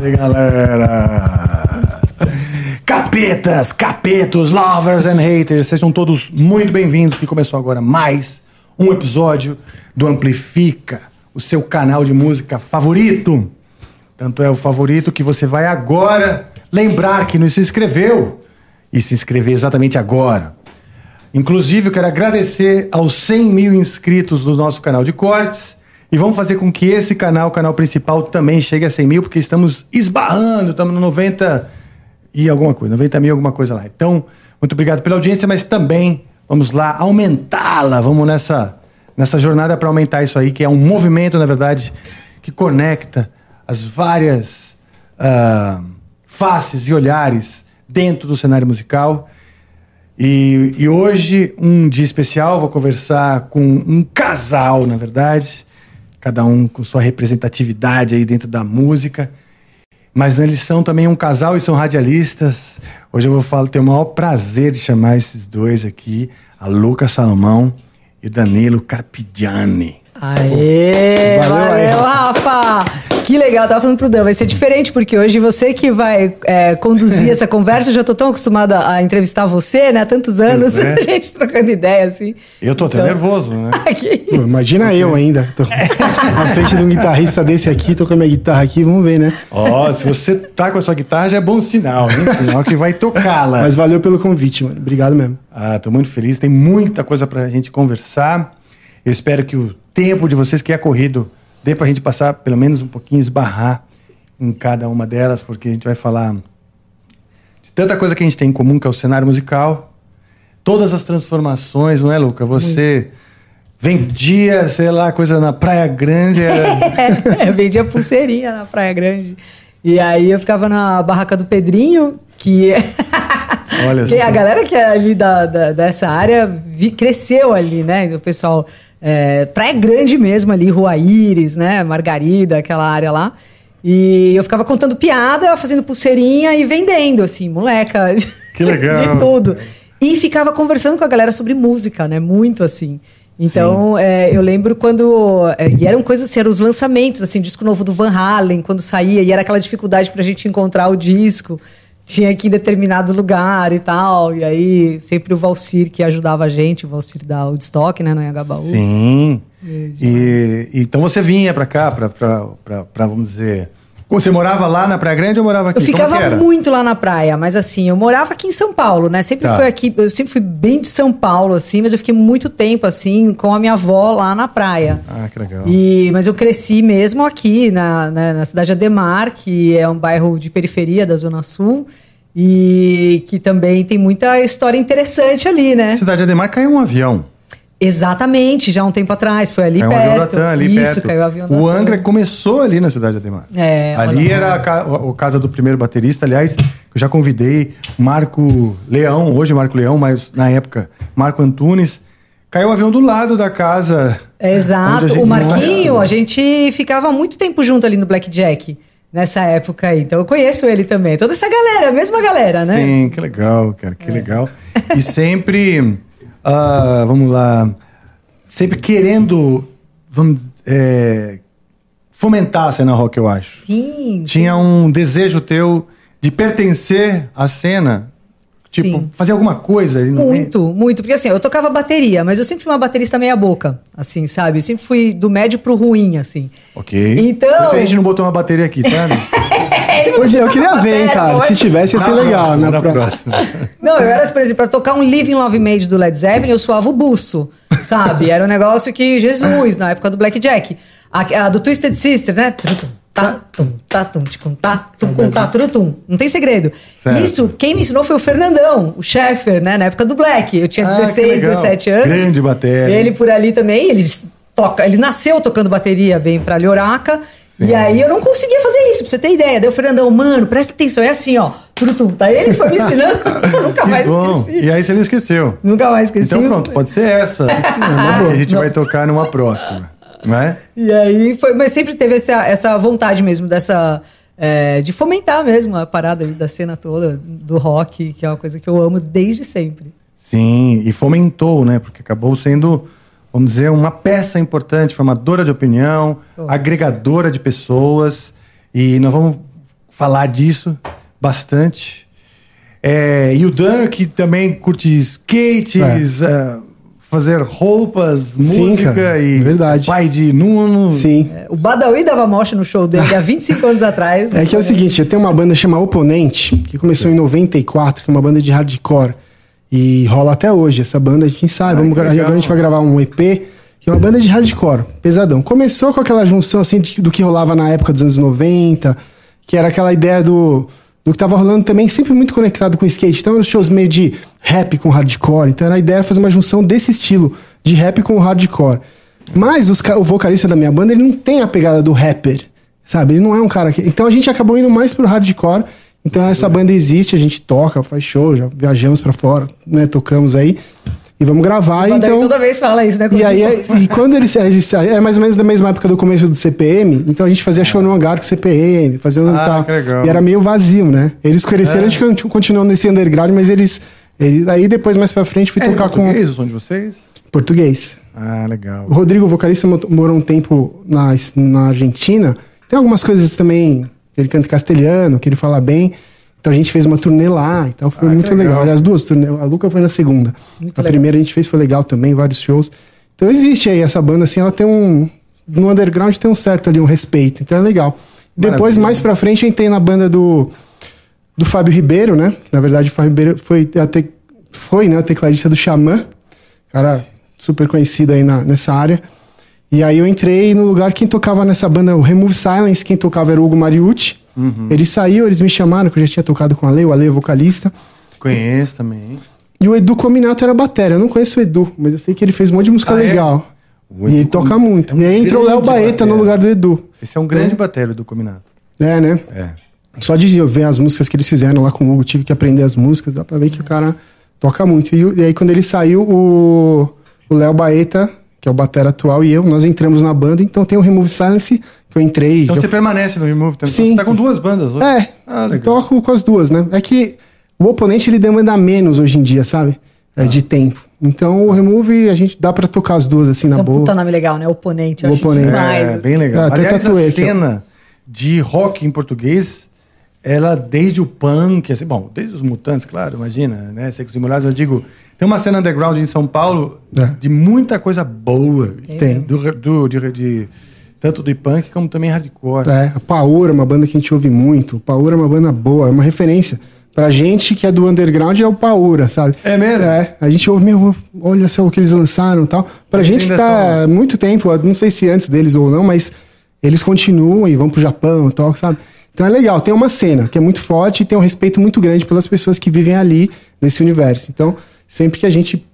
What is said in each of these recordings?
Salve, galera! Capetas, capetos, lovers and haters, sejam todos muito bem-vindos que começou agora mais um episódio do Amplifica, o seu canal de música favorito. Tanto é o favorito que você vai agora lembrar que não se inscreveu e se inscrever exatamente agora. Inclusive, eu quero agradecer aos 100 mil inscritos do nosso canal de cortes e vamos fazer com que esse canal, o canal principal, também chegue a 100 mil, porque estamos esbarrando, estamos no 90 e alguma coisa, 90 mil, alguma coisa lá. Então, muito obrigado pela audiência, mas também vamos lá aumentá-la, vamos nessa, nessa jornada para aumentar isso aí, que é um movimento, na verdade, que conecta as várias uh, faces e olhares dentro do cenário musical. E, e, hoje, um dia especial, vou conversar com um casal, na verdade, cada um com sua representatividade aí dentro da música. Mas eles são também um casal e são radialistas. Hoje eu vou falar, tenho o maior prazer de chamar esses dois aqui, a Luca Salomão e o Danilo Carpigiani. Aê! Valeu, valeu aí, Rafa! Que legal, tava falando pro Dan, vai ser diferente, porque hoje você que vai é, conduzir essa conversa, eu já tô tão acostumada a entrevistar você, né? Há tantos anos, é. a gente trocando ideia, assim. Eu tô então... até nervoso, né? Pô, imagina porque... eu ainda, tô na frente de um guitarrista desse aqui, tô com a minha guitarra aqui, vamos ver, né? Ó, oh, se você tá com a sua guitarra, já é bom sinal, hein? Sinal que vai tocá-la. Mas valeu pelo convite, mano. Obrigado mesmo. Ah, tô muito feliz, tem muita coisa pra gente conversar. Eu espero que o tempo de vocês que é corrido dê para a gente passar pelo menos um pouquinho, esbarrar em cada uma delas, porque a gente vai falar de tanta coisa que a gente tem em comum, que é o cenário musical, todas as transformações, não é, Luca? Você vendia, sei lá, coisa na Praia Grande. Era... é, vendia pulseirinha na Praia Grande. E aí eu ficava na barraca do Pedrinho, que. Olha que a galera que é ali da, da dessa área vi, cresceu ali, né? O pessoal é, praia grande mesmo ali, Rua Íris, né? Margarida, aquela área lá. E eu ficava contando piada, fazendo pulseirinha e vendendo, assim, moleca. Que legal. de tudo. E ficava conversando com a galera sobre música, né? Muito assim. Então, é, eu lembro quando. É, e eram coisas assim, eram os lançamentos, assim, disco novo do Van Halen, quando saía, e era aquela dificuldade pra gente encontrar o disco tinha que ir em determinado lugar e tal. E aí, sempre o Valcir que ajudava a gente, o Valcir da Woodstock, né, no Anhangabaú. Sim. E, e, então você vinha para cá, para, vamos dizer, você morava lá na Praia Grande ou morava aqui? Eu ficava muito lá na praia, mas assim, eu morava aqui em São Paulo, né? Sempre tá. foi aqui, eu sempre fui bem de São Paulo, assim, mas eu fiquei muito tempo, assim, com a minha avó lá na praia. Ah, que legal. E, mas eu cresci mesmo aqui, na, na, na cidade de Ademar, que é um bairro de periferia da Zona Sul. E que também tem muita história interessante ali, né? Cidade de Ademar caiu um avião. Exatamente, já um tempo atrás, foi ali caiu perto. Um avião ali Isso, perto. caiu o avião da O Angra começou ali na cidade de Ademar. É, ali era a, a, casa do primeiro baterista, aliás, eu já convidei Marco Leão, hoje Marco Leão, mas na época Marco Antunes. Caiu o avião do lado da casa. Exato, o Marquinho, a gente ficava muito tempo junto ali no Blackjack nessa época aí. Então eu conheço ele também. Toda essa galera, a mesma galera, né? Sim, que legal, cara, que é. legal. E sempre uh, vamos lá, sempre querendo, vamos, é, fomentar a cena rock, eu acho. Sim. Tinha um desejo teu de pertencer à cena Tipo, Sim. fazer alguma coisa ali no Muito, meio. muito. Porque assim, eu tocava bateria, mas eu sempre fui uma baterista meia boca, assim, sabe? Eu sempre fui do médio pro ruim, assim. Ok. Então... Se a gente não botou uma bateria aqui, tá? Hoje eu queria ver, hein, cara. Se tivesse, ia ser legal, né? Na próxima. Não, eu era, por exemplo, pra tocar um Living Love Made do Led Zeppelin, eu suava o buço, sabe? Era um negócio que, Jesus, na época do Blackjack. A, a do Twisted Sister, né? Tá, tum, tá, tum, ticum, tá, tum, com, tá, tum. Não tem segredo. Certo. Isso, quem me ensinou foi o Fernandão, o Sheffer, né? Na época do Black. Eu tinha 16, ah, 17 anos. Grande bateria. Ele por ali também, ele toca, ele nasceu tocando bateria bem pra Lhoraca. E aí eu não conseguia fazer isso, pra você ter ideia. Daí o Fernandão, mano, presta atenção, é assim, ó. Turutum. Tá ele foi me ensinando, nunca mais bom. esqueci. E aí você não esqueceu. Nunca mais esqueci. Então pronto, pode ser essa. a gente não. vai tocar numa próxima. Não é? E aí foi, mas sempre teve essa, essa vontade mesmo dessa. É, de fomentar mesmo a parada da cena toda, do rock, que é uma coisa que eu amo desde sempre. Sim, e fomentou, né? Porque acabou sendo, vamos dizer, uma peça importante, formadora de opinião, oh. agregadora de pessoas. E nós vamos falar disso bastante. É, e o Dan, que também curte skates, é. uh, fazer roupas, Sim, música cara, e verdade. pai de Nuno. Sim. É, o Badawi dava mocha no show dele há 25 anos atrás. É que é o seguinte, eu tenho uma banda chamada Oponente, que começou em 94, que é uma banda de hardcore. E rola até hoje essa banda, a gente sabe. Ah, Vamos, agora a gente vai gravar um EP, que é uma banda de hardcore, pesadão. Começou com aquela junção assim do que rolava na época dos anos 90, que era aquela ideia do do que tava rolando também, sempre muito conectado com o skate. Então eram shows meio de rap com hardcore. Então a ideia era fazer uma junção desse estilo, de rap com hardcore. Mas os, o vocalista da minha banda, ele não tem a pegada do rapper, sabe? Ele não é um cara que... Então a gente acabou indo mais pro hardcore. Então essa banda existe, a gente toca, faz show, já viajamos para fora, né? Tocamos aí. E vamos gravar, o então... toda vez fala isso, né? E aí, é, e quando eles, eles... É mais ou menos da mesma época do começo do CPM, então a gente fazia show no hangar com CPM, fazendo ah, tal. E era meio vazio, né? Eles cresceram, é. a gente continuou nesse underground, mas eles... eles aí depois, mais pra frente, fui é, tocar com... português, o de vocês? Português. Ah, legal. O Rodrigo, vocalista, morou um tempo na, na Argentina. Tem algumas coisas também, que ele canta castelhano, que ele fala bem... Então a gente fez uma turnê lá e tal, foi ah, muito legal. legal. Aliás, duas turnês, a Luca foi na segunda. Muito a legal. primeira a gente fez, foi legal também, vários shows. Então existe aí essa banda, assim, ela tem um. No underground tem um certo ali, um respeito, então é legal. Depois, mais pra frente, eu entrei na banda do, do Fábio Ribeiro, né? Na verdade, o Fábio Ribeiro foi, até, foi né, o tecladista do Xamã, cara super conhecido aí na, nessa área. E aí eu entrei no lugar, quem tocava nessa banda, o Remove Silence, quem tocava era o Hugo Mariucci. Uhum. Ele saiu, eles me chamaram, que eu já tinha tocado com a Ale, o Ale é vocalista. Conheço também. E o Edu Cominato era batera. Eu não conheço o Edu, mas eu sei que ele fez um monte de música ah, é? legal. É? E ele toca muito. É um e aí entrou o Léo Baeta no lugar do Edu. Esse é um grande é. batera, do Cominato. É, né? É. Só de ver as músicas que eles fizeram lá com o Hugo, tive que aprender as músicas, dá pra ver que o cara toca muito. E, e aí quando ele saiu, o Léo Baeta, que é o batera atual, e eu, nós entramos na banda, então tem o Remove Silence que eu entrei. Então você permanece no Remove também? Sim. Você tá com duas bandas hoje? É. Ah, legal. Toco com as duas, né? É que o oponente ele demanda menos hoje em dia, sabe? É, ah. De tempo. Então o Remove a gente dá para tocar as duas assim Isso na é um boa. puta nome legal, né? Oponente. O oponente. Demais, é, assim. bem legal. É, Aliás, a cena de rock em português, ela desde o punk, assim, bom, desde os Mutantes, claro, imagina, né? Secos e Molhados, eu digo, tem uma cena underground em São Paulo é. de muita coisa boa. Tem. Do, do de, de tanto do punk como também hardcore. É, a Paola é uma banda que a gente ouve muito. Paola é uma banda boa, é uma referência. Pra gente que é do underground é o Paura, sabe? É mesmo? É. A gente ouve, meu, olha só o que eles lançaram e tal. Pra gente que tá há muito tempo, não sei se antes deles ou não, mas eles continuam e vão pro Japão e tal, sabe? Então é legal, tem uma cena que é muito forte e tem um respeito muito grande pelas pessoas que vivem ali nesse universo. Então, sempre que a gente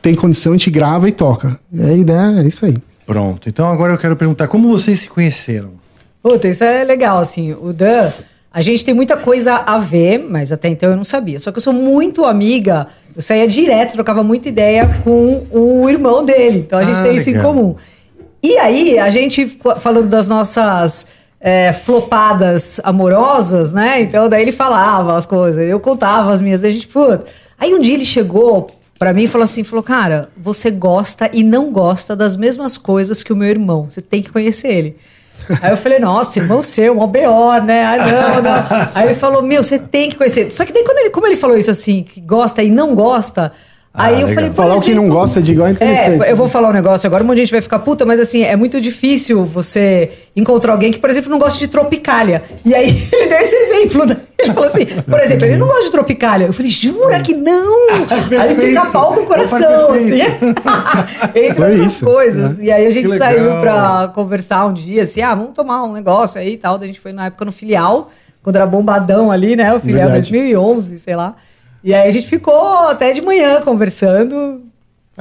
tem condição, a gente grava e toca. E a ideia é isso aí. Pronto. Então agora eu quero perguntar como vocês se conheceram? Puta, isso é legal, assim. O Dan, a gente tem muita coisa a ver, mas até então eu não sabia. Só que eu sou muito amiga, eu saía direto, trocava muita ideia com o irmão dele. Então a gente ah, tem isso em comum. E aí, a gente, falando das nossas é, flopadas amorosas, né? Então daí ele falava as coisas, eu contava as minhas, a gente, puta. Aí um dia ele chegou para mim falou assim, falou, cara, você gosta e não gosta das mesmas coisas que o meu irmão. Você tem que conhecer ele. Aí eu falei, nossa, irmão seu, um BO, né? Ah, não, não. Aí ele falou, meu, você tem que conhecer. Só que daí, quando ele, como ele falou isso assim, que gosta e não gosta, ah, aí eu legal. falei, falar o que não gosta de igual é interessante. É, eu vou falar um negócio agora, um monte de gente vai ficar puta, mas assim, é muito difícil você encontrar alguém que, por exemplo, não gosta de tropicália. E aí ele deu esse exemplo, né? Ele falou assim, por exemplo, ele não gosta de tropicália. Eu falei, jura que não? aí ele fica pau com o coração, assim. Entre Foi outras isso. coisas. Né? E aí a gente saiu pra conversar um dia, assim, ah, vamos tomar um negócio aí e tal. Daí a gente foi na época no filial, quando era bombadão ali, né? O filial Verdade. 2011, sei lá. E aí a gente ficou até de manhã conversando.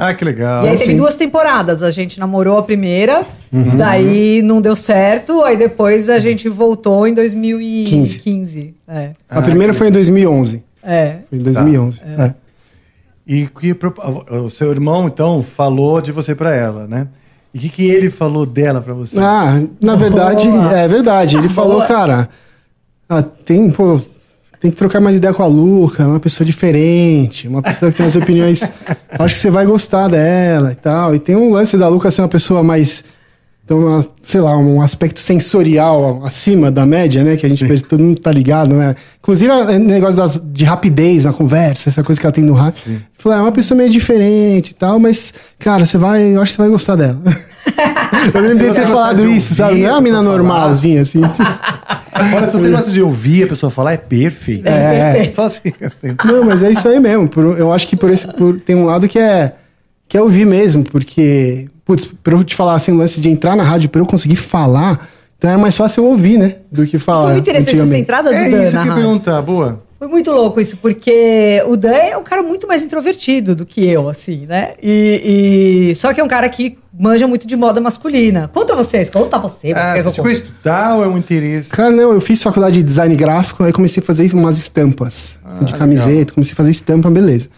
Ah, que legal. E aí teve duas temporadas. A gente namorou a primeira, uhum. daí não deu certo, aí depois a gente voltou em 2015. 15. É. A primeira foi em 2011. É. Foi em 2011. Tá. É. É. E que, o seu irmão, então, falou de você para ela, né? E o que, que ele falou dela para você? Ah, na verdade, é verdade. Ele falou, cara, ah, tem, pô, tem que trocar mais ideia com a Luca, uma pessoa diferente, uma pessoa que tem as opiniões. acho que você vai gostar dela e tal. E tem um lance da Luca ser uma pessoa mais Então, sei lá, um aspecto sensorial acima da média, né? Que a gente pensa, todo mundo tá ligado, né? Inclusive, o negócio das, de rapidez na conversa, essa coisa que ela tem no rádio. Falei, é uma pessoa meio diferente e tal, mas, cara, você vai, eu acho que você vai gostar dela. eu lembro de ter falado isso, sabe? Não é uma mina normalzinha, assim. Olha, se você gosta de ouvir a pessoa falar, é perfeito. É, é. Só fica assim. Não, mas é isso aí mesmo. eu acho que por esse, por, tem um lado que é, que é ouvir mesmo, porque putz, pra eu te falar assim, o lance de entrar na rádio pra eu conseguir falar, então é mais fácil eu ouvir, né? Do que falar. Foi muito interessante essa entrada do é Dan. É isso que eu perguntar, boa. Foi muito louco isso, porque o Dan é um cara muito mais introvertido do que eu, assim, né? E, e... Só que é um cara que manja muito de moda masculina. Conta vocês, conta você. Ah, você a estudar ou é um interesse? Cara, não, eu fiz faculdade de design gráfico, aí comecei a fazer umas estampas ah, de camiseta, legal. comecei a fazer estampa, beleza.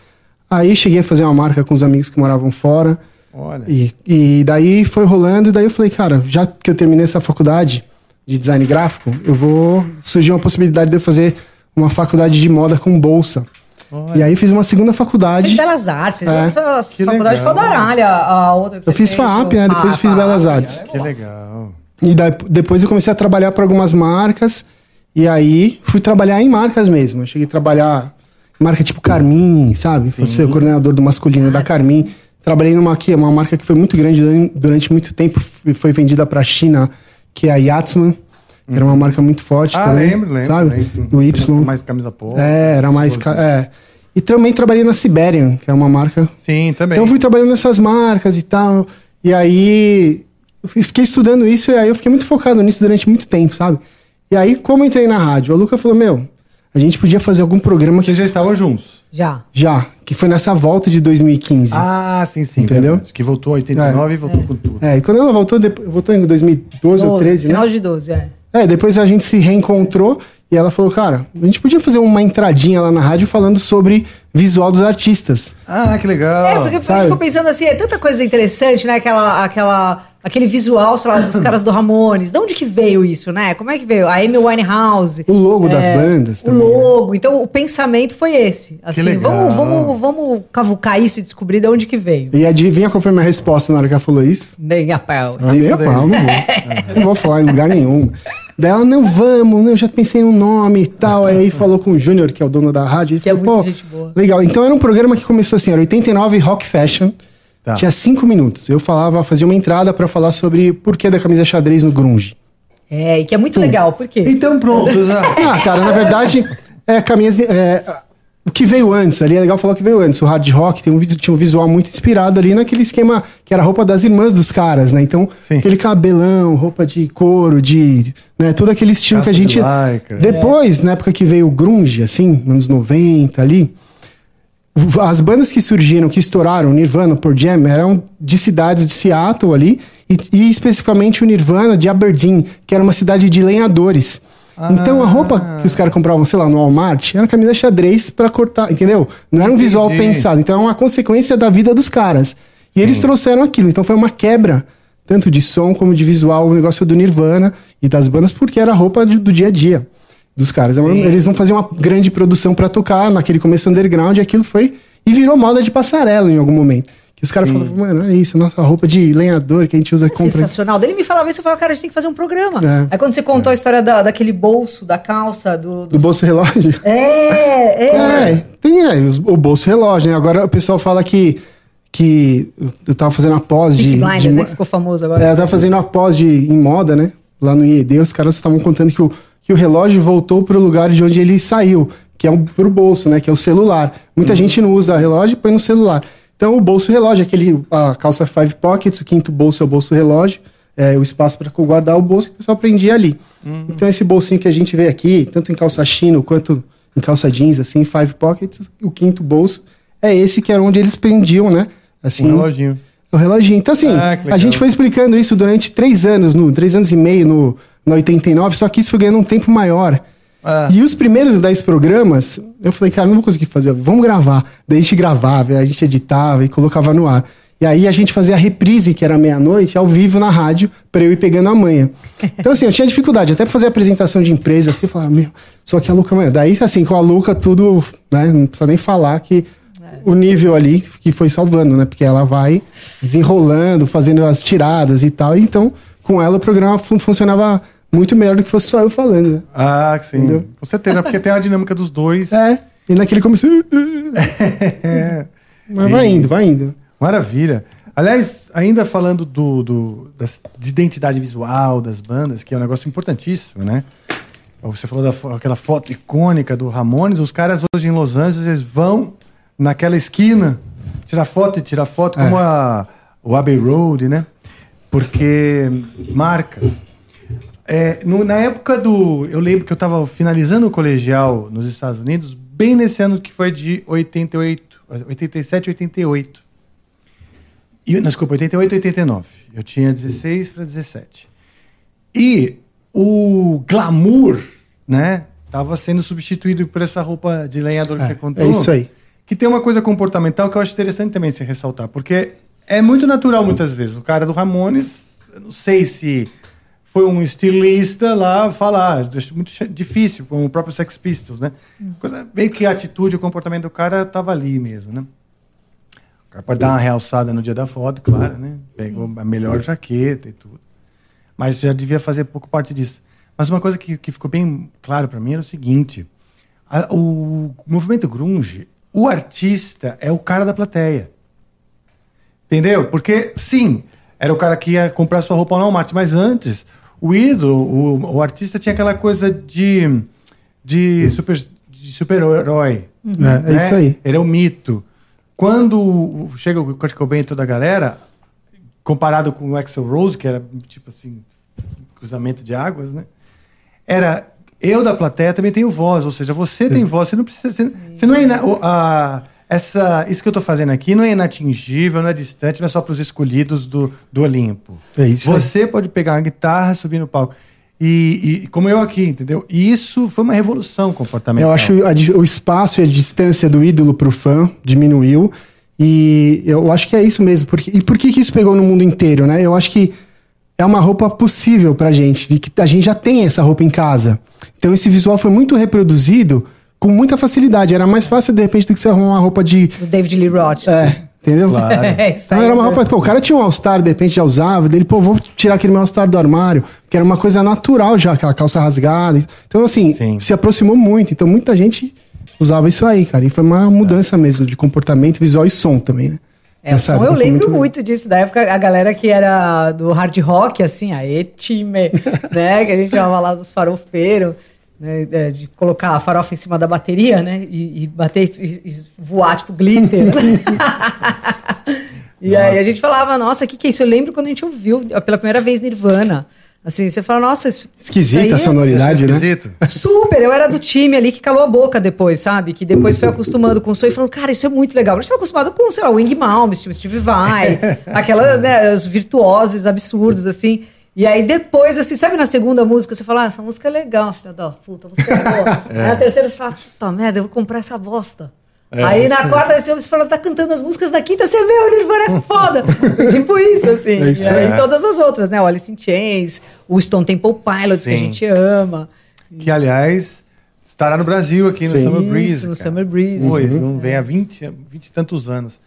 Aí cheguei a fazer uma marca com os amigos que moravam fora. Olha. E, e daí foi rolando, e daí eu falei, cara, já que eu terminei essa faculdade de design gráfico, eu vou. Surgiu uma possibilidade de eu fazer uma faculdade de moda com bolsa. Olha. E aí fiz uma segunda faculdade. Fez Belas Artes, fez é. essa faculdade legal. fodaralha, a outra que Eu fiz FAP, né? Depois ah, fiz Belas Artes. Que legal. E daí, depois eu comecei a trabalhar para algumas marcas. E aí fui trabalhar em marcas mesmo. Eu cheguei a trabalhar em marca tipo Carmin, sabe? Sim. Você é o coordenador do masculino ah, da Carmin. Trabalhei numa aqui, uma marca que foi muito grande durante muito tempo, foi vendida para a China, que é a Yatsman. Que era uma marca muito forte ah, também. lembro, lembro. Sabe? Lembro. Do Y. Mais camisa polo. É, era mais. É. E também trabalhei na Siberian, que é uma marca. Sim, também. Então fui trabalhando nessas marcas e tal. E aí. Eu fiquei estudando isso e aí eu fiquei muito focado nisso durante muito tempo, sabe? E aí, como eu entrei na rádio, a Luca falou: Meu, a gente podia fazer algum programa. Vocês já estavam juntos? Já. Já. Que foi nessa volta de 2015. Ah, sim, sim. Entendeu? Verdade. Que voltou em 89 é. e voltou é. com tudo. É, e quando ela voltou, voltou em 2012 ou 13, final né? Final de 12, é. É, depois a gente se reencontrou e ela falou, cara, a gente podia fazer uma entradinha lá na rádio falando sobre visual dos artistas. Ah, que legal. É, porque a gente ficou pensando assim, é tanta coisa interessante, né? Aquela, aquela, aquele visual, sei lá, dos caras do Ramones. De onde que veio isso, né? Como é que veio? A Amy Winehouse. O logo é, das bandas também. O né? logo. Então, o pensamento foi esse. Assim, vamos, vamos, vamos cavucar isso e descobrir de onde que veio. E adivinha qual foi a minha resposta na hora que ela falou isso? Nem a pau. Ah, nem a pau, não vou. não vou falar em lugar nenhum. Dela, não vamos, eu já pensei no nome e tal. Aí falou com o Júnior, que é o dono da rádio. Que é falou, é muito gente boa. Legal. Então era um programa que começou assim, era 89 Rock Fashion. Tá. Tinha cinco minutos. Eu falava, fazia uma entrada para falar sobre por que da camisa xadrez no grunge. É, e que é muito hum. legal, por quê? Então pronto, já. ah, cara, na verdade, é, camisa, é, o que veio antes, ali é legal falar o que veio antes. O hard rock tem um, tinha um visual muito inspirado ali naquele esquema que era a roupa das irmãs dos caras, né? Então, Sim. aquele cabelão, roupa de couro, de. Né, todo aquele estilo Caça que a gente. Like, Depois, é. na época que veio o Grunge, assim, anos 90 ali. As bandas que surgiram, que estouraram, Nirvana, por Jam, eram de cidades de Seattle ali, e, e especificamente o Nirvana de Aberdeen, que era uma cidade de lenhadores. Então a roupa que os caras compravam, sei lá, no Walmart, era camisa xadrez para cortar, entendeu? Não era um visual pensado. Então é uma consequência da vida dos caras. E Sim. eles trouxeram aquilo. Então foi uma quebra, tanto de som como de visual, o negócio do Nirvana e das bandas, porque era a roupa do, do dia a dia dos caras. Sim. Eles não faziam uma grande produção para tocar naquele começo underground, e aquilo foi. E virou moda de passarela em algum momento. Que os caras falavam, mano, é isso, nossa roupa de lenhador que a gente usa é compra. Sensacional. Daí ele me falava isso, eu falava, cara, a gente tem que fazer um programa. É. Aí quando você contou é. a história da, daquele bolso, da calça, do. Do, do bolso relógio? É, é. é tem é, o bolso relógio, né? Agora o pessoal fala que. Que eu tava fazendo a pós de. Blinders, de, né, que ficou famoso agora. É, eu tava fazendo a pós de, em moda, né? Lá no IED, os caras estavam contando que o, que o relógio voltou pro lugar de onde ele saiu, que é um, pro bolso, né? Que é o celular. Muita uhum. gente não usa relógio e põe no celular. Então, o bolso relógio, aquele, a calça five pockets, o quinto bolso é o bolso relógio, é o espaço para guardar o bolso que o pessoal prendia ali. Uhum. Então, esse bolsinho que a gente vê aqui, tanto em calça chino quanto em calça jeans, assim, five pockets, o quinto bolso é esse que era onde eles prendiam, né? Assim, o reloginho. O reloginho. Então, assim, ah, a gente foi explicando isso durante três anos, no, três anos e meio no, no 89, só que isso foi ganhando um tempo maior. Ah. E os primeiros 10 programas, eu falei, cara, não vou conseguir fazer, vamos gravar. Daí a gente gravava, a gente editava e colocava no ar. E aí a gente fazia a reprise, que era meia-noite, ao vivo na rádio, pra eu ir pegando a manha. Então, assim, eu tinha dificuldade, até pra fazer apresentação de empresa, assim, eu falava, meu, só que a Luca amanhã. Daí, assim, com a Luca, tudo, né, não precisa nem falar que é. o nível ali que foi salvando, né? Porque ela vai desenrolando, fazendo as tiradas e tal. Então, com ela o programa fun funcionava muito melhor do que fosse só eu falando, né? Ah, sim. Entendeu? Com certeza, porque tem a dinâmica dos dois. É. E naquele começo. é. Mas vai indo, vai indo. Maravilha. Aliás, ainda falando do, do, da, de identidade visual das bandas, que é um negócio importantíssimo, né? Você falou daquela foto icônica do Ramones, os caras hoje em Los Angeles eles vão naquela esquina tirar foto e tirar foto é. como a, o Abbey Road, né? Porque marca. É, no, na época do. Eu lembro que eu estava finalizando o colegial nos Estados Unidos, bem nesse ano que foi de 88, 87, 88. E, não, desculpa, 88 89. Eu tinha 16 para 17. E o glamour, né, estava sendo substituído por essa roupa de lenhador que é, você contou. É isso aí. Que tem uma coisa comportamental que eu acho interessante também se ressaltar, porque é muito natural muitas vezes. O cara do Ramones, não sei se foi um estilista lá falar, muito difícil, como o próprio Sex Pistols, né? Coisa, meio que a atitude, o comportamento do cara estava ali mesmo, né? O cara pode dar uma realçada no dia da foto, claro, né? Pegou a melhor jaqueta e tudo. Mas já devia fazer pouco parte disso. Mas uma coisa que, que ficou bem claro para mim era o seguinte: a, o movimento grunge, o artista é o cara da plateia. Entendeu? Porque, sim, era o cara que ia comprar sua roupa no Walmart, mas antes, o ídolo, o, o artista tinha aquela coisa de, de super de super-herói. Uhum. É, é né? isso aí. Ele é o mito. Quando chega o Kurt Cobain e toda a galera, comparado com o Axel Rose, que era tipo assim, cruzamento de águas, né? Era eu da plateia também tenho voz, ou seja, você tem voz, você não precisa. Você, você não é. a, essa, isso que eu estou fazendo aqui não é inatingível, não é distante, não é só para os escolhidos do, do Olimpo. É isso. Você pode pegar uma guitarra, subir no palco. E, e, como eu aqui, entendeu? E isso foi uma revolução comportamental. Eu acho a, o espaço e a distância do ídolo para o fã diminuiu. E eu acho que é isso mesmo. Porque, e por que, que isso pegou no mundo inteiro, né? Eu acho que é uma roupa possível pra gente, de que a gente já tem essa roupa em casa. Então esse visual foi muito reproduzido com muita facilidade. Era mais fácil, de repente, do que você arrumar uma roupa de. Do David Lee Roth. É. Entendeu? Claro. é, então era uma roupa. Pô, o cara tinha um All-Star, de repente já usava, dele, pô, vou tirar aquele meu All-Star do armário, que era uma coisa natural já, aquela calça rasgada. Então, assim, Sim. se aproximou muito. Então, muita gente usava isso aí, cara. E foi uma mudança mesmo de comportamento visual e som também, né? É, som eu lembro muito, muito disso, da época, a galera que era do hard rock, assim, a time, né? Que a gente chamava lá dos farofeiros, né? É, de colocar a farofa em cima da bateria, né? E, e bater e, e voar, tipo, glitter. Né? e aí a gente falava, nossa, o que, que é isso? Eu lembro quando a gente ouviu pela primeira vez Nirvana. Assim, você fala, nossa, esquisita a é sonoridade, né? Esquisito. Super, eu era do time ali que calou a boca depois, sabe? Que depois foi acostumando com o som e falou, cara, isso é muito legal. A gente estava acostumado com, sei lá, o Wing Malmsteen, Steve Vai, aquela, né, os virtuosos absurdos, assim. E aí depois, assim, sabe na segunda música, você fala, ah, essa música é legal, filha da puta, música é boa. É. Aí na terceira você fala, puta merda, eu vou comprar essa bosta. É, aí na quarta você fala, tá cantando as músicas da quinta, você vê, o Nirvana é foda. tipo isso, assim. É isso, e aí todas as outras, né? O Alice in Chains, o Stone Temple Pilots, Sim. que a gente ama. Que, aliás, estará no Brasil aqui no Sim, Summer Breeze. Isso, no cara. Summer Breeze. Pois, não vem há 20, 20 e tantos anos.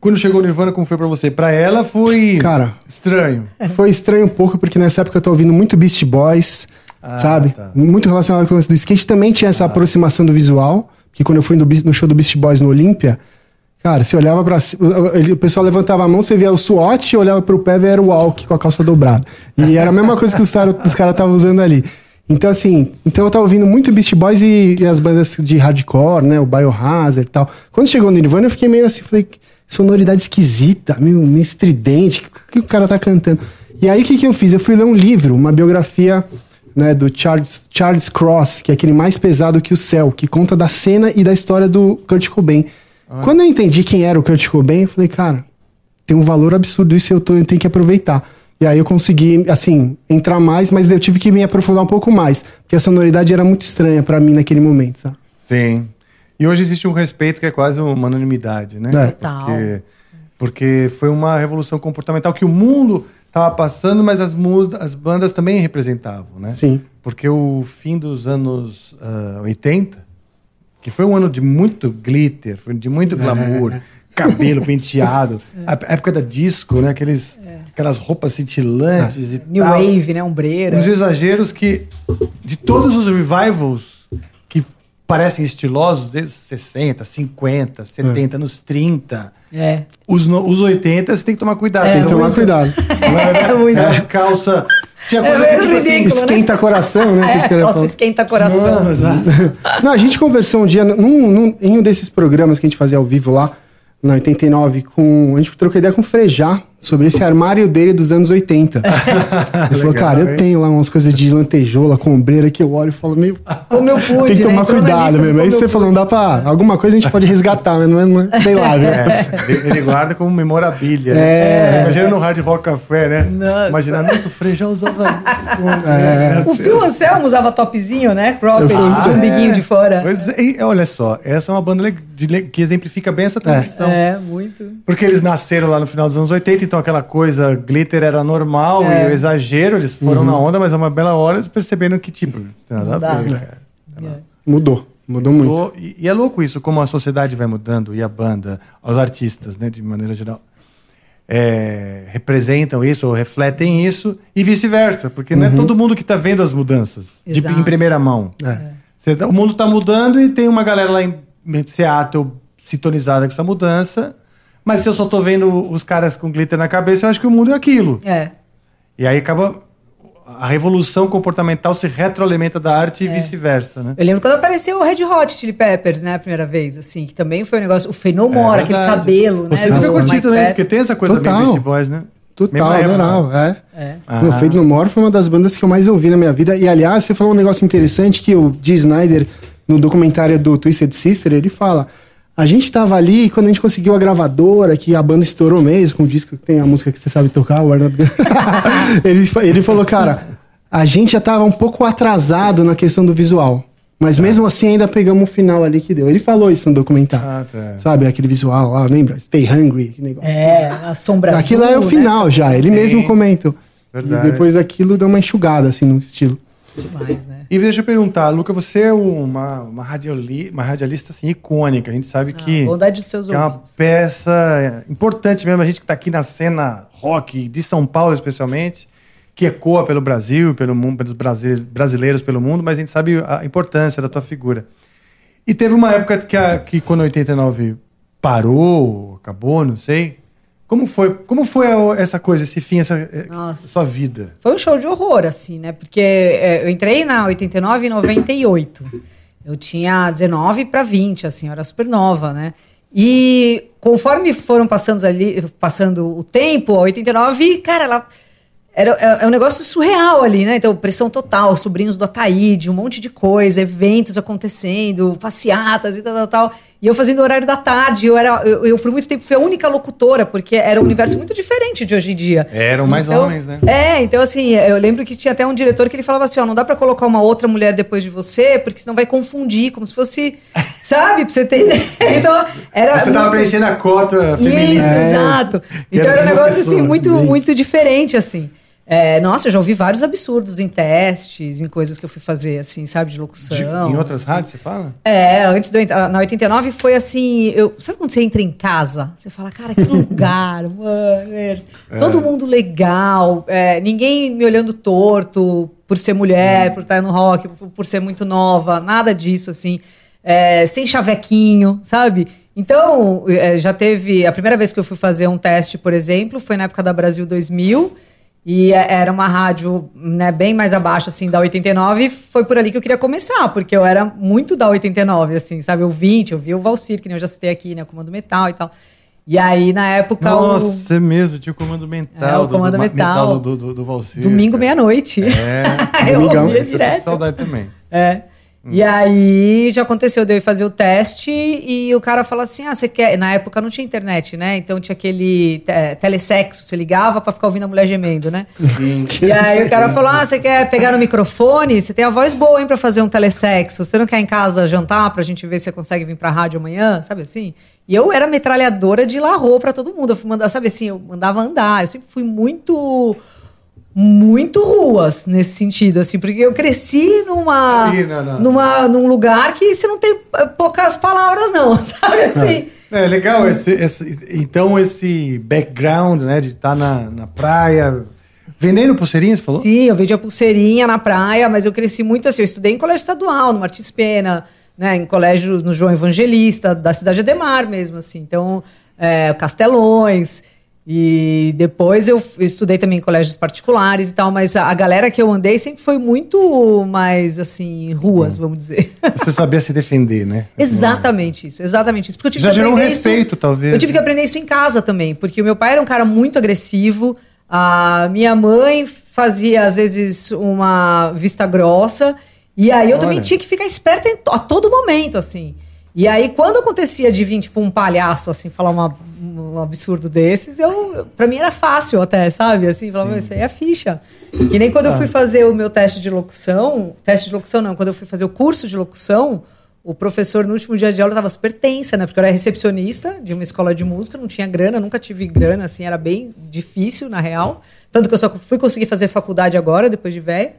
Quando chegou o Nirvana, como foi para você? Para ela foi Cara, estranho. Foi estranho um pouco, porque nessa época eu tô ouvindo muito Beast Boys, ah, sabe? Tá. Muito relacionado com o lance do skate. Também tinha essa ah. aproximação do visual que quando eu fui no, no show do Beast Boys no Olímpia, cara, você olhava para o pessoal levantava a mão, você via o SWAT, olhava para o pé, era o Walk com a calça dobrada. E era a mesma coisa que os, os caras estavam usando ali. Então, assim, então eu tava ouvindo muito Beast Boys e, e, as bandas de hardcore, né? O Biohazard e tal. Quando chegou no Nirvana, eu fiquei meio assim, falei, sonoridade esquisita, meio, meio estridente, o que, o cara tá cantando? E aí o que, que eu fiz? Eu fui ler um livro, uma biografia né, do Charles, Charles Cross, que é aquele mais pesado que o céu, que conta da cena e da história do Kurt Cobain. Ah. Quando eu entendi quem era o Kurt Cobain, eu falei, cara, tem um valor absurdo isso eu, tô, eu tenho que aproveitar. E aí eu consegui, assim, entrar mais, mas eu tive que me aprofundar um pouco mais, porque a sonoridade era muito estranha para mim naquele momento, sabe? Sim. E hoje existe um respeito que é quase uma unanimidade, né? É. Porque, porque foi uma revolução comportamental que o mundo estava passando, mas as, as bandas também representavam, né? Sim. Porque o fim dos anos uh, ah, 80, que foi um ano de muito glitter, foi de muito glamour, é. cabelo penteado. É. A época da disco, né? Aqueles, é. Aquelas roupas cintilantes é. e New tal. Wave, né? Ombreira. Uns exageros que, de todos os revivals parecem estilosos, desde 60, 50, 70, é. nos 30. É. Os, os 80 você tem que tomar cuidado. É, tem que tomar cuidado. É, muito. As calças tinha coisa é que, tipo assim, ridículo, assim, esquenta né? coração, né? É, que nossa, esquenta coração. Não, não, a gente conversou um dia num, num, em um desses programas que a gente fazia ao vivo lá, na 89, com, a gente trocou ideia com o Frejá sobre esse armário dele dos anos 80. Ele falou, cara, eu tenho lá umas coisas de lantejoula, combreira, que eu olho e falo, meio. Como eu pude. Tem que tomar né? cuidado mesmo. Aí você falou, não dá pra. Alguma coisa a gente pode resgatar, mas não é, não é sei lá, viu? É, ele guarda como memorabilia. É. Né? Imagina no Hard Rock Café, né? Nossa. Imagina, nossa, o Frejá usava. é. O Phil Anselmo usava topzinho, né? Cropped, ah, um biguinho de fora. Mas, e, olha só, essa é uma banda de, que exemplifica bem essa transição. É, muito. Porque eles nasceram lá no final dos anos 80 então aquela coisa, glitter era normal é. e o exagero, eles foram uhum. na onda, mas a uma bela hora eles perceberam que, tipo, nada a ver. É. Mudou. Mudou, Mudou muito. E, e, é louco isso, como a sociedade vai mudando e a banda, os artistas, né, de maneira geral, é, representam isso ou refletem isso e vice-versa, porque uhum. não é uhum. todo mundo que está vendo as mudanças de, em primeira mão. É. O mundo está mudando e tem uma galera lá em Seattle sintonizada com essa mudança mas se eu só tô vendo os caras com glitter na cabeça, eu acho que o mundo é aquilo. É. E aí acaba. A revolução comportamental se retroalimenta da arte é. e vice-versa, né? Eu lembro quando apareceu o Red Hot Chili Peppers, né, a primeira vez, assim, que também foi um negócio. O Fenomora, é aquele cabelo, né? Você deve curtir também, porque tem essa coisa Total. meio Beast Boys, né? Total, adorava, é. é. Ah. No Fade No More foi uma das bandas que eu mais ouvi na minha vida. E aliás, você falou um negócio interessante que o Dee Snyder, no documentário do Twisted Sister, ele fala a gente tava ali quando a gente conseguiu a gravadora, que a banda estourou mesmo, com o disco que tem a música que você sabe tocar, o Arnold. ele, ele falou, cara, a gente já tava um pouco atrasado na questão do visual. Mas tá. mesmo assim ainda pegamos o final ali que deu. Ele falou isso no documentário. Ah, tá. Sabe, aquele visual lá, lembra? Stay Hungry, que negócio. É, a sombra Aquilo era o né? final né? já, ele Sim. mesmo comentou. Verdade. E depois daquilo deu uma enxugada, assim, no estilo. Demais, né? E deixa eu perguntar, Luca, você é uma, uma, radioli, uma radialista assim, icônica. A gente sabe ah, que, bondade dos seus é uma peça importante mesmo. A gente que está aqui na cena rock de São Paulo, especialmente, que ecoa pelo Brasil, pelo mundo, pelos brasileiros pelo mundo, mas a gente sabe a importância da tua figura. E teve uma época que, a, que quando 89 parou, acabou, não sei, como foi, como foi essa coisa, esse fim, essa eh, Nossa. sua vida? Foi um show de horror, assim, né? Porque é, eu entrei na 89 e 98. Eu tinha 19 para 20, assim, eu era super nova, né? E conforme foram passando ali, passando o tempo, a 89, cara, ela era, é, é, um negócio surreal ali, né? Então, pressão total, sobrinhos do Ataíde, um monte de coisa, eventos acontecendo, passeatas e tal, tal, tal. E eu fazendo horário da tarde, eu era, eu, eu, por muito tempo fui a única locutora, porque era um universo muito diferente de hoje em dia. Eram mais então, homens, né? É, então assim, eu lembro que tinha até um diretor que ele falava assim, ó, não dá para colocar uma outra mulher depois de você, porque senão vai confundir, como se fosse, sabe, pra você ter Então, era Você muito... tava preenchendo a cota feminina. Isso, é. exato. Então era um negócio assim, muito, muito diferente, assim. É, nossa, eu já ouvi vários absurdos em testes, em coisas que eu fui fazer, assim, sabe, de locução. De, em outras rádios, você fala? É, antes do, na 89 foi assim, eu, sabe quando você entra em casa? Você fala, cara, que lugar, mano, é. todo mundo legal, é, ninguém me olhando torto por ser mulher, Sim. por estar no rock, por, por, ser muito nova, nada disso, assim, é, sem chavequinho, sabe? Então, é, já teve, a primeira vez que eu fui fazer um teste, por exemplo, foi na época da Brasil 2000, e é, era uma rádio né, bem mais abaixo, assim, da 89. E foi por ali que eu queria começar, porque eu era muito da 89, assim, sabe? O 20, eu vi o Valcir, que eu já citei aqui, né? O Comando Metal e tal. E aí, na época. Nossa, o... você mesmo, tinha o Comando Mental. É, o Comando do, Metal. metal do, do, do Valcir. Domingo, meia-noite. É, eu ouvia direto. saudade também. É. Hum. E aí já aconteceu, deu fazer o teste e o cara fala assim: ah, você quer. Na época não tinha internet, né? Então tinha aquele é, telesexo, você ligava para ficar ouvindo a mulher gemendo, né? e aí o cara falou: ah, você quer pegar no microfone? Você tem a voz boa, hein, pra fazer um telesexo. Você não quer em casa jantar pra gente ver se você consegue vir pra rádio amanhã? Sabe assim? E eu era metralhadora de larrou pra todo mundo. Eu fui mandar, sabe assim, eu mandava andar. Eu sempre fui muito muito ruas nesse sentido, assim, porque eu cresci numa, não, não. numa num lugar que você não tem eh, poucas palavras, não, sabe assim. É, é legal esse, esse, então esse background, né, de estar tá na, na praia, vendendo pulseirinha, você falou? Sim, eu vendia pulseirinha na praia, mas eu cresci muito assim, eu estudei em colégio estadual, no Martins Pena, né, em colégios no João Evangelista, da cidade de Ademar mesmo, assim, então, é, Castelões, e depois eu estudei também em colégios particulares e tal, mas a, galera que eu andei sempre foi muito mais, assim, ruas, hum. vamos dizer. Você sabia se defender, né? exatamente isso, exatamente isso. Porque eu tive Já gerou um respeito, isso, talvez. Eu tive que aprender isso em casa também, porque o meu pai era um cara muito agressivo, a minha mãe fazia, às vezes, uma vista grossa, e aí eu Olha. também tinha que ficar esperta a todo momento, assim. E aí, quando acontecia de vir, tipo, um palhaço, assim, falar uma, um absurdo desses, eu, pra mim era fácil até, sabe? Assim, falava, isso aí é ficha. Que nem quando eu fui ah. fazer o meu teste de locução, teste de locução não, quando eu fui fazer o curso de locução, o professor no último dia de aula estava super tensa, né? Porque eu era recepcionista de uma escola de música, não tinha grana, nunca tive grana, assim, era bem difícil, na real. Tanto que eu só fui conseguir fazer faculdade agora, depois de velho.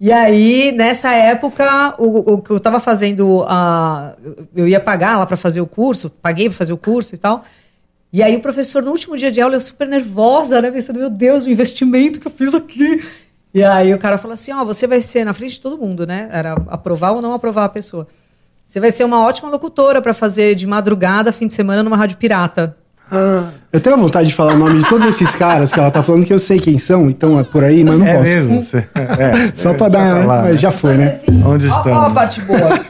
E aí, nessa época, o, que eu estava fazendo, uh, eu ia pagar lá para fazer o curso, paguei para fazer o curso e tal. E aí o professor, no último dia de aula, eu super nervosa, né? Pensando, meu Deus, o investimento que eu fiz aqui. E aí o cara falou assim, ó, oh, você vai ser, na frente de todo mundo, né? Era aprovar ou não aprovar a pessoa. Você vai ser uma ótima locutora para fazer de madrugada, fim de semana, numa rádio pirata. Eu tenho vontade de falar o nome de todos esses caras que ela tá falando, que eu sei quem são, então é por aí, mas não é posso. Mesmo? É, Só é, pra dar, falar, mas já foi, né? Assim, Onde estão? Olha a parte boa.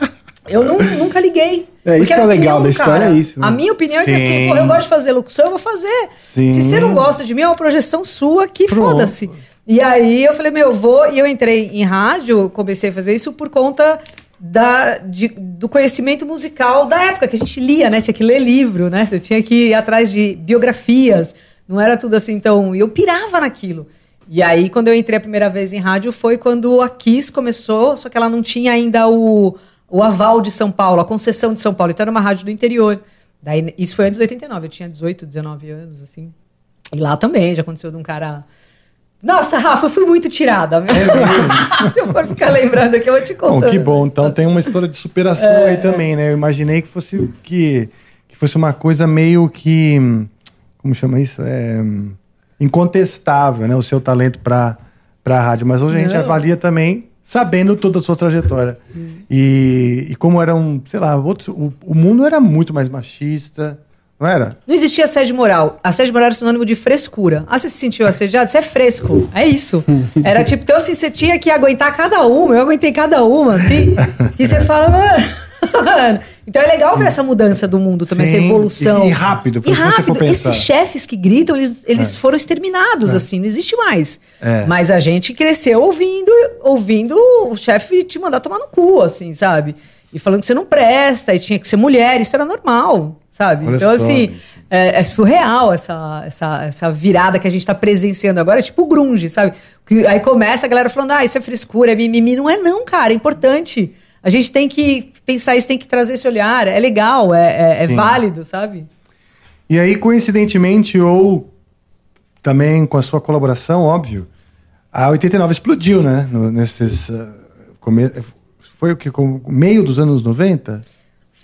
Eu não, nunca liguei. É, isso que é legal da história, cara, é isso. Né? A minha opinião Sim. é que assim, pô, eu gosto de fazer locução, eu vou fazer. Sim. Se você não gosta de mim, é uma projeção sua, que foda-se. E aí eu falei, meu, eu vou. E eu entrei em rádio, comecei a fazer isso por conta da, de, do conhecimento musical da época, que a gente lia, né? Tinha que ler livro, né? Você tinha que ir atrás de biografias. Não era tudo assim, então. eu pirava naquilo. E aí, quando eu entrei a primeira vez em rádio, foi quando a Kiss começou, só que ela não tinha ainda o, o aval de São Paulo, a concessão de São Paulo. Então era uma rádio do interior. Daí, isso foi antes de 89, eu tinha 18, 19 anos, assim. E lá também já aconteceu de um cara nossa, Rafa, eu fui muito tirada. É Se eu for ficar lembrando aqui, eu vou te contar. Bom, que bom. Então tem uma história de superação é, aí também, né? Eu imaginei que fosse que, que fosse uma coisa meio que. Como chama isso? É, incontestável, né? O seu talento para a rádio. Mas hoje a gente Não. avalia também sabendo toda a sua trajetória. E, e como era um, sei lá, outro, o, o mundo era muito mais machista. Não era? Não existia assédio moral. Assédio moral era sinônimo de frescura. Ah, você se sentiu assediado? Você é fresco. É isso. Era tipo, então assim, você tinha que aguentar cada uma. Eu aguentei cada uma, assim. E você fala, mano. Então é legal ver essa mudança do mundo também, Sim, essa evolução. E, e rápido, e rápido. Esses chefes que gritam, eles, eles é. foram exterminados, é. assim, não existe mais. É. Mas a gente cresceu ouvindo, ouvindo o chefe te mandar tomar no cu, assim, sabe? E falando que você não presta, e tinha que ser mulher, isso era normal sabe? Olha então, só, assim, é, é, surreal essa, essa, essa virada que a gente está presenciando agora, é tipo grunge, sabe? Que, aí começa a galera falando, ah, isso é frescura, é mimimi. Não é não, cara, é importante. A gente tem que pensar isso, tem que trazer esse olhar, é legal, é, é, é válido, sabe? E aí, coincidentemente, ou também com a sua colaboração, óbvio, a 89 explodiu, né? No, nesses. Uh, come... Foi o que? Meio dos anos 90?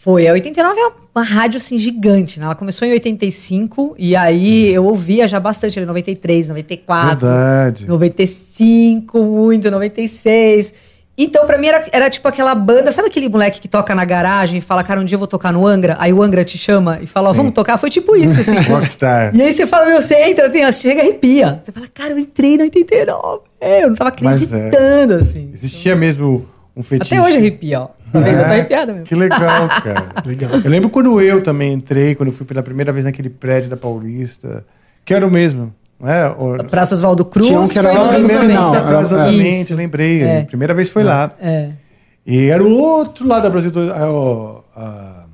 Foi. A 89 é uma rádio assim gigante, né? Ela começou em 85 e aí eu ouvia já bastante, 93, 94. Verdade. 95, muito, 96. Então, pra mim, era, era tipo aquela banda. Sabe aquele moleque que toca na garagem e fala, cara, um dia eu vou tocar no Angra? Aí o Angra te chama e fala, ó, vamos tocar? Foi tipo isso, assim. Rockstar. E aí você fala, meu, você entra, tem, você chega e arrepia. Você fala, cara, eu entrei no 89. É, eu não tava acreditando, é. assim. Existia mesmo um fetiche. Até hoje arrepia, ó. Tá vendo? É, eu tô arrepiada mesmo. Que legal, cara. legal. Eu lembro quando eu também entrei, quando eu fui pela primeira vez naquele prédio da Paulista, que era o mesmo. É? Praça Oswaldo Cruz. Tinha um que era lá no final. Exatamente, lembrei. É. Primeira vez foi é. lá. É. E era o outro lado da Brasil. Do, a, a,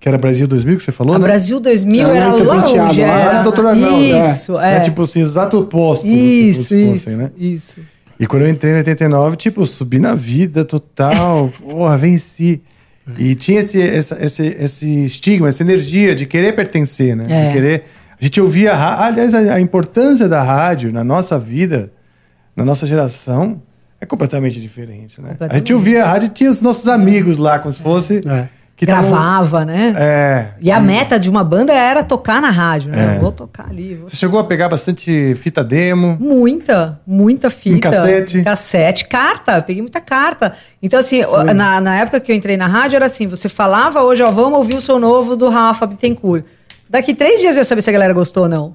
que era Brasil 2000 que você falou, a né? Brasil 2000 era, era longe. Era, era Doutor Arnaldo. Isso, é. é. tipo assim, exato oposto. Isso, assim, isso, fossem, né? isso. E quando eu entrei em 89, tipo, subi na vida total. porra, venci. E tinha esse, esse, esse, esse, estigma, essa energia de querer pertencer, né? É. De querer. A gente ouvia. Aliás, a, a importância da rádio na nossa vida na nossa geração, é completamente diferente, né? Completamente. A gente ouvia a rádio e tinha os nossos amigos lá, como se fosse. É. Que Gravava, tavam... né? É. E a meta de uma banda era tocar na rádio, né? É. Vou tocar ali. Vou... Você chegou a pegar bastante fita demo? Muita, muita fita. Em cassete? Cassete, carta, peguei muita carta. Então, assim, na, na época que eu entrei na rádio, era assim: você falava hoje, ó, vamos ouvir o som novo do Rafa Bittencourt. Daqui três dias eu ia saber se a galera gostou ou não.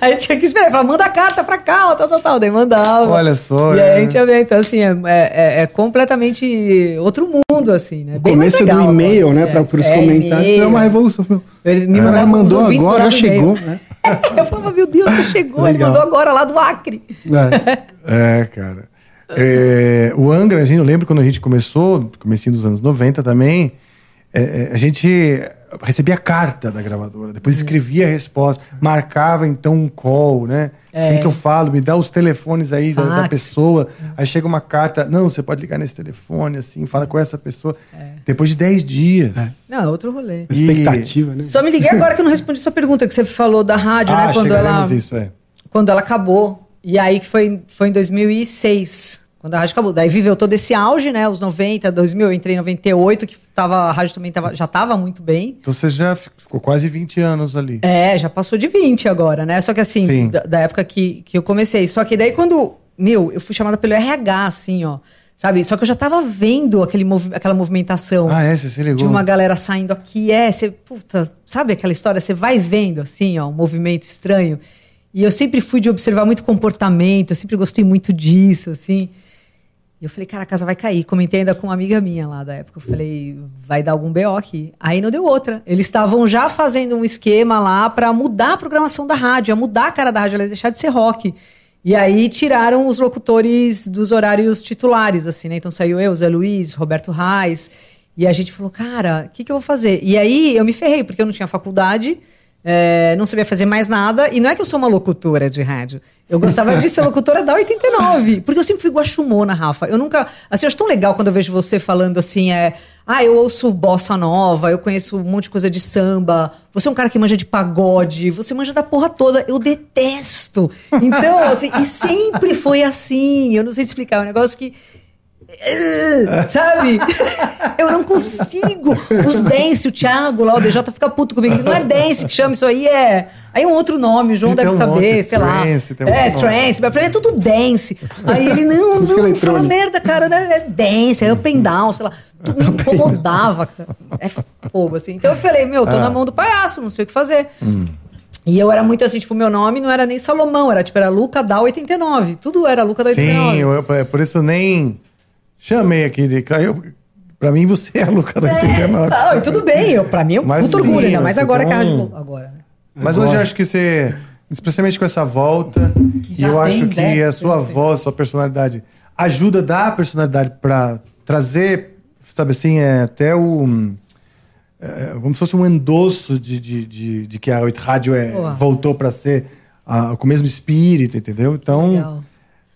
A gente tinha que esperar, falar, manda a carta pra cá, tal, tal, tal. Daí mandava. Olha só. E é. aí a gente ia ver, então assim, é, é, é, completamente outro mundo, assim, né? O Bem começo do e-mail, né, para os é, comentários, foi uma revolução. Ele me é, mandou agora, já chegou, né? eu falava, meu Deus, já chegou, Legal. ele mandou agora lá do Acre. É, é cara. É, o Angra, a gente, eu lembro quando a gente começou, comecinho dos anos 90 também, é, a gente recebia carta da gravadora, depois uhum. escrevia a resposta, marcava então um call, né? É. Como que eu falo? Me dá os telefones aí da, da, pessoa. Aí chega uma carta, não, você pode ligar nesse telefone, assim, fala com essa pessoa. É. Depois de 10 dias. É. Não, é outro rolê. E... Expectativa, né? Só me liguei agora que eu não respondi sua pergunta, que você falou da rádio, ah, né? Quando ela, isso, é. quando ela acabou. E aí que foi, foi em 2006. Quando a rádio acabou. Daí viveu todo esse auge, né? Os 90, 2000, eu entrei em 98, que tava, a rádio também tava, já estava muito bem. Então você já ficou quase 20 anos ali. É, já passou de 20 agora, né? Só que assim, da, da, época que, que eu comecei. Só que daí quando, meu, eu fui chamada pelo RH, assim, ó. Sabe? Só que eu já tava vendo aquele movi aquela movimentação. Ah, é? Você se ligou? De uma galera saindo aqui. É, você, puta, sabe aquela história? Você vai vendo, assim, ó, um movimento estranho. E eu sempre fui de observar muito comportamento, eu sempre gostei muito disso, assim. E eu falei, cara, a casa vai cair. Comentei ainda com uma amiga minha lá da época. Eu falei, vai dar algum BO aqui. Aí não deu outra. Eles estavam já fazendo um esquema lá para mudar a programação da rádio, mudar a cara da rádio, ela ia deixar de ser rock. E aí tiraram os locutores dos horários titulares, assim, né? Então saiu eu, Zé Luiz, Roberto Reis. E a gente falou, cara, o que, que eu vou fazer? E aí eu me ferrei, porque eu não tinha faculdade. É, não sabia fazer mais nada. E não é que eu sou uma locutora de rádio. Eu gostava de ser locutora da 89. Porque eu sempre fui guaxumona, Rafa. Eu nunca. Assim, eu acho tão legal quando eu vejo você falando assim, é. Ah, eu ouço bossa nova, eu conheço um monte de coisa de samba. Você é um cara que manja de pagode, você manja da porra toda. Eu detesto. Então, assim, e sempre foi assim. Eu não sei te explicar. É um negócio que Sabe? Eu não consigo. Os dance, o Thiago lá, o DJ fica puto comigo. Não é dance que chama isso aí, é. Aí é um outro nome, o João deve um saber, sei trance, lá. é, trance, mas pra mim é tudo dance. Aí ele, não, não, fala merda, cara, né? é dance, é open down, sei lá. Tudo me incomodava, cara. É fogo, assim. Então eu falei, meu, tô ah. na mão do palhaço, não sei o que fazer. Hum. E eu era muito assim, tipo, meu nome não era nem Salomão, era tipo, era Luca da 89. Tudo era Luca da 89. Sim, eu, é por isso nem Chamei aqui de caiu. Pra mim, você é a Luca da 89. Não, e tudo bem, eu, pra mim é um Mas puto orgulho, ainda mais agora que a rádio. Agora, né? Mas hoje eu acho que você, especialmente com essa volta, e eu acho que a sua voz, sua personalidade, ajuda, dá a personalidade pra trazer, sabe assim, é, até o. É, como se fosse um endosso de, de, de, de que a rádio é, voltou para ser a, com o mesmo espírito, entendeu? Então, Legal.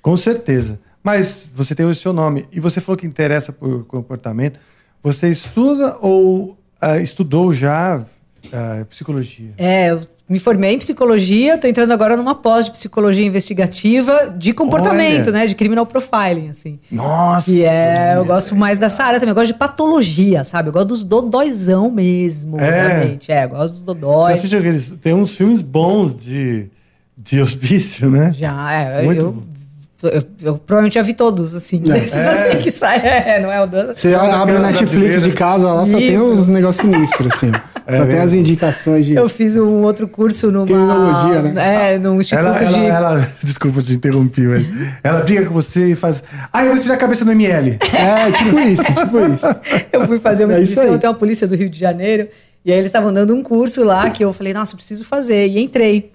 com certeza. Mas você tem o seu nome e você falou que interessa por comportamento. Você estuda ou uh, estudou já uh, psicologia? É, eu me formei em psicologia, estou entrando agora numa pós de psicologia investigativa de comportamento, Olha. né? De criminal profiling, assim. Nossa! E é, eu gosto mais dessa área também. Eu gosto de patologia, sabe? Eu gosto dos dodóizão mesmo, é. realmente. É, eu gosto dos dodóis. Você assistiu aqueles... Tem uns filmes bons de, de hospício, né? Já, é. Muito eu, eu, eu, provavelmente já vi todos, assim. É. Esses é. assim que sai, é, não é o dano. Você abre o Netflix de casa, lá só Isso. tem uns negócios sinistros, assim. É, só tem as indicações de. Eu fiz um outro curso numa. Criminologia, né? É, num instituto ela, de. Ela, ela, desculpa te interromper, mas. Ela briga com você e faz. Ah, eu vou tirar a cabeça no ML. É, tipo isso, tipo isso. Eu fui fazer uma é inscrição até a polícia do Rio de Janeiro. E aí eles estavam dando um curso lá que eu falei, nossa, eu preciso fazer. E entrei.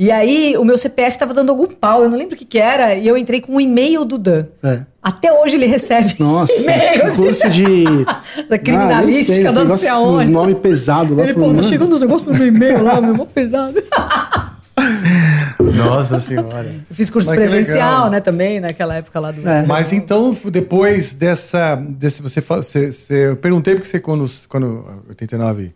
E aí o meu CPF estava dando algum pau, eu não lembro o que, que era, e eu entrei com um e-mail do Dan. É. Até hoje ele recebe Nossa, e-mail. curso de... da criminalística, ah, sei, não sei aonde. Os nomes pesados lá. Ele, pô, tá chegando os negócios no meu e-mail lá, meu, mó pesado. Nossa senhora. Eu fiz curso Mas presencial, né, também, naquela época lá do. É. Mas então, depois dessa. Desse, você, você, você, eu perguntei porque você, quando, quando 89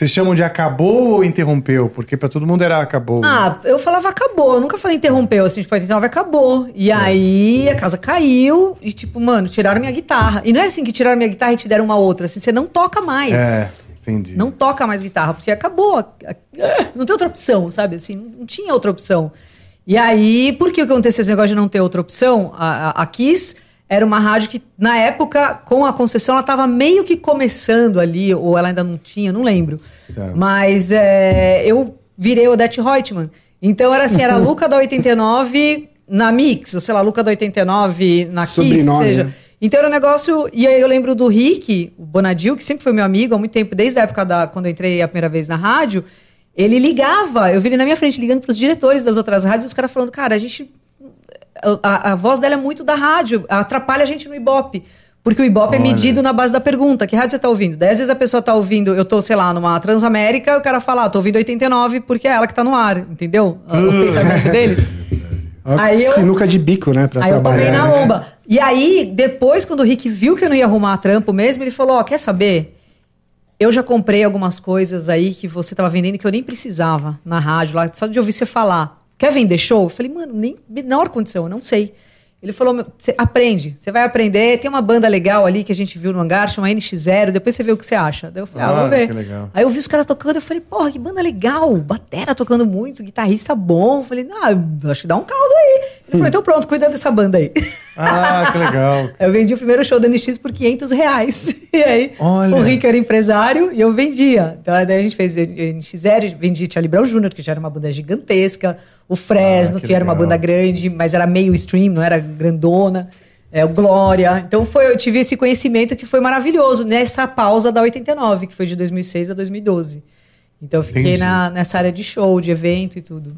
Vocês chamam de acabou ou interrompeu? Porque para todo mundo era acabou. Ah, eu falava acabou, eu nunca falei interrompeu, assim, tipo, 89 acabou. E é. aí a casa caiu e, tipo, mano, tiraram minha guitarra. E não é assim que tiraram minha guitarra e te deram uma outra, assim, você não toca mais. É, entendi. Não toca mais guitarra, porque acabou. Não tem outra opção, sabe? Assim, não tinha outra opção. E aí, por que aconteceu esse negócio de não ter outra opção? A, a, a Kiss era uma rádio que, na época, com a concessão, ela estava meio que começando ali, ou ela ainda não tinha, não lembro. Tá. Mas é, eu virei Odete Reutemann. Então era assim, era a Luca da 89 na Mix, ou sei lá, Luca da 89 na Kiss, que seja. Né? Então era um negócio. E aí eu lembro do Rick, o Bonadil, que sempre foi meu amigo há muito tempo, desde a época da quando eu entrei a primeira vez na rádio. Ele ligava, eu vi ele na minha frente ligando para os diretores das outras rádios, e os caras falando, cara, a gente a, a, voz dela é muito da rádio, atrapalha a gente no Ibope. Porque o Ibope é Olha. é medido na base da pergunta. Que rádio você tá ouvindo? Dez vezes a pessoa tá ouvindo, eu tô, sei lá, numa Transamérica, o cara fala, ah, tô ouvindo 89 porque é ela que tá no ar, entendeu? o pensamento deles. aí eu, sinuca de bico, né? Pra aí trabalhar. eu tomei na lomba. E aí, depois, quando o Rick viu que eu não ia arrumar trampo mesmo, ele falou: Ó, oh, quer saber? Eu já comprei algumas coisas aí que você tava vendendo que eu nem precisava na rádio, lá, só de ouvir você falar. Quer vender show? Eu falei, mano, nem hora aconteceu, eu não sei. Ele falou: você aprende, você vai aprender. Tem uma banda legal ali que a gente viu no hangar, chama NX0, depois você vê o que você acha. Daí eu falei: ah, ah vou ver. Aí eu vi os caras tocando, eu falei: porra, que banda legal, batera tocando muito, guitarrista bom. Eu falei: ah, acho que dá um caldo aí. Ele falou: então pronto, cuida dessa banda aí. Ah, que legal. eu vendi o primeiro show da NX por 500 reais. E aí Olha. o Rick era empresário e eu vendia. Então daí a gente fez NX0, vendi Charlie Brown Jr., que já era uma banda gigantesca o Fresno, ah, que, que era uma banda grande, mas era meio stream, não era grandona. É, o Glória. Então foi, eu tive esse conhecimento que foi maravilhoso nessa pausa da 89, que foi de 2006 a 2012. Então eu fiquei na, nessa área de show, de evento e tudo.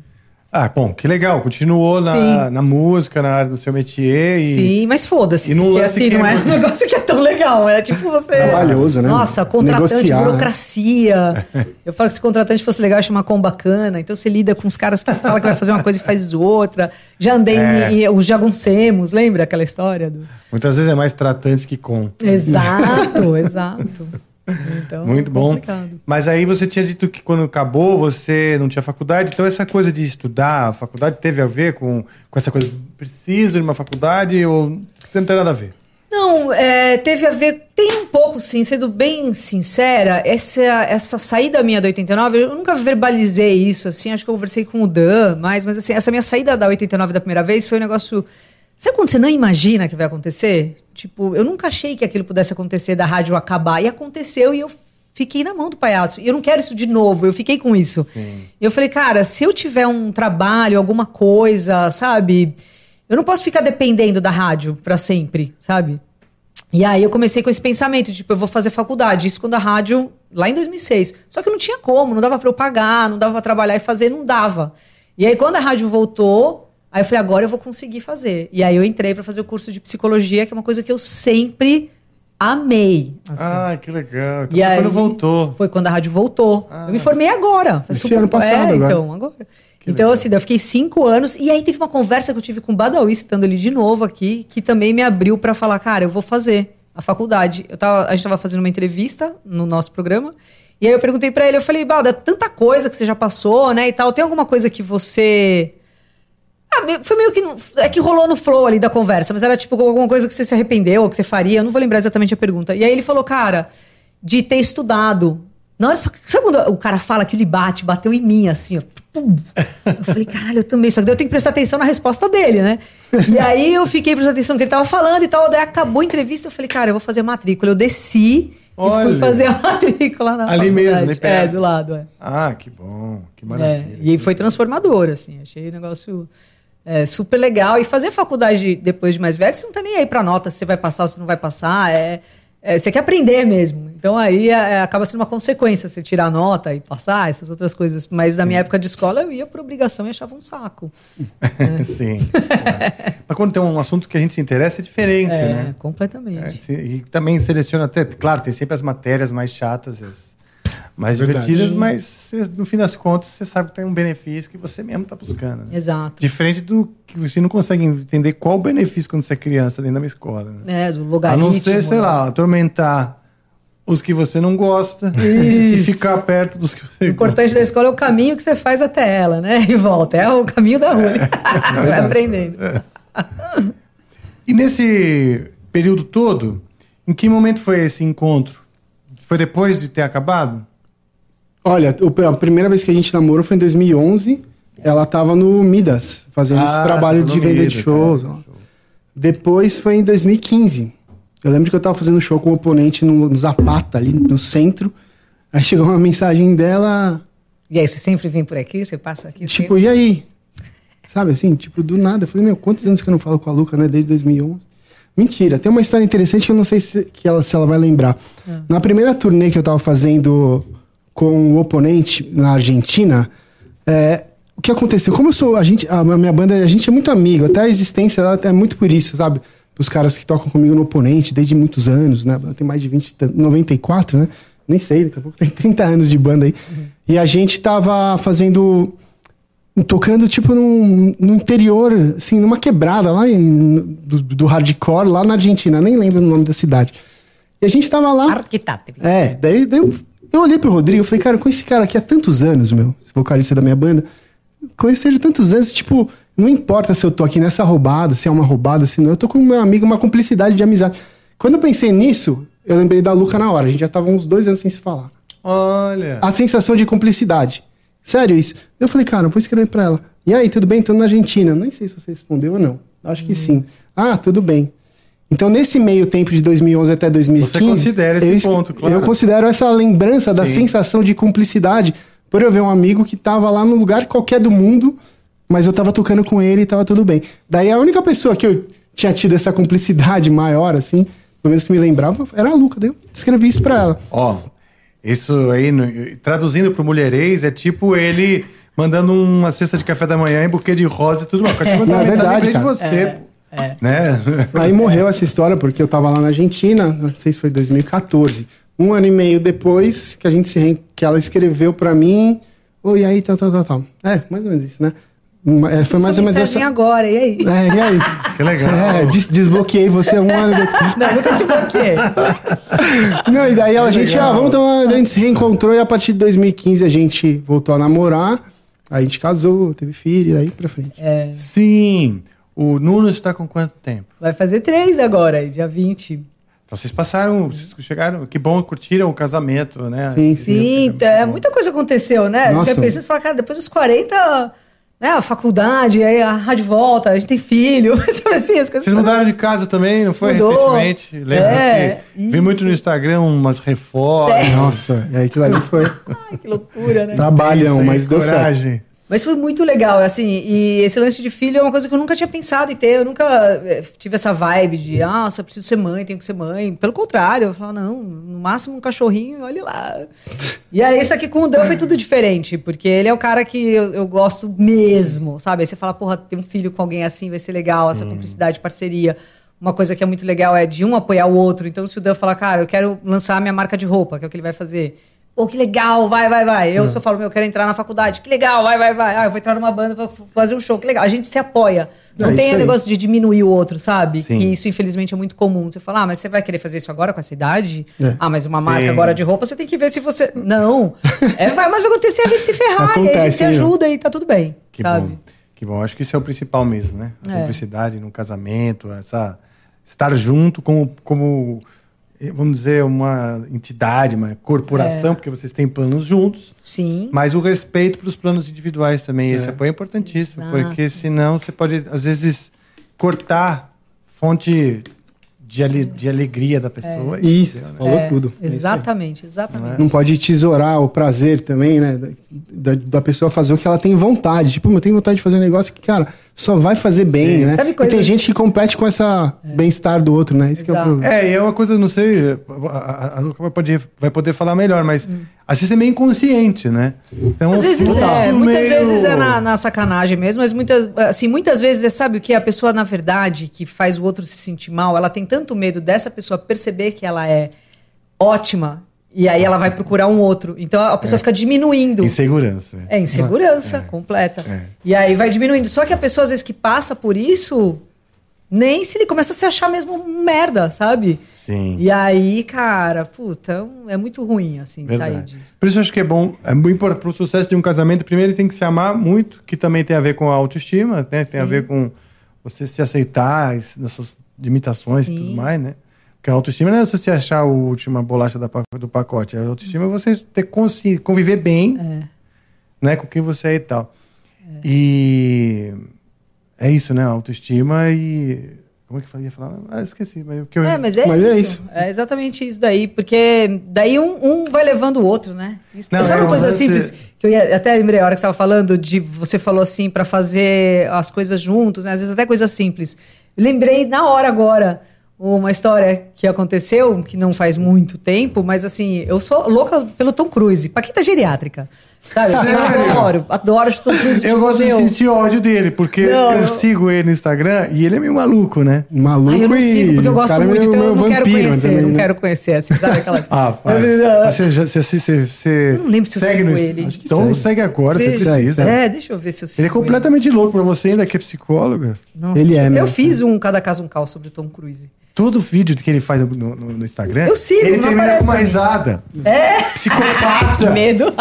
Ah, bom, que legal. Continuou na, na música, na área do seu métier. E... Sim, mas foda-se. Porque assim, não é um negócio que é tão legal. É tipo você. Trabalhoso, né? Nossa, contratante, Negociar, burocracia. Eu falo que se contratante fosse legal, chama com bacana. Então você lida com os caras que falam que vai fazer uma coisa e faz outra. Já andei é. em, os jaguncemos, lembra aquela história? Do... Muitas vezes é mais tratante que com. Exato, exato. Então, Muito bom. Mas aí você tinha dito que quando acabou você não tinha faculdade, então essa coisa de estudar, a faculdade teve a ver com, com essa coisa, preciso de uma faculdade ou não tem nada a ver? Não, é, teve a ver, tem um pouco sim, sendo bem sincera, essa, essa saída minha da 89, eu nunca verbalizei isso, assim, acho que eu conversei com o Dan, mas, mas assim, essa minha saída da 89 da primeira vez foi um negócio Sabe quando você não imagina que vai acontecer? Tipo, eu nunca achei que aquilo pudesse acontecer da rádio acabar. E aconteceu e eu fiquei na mão do palhaço. E eu não quero isso de novo, eu fiquei com isso. Sim. Eu falei, cara, se eu tiver um trabalho, alguma coisa, sabe? Eu não posso ficar dependendo da rádio para sempre, sabe? E aí eu comecei com esse pensamento, tipo, eu vou fazer faculdade. Isso quando a rádio, lá em 2006. Só que não tinha como, não dava para eu pagar, não dava para trabalhar e fazer, não dava. E aí quando a rádio voltou, Aí eu falei, agora eu vou conseguir fazer. E aí eu entrei para fazer o curso de psicologia, que é uma coisa que eu sempre amei. Assim. Ah, que legal. Então e foi aí, quando voltou. Foi quando a rádio voltou. Ah, eu me formei agora. Esse super... ano passado, é, agora. Então, agora. Que então, legal. assim, eu fiquei cinco anos. E aí teve uma conversa que eu tive com o Badawi, citando ele de novo aqui, que também me abriu para falar, cara, eu vou fazer a faculdade. Eu tava, a gente estava fazendo uma entrevista no nosso programa. E aí eu perguntei para ele, eu falei, Bada, tanta coisa que você já passou, né, e tal. Tem alguma coisa que você ah, foi meio que. É que rolou no flow ali da conversa, mas era tipo alguma coisa que você se arrependeu ou que você faria. Eu não vou lembrar exatamente a pergunta. E aí ele falou, cara, de ter estudado. Na hora, sabe quando o cara fala que ele bate, bateu em mim, assim, ó. Pum. Eu falei, caralho, eu também. Só que eu tenho que prestar atenção na resposta dele, né? E aí eu fiquei prestando atenção no que ele tava falando e tal. Daí acabou a entrevista, eu falei, cara, eu vou fazer a matrícula. Eu desci Olha. e fui fazer a matrícula na Ali faculdade. mesmo, ali perto. É, do lado, é. Ah, que bom, que maravilha. É, e foi transformador, assim. Achei o negócio é super legal. E fazer faculdade depois de mais velho, você não tá nem aí pra nota se você vai passar ou se não vai passar. É, é você quer aprender mesmo. Então aí é, é acaba sendo uma consequência você tirar nota e passar, essas outras coisas. Mas na minha época de escola eu ia por obrigação e achava um saco. É. Sim. É. Mas quando tem um assunto que a gente se interessa é diferente, é, né? Completamente. e também seleciona até, claro, tem sempre as matérias mais chatas. As mais Verdade. divertidas, mas no fim das contas você sabe que tem um benefício que você mesmo está buscando. Né? Exato. Diferente do que você não consegue entender qual o benefício quando você é criança dentro da minha escola. Né? É, do logaritmo. A não ser, sei lá, atormentar os que você não gosta Isso. e ficar perto dos que você O importante gosta. da escola é o caminho que você faz até ela, né? E volta. É o caminho da rua. É. você vai aprendendo. É. E nesse período todo, em que momento foi esse encontro? Foi depois de ter acabado? Olha, a primeira vez que a gente namorou foi em 2011. Ela estava no Midas, fazendo ah, esse trabalho de venda Midas, de shows. É, Depois foi em 2015. Eu lembro que eu estava fazendo show com o um oponente no, no Zapata, ali no centro. Aí chegou uma mensagem dela. E aí, você sempre vem por aqui? Você passa aqui? Tipo, sempre? e aí? Sabe assim, tipo, do nada. Eu falei, meu, quantos anos que eu não falo com a Luca, né? Desde 2011. Mentira, tem uma história interessante que eu não sei se, que ela, se ela vai lembrar. Ah. Na primeira turnê que eu tava fazendo com o oponente na Argentina, é, o que aconteceu? Como eu sou, a gente, a minha banda, a gente é muito amigo, até a existência dela é muito por isso, sabe? Os caras que tocam comigo no oponente desde muitos anos, né? Tem mais de 20, 94, né? Nem sei, daqui a pouco tem 30 anos de banda aí. Uhum. E a gente tava fazendo tocando tipo num, no interior, assim, numa quebrada lá em, do, do, hardcore, lá na Argentina, nem lembro o nome da cidade. E a gente tava lá. Arquitate. É, daí, daí eu, eu olhei pro Rodrigo e falei, cara, com esse cara aqui há tantos anos, meu, vocalista da minha banda, conheço ele há tantos anos, tipo, não importa se eu tô aqui nessa roubada, se é uma roubada, se não, eu tô com meu amigo, uma cumplicidade de amizade. Quando eu pensei nisso, eu lembrei da Luca na hora, a gente já tava uns dois anos sem se falar. Olha. A sensação de cumplicidade. Sério isso. Eu falei, cara, eu vou escrever pra ela. E aí, tudo bem? Tô na Argentina. Nem sei se você respondeu ou não. Acho que hum. sim. Ah, tudo bem. Então, nesse meio tempo de 2011 até 2015... Você considera esse eu, ponto, claro. Eu considero essa lembrança sim. da sensação de cumplicidade por eu ver um amigo que tava lá no lugar qualquer do mundo, mas eu tava tocando com ele e tava tudo bem. Daí, a única pessoa que eu tinha tido essa cumplicidade maior, assim, pelo menos que me lembrava, era a Luca. Daí eu escrevi isso pra ela. Ó, isso aí, no, traduzindo para o mulherês, é tipo ele mandando uma cesta de café da manhã em buquê de rosa e tudo mais. É, não, é verdade, de você. É, é. Né? Aí morreu essa história porque eu tava lá na Argentina, não sei se foi 2014. Um ano e meio depois que a gente se que ela escreveu para mim, oi, aí, tal, tal, tal, tal. É, mais ou menos isso, né? É, foi mais ou menos essa. agora, e aí? É, e aí? Que legal. É, des desbloqueei você um ano depois. Não, nunca te bloqueei. Não, e daí a gente, ah, vamos tomar. A gente se reencontrou e a partir de 2015 a gente voltou a namorar. Aí a gente casou, teve filho, aí pra frente. É. Sim. O Nuno está com quanto tempo? Vai fazer três agora, dia 20. Então vocês passaram, vocês chegaram, que bom, curtiram o casamento, né? Sim, sim. sim é, muita coisa aconteceu, né? Nossa. Você fala, cara, depois dos 40 né, a faculdade, aí a rádio volta, a gente tem filho, assim, as coisas. Vocês mudaram de casa também, não foi Mudou. recentemente? Lembra é, que vi muito no Instagram umas reformas. É. Nossa, e aí aquilo ali foi. Ai, que loucura, né? Trabalham, mas deu coragem. certo. Mas foi muito legal, assim, e esse lance de filho é uma coisa que eu nunca tinha pensado em ter, eu nunca eh, tive essa vibe de, só preciso ser mãe, tenho que ser mãe. Pelo contrário, eu falo, não, no máximo um cachorrinho, olhe lá. e aí, isso aqui com o Dan foi tudo diferente, porque ele é o cara que eu, eu, gosto mesmo, sabe? Aí você fala, porra, ter um filho com alguém assim vai ser legal, essa hum. cumplicidade, parceria. Uma coisa que é muito legal é de um apoiar o outro. Então, se o Dan falar, cara, eu quero lançar a minha marca de roupa, que é o que ele vai fazer Pô, que legal, vai, vai, vai. Eu, é. se eu falo, meu, eu quero entrar na faculdade, que legal, vai, vai, vai. Ah, eu vou entrar numa banda, vou fazer um show, que legal. A gente se apoia. Não é, tem o negócio de diminuir o outro, sabe? Sim. Que isso, infelizmente, é muito comum. Você fala, ah, mas você vai querer fazer isso agora com essa idade? É. Ah, mas uma Sim. marca agora de roupa, você tem que ver se você. Não. é, vai, mas vai acontecer a gente se ferrar, Acontece, e a gente se ajuda e tá tudo bem. Que sabe? bom. Que bom. Acho que isso é o principal mesmo, né? A é. cumplicidade no casamento, essa. Estar junto como. como vamos dizer, uma entidade, uma corporação, é. porque vocês têm planos juntos. Sim. Mas o respeito para os planos individuais também. É. Esse apoio é importantíssimo, Exato. porque senão você pode, às vezes, cortar fonte de, de alegria da pessoa. É. Isso, né? falou é, tudo. Exatamente, exatamente. Não, pode tesourar o prazer também, né? Da, da, pessoa fazer o que ela tem vontade. Tipo, eu tenho vontade de fazer um negócio que, cara, só vai fazer bem, né? Sabe e tem gente que compete com essa é. bem-estar do outro, né? Isso que é o problema. É, e é uma coisa, não sei, a Luca vai poder, vai poder falar melhor, mas hum. às vezes é meio inconsciente, né? Então, às vezes é, muitas meio... vezes é na, na, sacanagem mesmo, mas muitas, assim, muitas vezes é, sabe o que? A pessoa, na verdade, que faz o outro se sentir mal, ela tem tanto medo dessa pessoa perceber que ela é ótima e aí ela vai procurar um outro. Então a pessoa é. fica diminuindo. Insegurança. É, insegurança é. completa. É. E aí vai diminuindo. Só que a pessoa, às vezes, que passa por isso, nem se ele começa a se achar mesmo merda, sabe? Sim. E aí, cara, puta, é muito ruim, assim, Verdade. sair disso. Por isso eu acho que é bom, é muito importante pro sucesso de um casamento, primeiro ele tem que se amar muito, que também tem a ver com a autoestima, né? Tem Sim. a ver com você se aceitar nas suas limitações Sim. e tudo mais, né? Porque a autoestima não é você se achar a última bolacha do pacote. A autoestima é você ter conviver bem é. né, com quem você é e tal. É. E é isso, né? Autoestima e. Como é que eu ia falar? Ah, esqueci. Mas, eu... é, mas, é, mas é isso. é, isso. é exatamente isso daí. Porque daí um, um vai levando o outro, né? Isso, Não, é uma coisa simples. Você... Que eu ia, até lembrei a hora que você estava falando de. Você falou assim, para fazer as coisas juntos, né? às vezes até coisas simples. Lembrei na hora agora uma história que aconteceu, que não faz muito tempo, mas assim, eu sou louca pelo Tom Cruise. Paquita geriátrica. Sabe? Assim, eu adoro, adoro o Tom Cruise. Eu gosto de sentir ódio dele, porque não, eu, eu, sigo ele no Instagram e ele é meio maluco, né? Maluco ah, eu não sigo, porque eu gosto é muito, então eu não quero conhecer. Também, né? Não quero conhecer, assim, sabe aquela... ah, Você, você, você, você não lembro se eu sigo no... ele. Então segue, segue agora, você precisa. É, deixa eu ver se eu sigo Ele é completamente ele. louco pra você ainda, que é psicóloga. Nossa, ele é, né? Eu fiz um Cada Caso Um Cal sobre o Tom Cruise. Todo vídeo que ele faz no, no, no Instagram, eu sigo, ele termina com uma risada. É. Psicopata. que medo.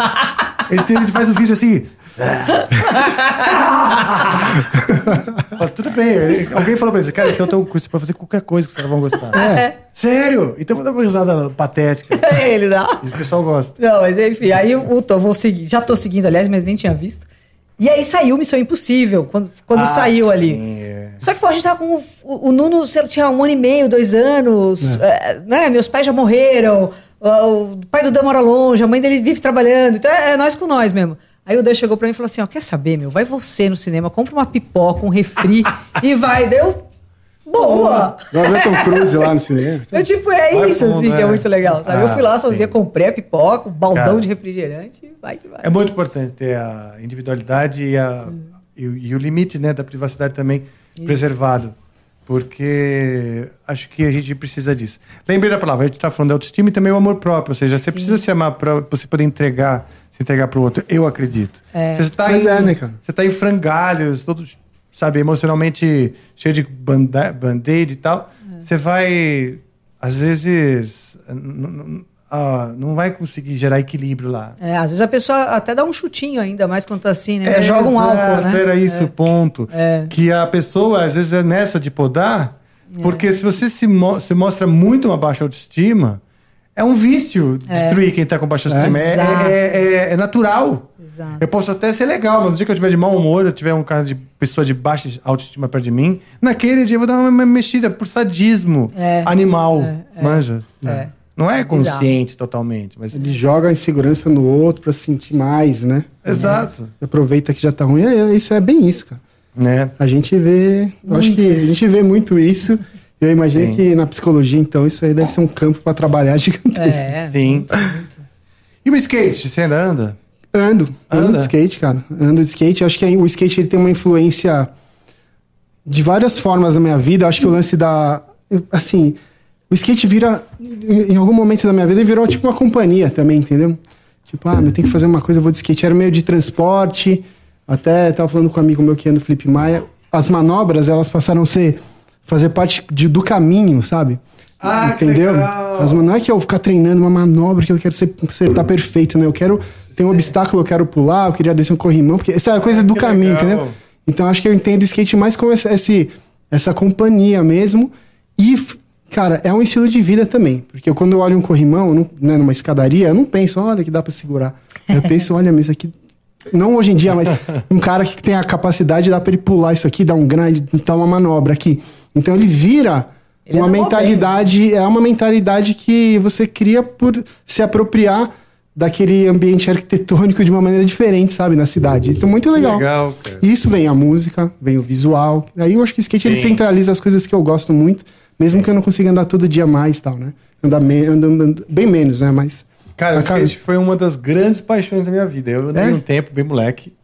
ele, ele faz um vídeo assim. tudo bem. Alguém falou pra ele, cara, esse é o teu curso pra fazer qualquer coisa que vocês vão gostar. É. Sério? Então vou dar uma risada patética. ele dá. O pessoal gosta. Não, mas enfim, aí eu, eu vou seguir. Já tô seguindo, aliás, mas nem tinha visto. E aí saiu Missão Impossível, quando, quando ah, saiu ali. É. Só que, pô, a gente tava com. O, o Nuno tinha um ano e meio, dois anos. É. É, né? Meus pais já morreram. O, o pai do Dan mora longe, a mãe dele vive trabalhando. Então é, é nós com nós mesmo. Aí o Dan chegou pra mim e falou assim: ó, quer saber, meu? Vai você no cinema, compra uma pipoca, um refri e vai. Deu boa! Vai ver Tom Cruise lá no cinema. Eu, tipo, é vai isso, assim, que é muito legal, sabe? Ah, eu fui lá sozinha, sim. comprei a pipoca, um baldão Cara, de refrigerante e vai que vai. É muito importante ter a individualidade e, a, hum. e, e, o limite né, da privacidade também isso. preservado. Porque acho que a gente precisa disso. Lembrei da palavra, a gente está falando de autoestima e também o amor próprio. Ou seja, você Sim. precisa se amar para você poder entregar, se entregar para o outro. Eu acredito. É. Você está em, é, né, Você está em frangalhos, todos sabe, emocionalmente cheio de band-aid e tal, é. você vai, às vezes, uh, não vai conseguir gerar equilíbrio lá. É, às vezes a pessoa até dá um chutinho ainda, mais quando tá assim, né? É, joga um álcool, né? Era isso o é. ponto. É. Que a pessoa, às vezes, é nessa de podar, é. porque se você se, mo se mostra muito uma baixa autoestima, é um vício destruir quem tá com baixa autoestima. É, é, natural. Exato. Eu posso até ser legal, mas no dia que eu tiver de mau humor, eu tiver um cara de pessoa de baixa autoestima perto de mim, naquele dia eu vou dar uma mexida por sadismo é, animal. É, é, manja? É. Não é consciente totalmente, mas. Ele joga a insegurança no outro para sentir mais, né? Exato. Aproveita que já tá ruim. É, isso é bem isso, cara. Né? A gente vê. Eu acho que a gente vê muito isso. Eu imagino Sim. que na psicologia, então, isso aí deve ser um campo para trabalhar gigantesco. É, Sim. Muito. E o skate, você ainda anda? Ando, ando Anda. de skate, cara. Ando de skate. Acho que o skate ele tem uma influência de várias formas na minha vida. Acho que o lance da. Assim, o skate vira. Em algum momento da minha vida, ele virou tipo uma companhia também, entendeu? Tipo, ah, eu tenho que fazer uma coisa, eu vou de skate. Era meio de transporte. Até tava falando com um amigo meu que anda no Felipe Maia. As manobras, elas passaram a ser. fazer parte de, do caminho, sabe? Ah, Entendeu? Mas não é que eu ficar treinando uma manobra que eu quero ser, acertar perfeito, né? Eu quero tem um obstáculo, eu quero pular, eu queria descer um corrimão, porque essa é a coisa ah, do caminho, legal. entendeu? Então acho que eu entendo o skate mais como essa, esse, essa companhia mesmo. E, cara, é um estilo de vida também. Porque eu, quando eu olho um corrimão, não, né, numa escadaria, eu não penso, olha que dá para segurar. Eu penso, olha, mas isso aqui. Não hoje em dia, mas um cara que tem a capacidade, dá para ele pular isso aqui, dar um grande, dar uma manobra aqui. Então ele vira. Ele uma mentalidade, bem. é uma mentalidade que você cria por se apropriar daquele ambiente arquitetônico de uma maneira diferente, sabe, na cidade. Então, muito legal. legal Isso vem a música, vem o visual. Aí eu acho que o skate ele centraliza as coisas que eu gosto muito, mesmo Sim. que eu não consiga andar todo dia mais tal, né? Andar me andando bem menos, né? Mas. Cara, o skate foi uma das grandes paixões da minha vida. Eu andei é? um tempo, bem moleque.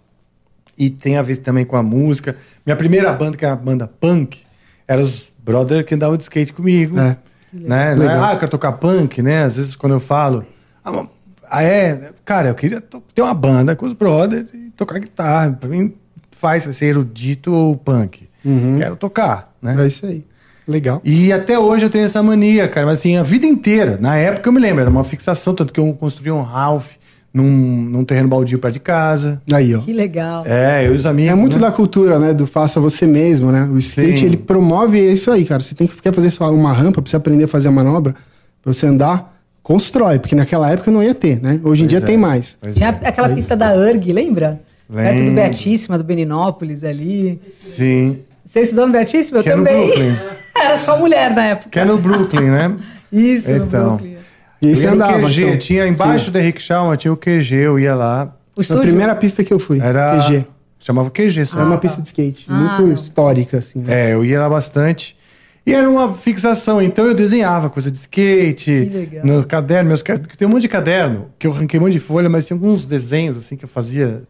E tem a ver também com a música. Minha primeira banda, que era a banda punk, era os brothers que andavam de skate comigo. É. Né? Legal. Ah, eu quero tocar punk, né? Às vezes quando eu falo. Ah, ah, é? Cara, eu queria ter uma banda com os brothers e tocar guitarra. Pra mim, faz ser erudito ou punk. Uhum. Quero tocar, né? É isso aí. Legal. E até hoje eu tenho essa mania, cara. Mas assim, a vida inteira. Na época eu me lembro, era uma fixação, tanto que eu construí um Ralph num, num terreno baldio perto de casa. Aí, ó. Que legal. É, eu e os amigos. É muito né? da cultura, né? Do faça você mesmo, né? O skate, Sim. ele promove isso aí, cara. Você tem que quer fazer uma rampa pra você aprender a fazer a manobra, pra você andar constrói, porque naquela época não ia ter, né? Hoje em pois dia é. tem mais. Tinha é. aquela pista da URG, lembra? Lembra. Perto do Beatíssima, do Beninópolis ali. Sim. Você estudou no Beatíssima? Eu que também. É no Brooklyn. Era só mulher na época. Que é no Brooklyn, né? Isso, então. no Brooklyn. E você andava, QG, então, tinha embaixo da Rick Shaw, tinha o QG, eu ia lá. O a primeira pista que eu fui, era QG. Chamava QG, só. Ah, uma tá. pista de skate, ah, muito histórica, assim. Né? É, eu ia lá bastante. E era uma fixação, então eu desenhava coisa de skate, no caderno, meus tem um monte de caderno, que eu arranquei um monte de folha, mas tinha alguns desenhos assim que eu fazia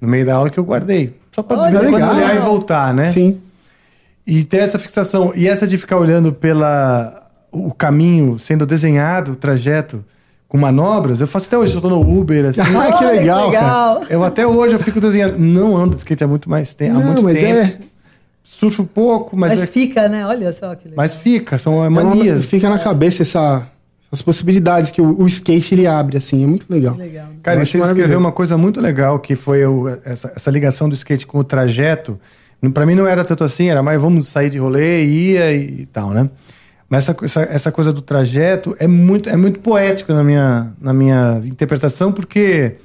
no meio da aula que eu guardei. Só para olhar e voltar, né? Sim. E ter essa fixação. E essa de ficar olhando pela o caminho sendo desenhado, o trajeto com manobras, eu faço até hoje, eu tô no Uber, assim. ah, que legal, legal. Eu até hoje eu fico desenhando. Não ando de skate há muito mais tempo. Há muito mas tempo. É surfo pouco, mas. Mas é... fica, né? Olha só que legal. Mas fica, são é manias. Uma, fica na cabeça essa, essas possibilidades que o, o, skate ele abre, assim, é muito legal. legal. Cara, você escreveu uma coisa muito legal, que foi o, essa, essa ligação do skate com o trajeto. Para mim não era tanto assim, era mais vamos sair de rolê, ia e tal, né? Mas essa, essa, essa, coisa do trajeto é muito, é muito poético na minha, na minha interpretação, porque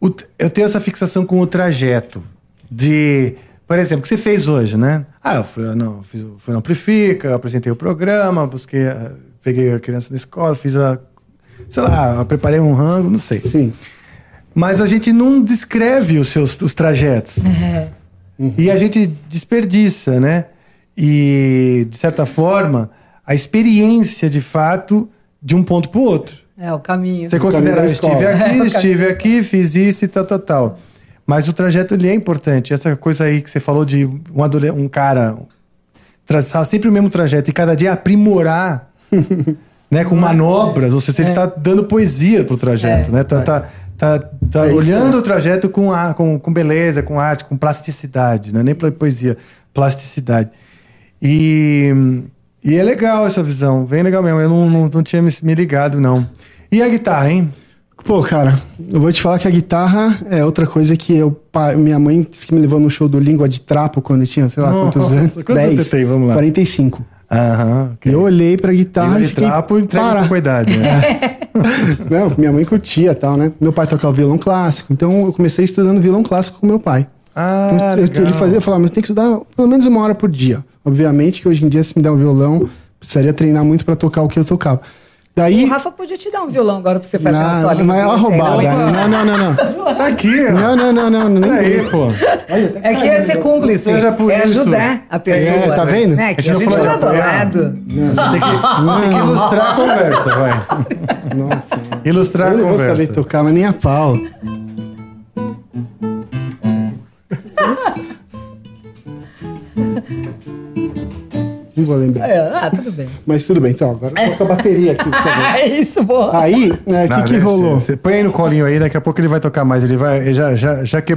o, eu tenho essa fixação com o trajeto. De por exemplo, o que você fez hoje, né? Ah, eu fui, não, fiz, fui no Amplifica, apresentei o programa, busquei, eh, peguei a criança da escola, fiz a. Sei lá, preparei um rango, não sei. Sim. Mas a gente não descreve os seus os trajetos. É. Uhum. E a gente desperdiça, né? E, de certa forma, a experiência de fato de um ponto para o outro. É, o caminho. Você considera, estive aqui, é, estive aqui, fiz isso e tal, tal, tal. Mas o trajeto ele é importante. Essa coisa aí que você falou de um, um cara traçar sempre o mesmo trajeto e cada dia aprimorar, né, com manobras, ou seja, ele está é. dando poesia pro trajeto, é. né? Tá, tá, tá, tá é olhando o trajeto com, a, com, com beleza, com arte, com plasticidade, não é nem poesia, plasticidade. E, e é legal essa visão, bem legal mesmo. Eu não, não, não tinha me, me ligado, não. E a guitarra, hein? Pô, cara, eu vou te falar que a guitarra é outra coisa que eu. Minha mãe disse que me levou no show do Língua de Trapo quando eu tinha, sei lá, Nossa, quantos anos? Quantos 10, você tem? Vamos lá. 45. Aham. Okay. Eu olhei pra guitarra Língua e fiquei. Trapo entrega com idade, né? Não, minha mãe curtia e tal, né? Meu pai tocava violão clássico, então eu comecei estudando violão clássico com meu pai. Ah, então, eu, ele fazia, eu falava, mas tem que estudar pelo menos uma hora por dia. Obviamente que hoje em dia, se me der um violão, precisaria treinar muito para tocar o que eu tocava. Daí... O Rafa podia te dar um violão agora pra você fazer não, uma solinha. Mas é uma roubada. Não, não, não, não. Tá aqui, ó. Não, não, não, não. Nem aí, pô. É que é ser cúmplice. Seja por é isso. ajudar a pessoa. É, tá vendo? É, que a gente, a gente do lado. Você tem que, tem que ilustrar a conversa, vai. Nossa. Ilustrar a conversa. Eu não vou saber tocar, mas nem a pau. Não vou lembrar. É, ah, tudo bem. Mas tudo bem, então. Agora toca a bateria aqui, por favor. É isso, boa. Aí, o é, que, que rolou? Você põe aí no colinho aí, daqui a pouco ele vai tocar mais. Ele vai. Já, já, já que.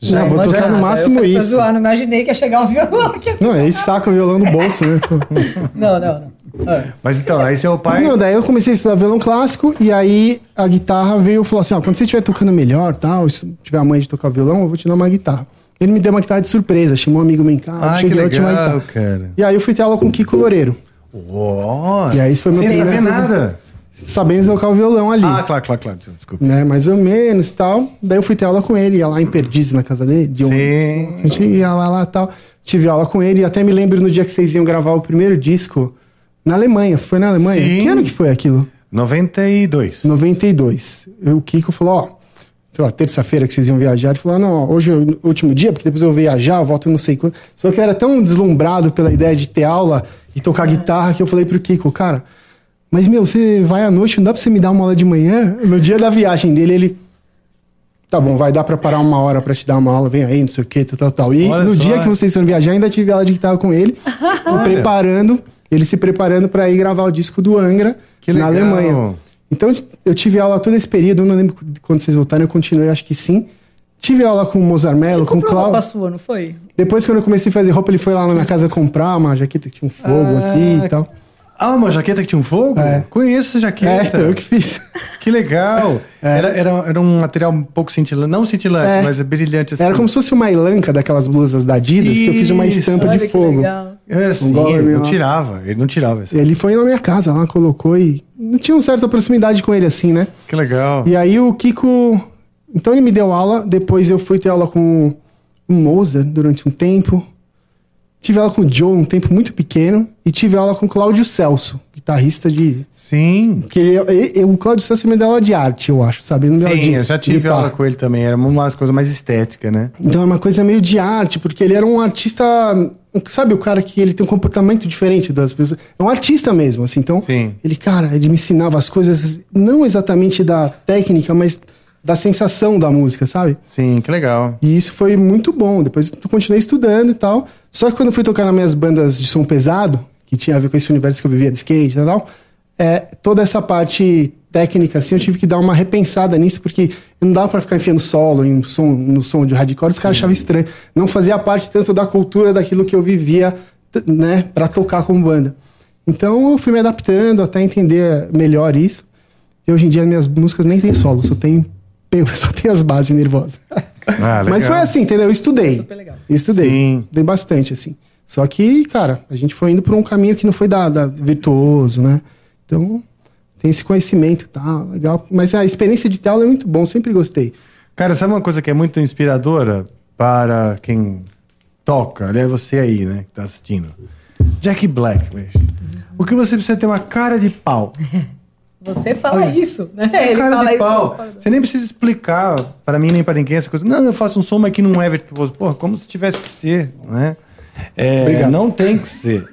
Já não, vou tocar no máximo eu isso. Zoar, não imaginei que ia chegar um violão aqui. Não, aí saca o violão do bolso, né? não, não, não. É. Mas então, aí seu pai. Não, daí eu comecei a estudar violão clássico e aí a guitarra veio e falou assim: ó, quando você estiver tocando melhor, tal, se tiver a mãe de tocar violão, eu vou te dar uma guitarra. Ele me deu uma guitarra de surpresa, chamou um amigo meu em casa, ah, cheguei que legal, cara. E aí eu fui ter aula com o Kiko Loureiro. Uou, e aí isso foi meu Sem saber nada. Sabendo tocar o violão ali. Ah, claro, claro, claro. Desculpa. Né, mais ou menos tal. Daí eu fui ter aula com ele, ia lá em Perdizes, na casa dele. De um, Sim. A gente ia lá, lá tal. Tive aula com ele. E até me lembro no dia que vocês iam gravar o primeiro disco na Alemanha. Foi na Alemanha? Sim. Que ano que foi aquilo? 92. 92. O Kiko falou, ó sei lá, terça-feira que vocês iam viajar, ele falou, ah, não, hoje é o último dia, porque depois eu vou viajar, eu volto não sei quando. Só que eu era tão deslumbrado pela ideia de ter aula e tocar guitarra que eu falei pro Kiko, cara, mas meu, você vai à noite, não dá pra você me dar uma aula de manhã? No dia da viagem dele, ele. Tá bom, vai dar pra parar uma hora pra te dar uma aula, vem aí, não sei o que, tal, tal, tal. E Olha no só, dia que vocês foram viajar, ainda tive aula de guitarra com ele, preparando, ele se preparando para ir gravar o disco do Angra na Alemanha. Então eu tive aula todo esse período, eu não lembro quando vocês voltaram, eu continuei, acho que sim. Tive aula com o Mozart Mello, com o Comprou roupa Cláudio. sua, não foi? Depois, quando eu comecei a fazer roupa, ele foi lá na minha casa comprar uma jaqueta que tinha um fogo Ah, aqui e tal. Ah, uma jaqueta que tinha um fogo? É. Conheço essa É, jaqueta. então eu que fiz. Que legal. É. Era, era, era um material um pouco cintilante. Não cintilante, É. mas é brilhante assim. Era como se fosse uma elanca daquelas blusas da Adidas, que eu fiz uma Isso. estampa Olha de que fogo. legal. É, sim, ele não tirava. Ele não tirava essa. Ele foi na minha casa lá, colocou e. Não tinha uma certa proximidade com ele assim, né? Que legal. E aí o Kiko. Então ele me deu aula, depois eu fui ter aula com o Mozart durante um tempo. Tive aula com o Joe um tempo muito pequeno. E tive aula com o Cláudio Celso, guitarrista de. Sim. Que ele, e- e- o Cláudio Celso me deu aula de arte, eu acho, sabe? Ele não deu aula Sim, de eu já tive guitarra. aula com ele também. Era uma coisa mais estética, né? Então é uma coisa meio de arte, porque ele era um artista. Sabe, o cara que ele tem um comportamento diferente das pessoas. É um artista mesmo, assim. Então, Sim. ele, cara, ele me ensinava as coisas, não exatamente da técnica, mas da sensação da música, sabe? Sim, que legal. E isso foi muito bom. Depois eu continuei estudando e tal. Só que quando eu fui tocar nas minhas bandas de som pesado, que tinha a ver com esse universo que eu vivia de skate e tal, é, toda essa parte técnica, assim, eu tive que dar uma repensada nisso, porque não dava pra ficar enfiando solo em som, no som de hardcore, os caras achavam estranho. Não fazia parte tanto da cultura daquilo que eu vivia, né, pra tocar como banda. Então eu fui me adaptando até entender melhor isso. E hoje em dia minhas músicas nem tem solo, só tem, só tem as bases nervosas. Ah, legal. Mas foi assim, entendeu? Eu estudei. Super legal. Eu estudei. Sim. Estudei bastante, assim. Só que, cara, a gente foi indo por um caminho que não foi da, da virtuoso, né? Então, tem esse conhecimento, tá? Legal. Mas a experiência de ter aula é muito bom, sempre gostei. Cara, sabe uma coisa que é muito inspiradora para quem toca? Aliás, você aí, né, que tá assistindo. Jack Black, bicho. O que você precisa ter uma cara de pau. Você fala Olha, isso, né? Ele cara fala de isso. pau. Você nem precisa explicar para mim nem para ninguém essa coisa. Não, eu faço um som, mas que não é virtuoso. Porra, como se tivesse que ser, né? É, não tem que ser.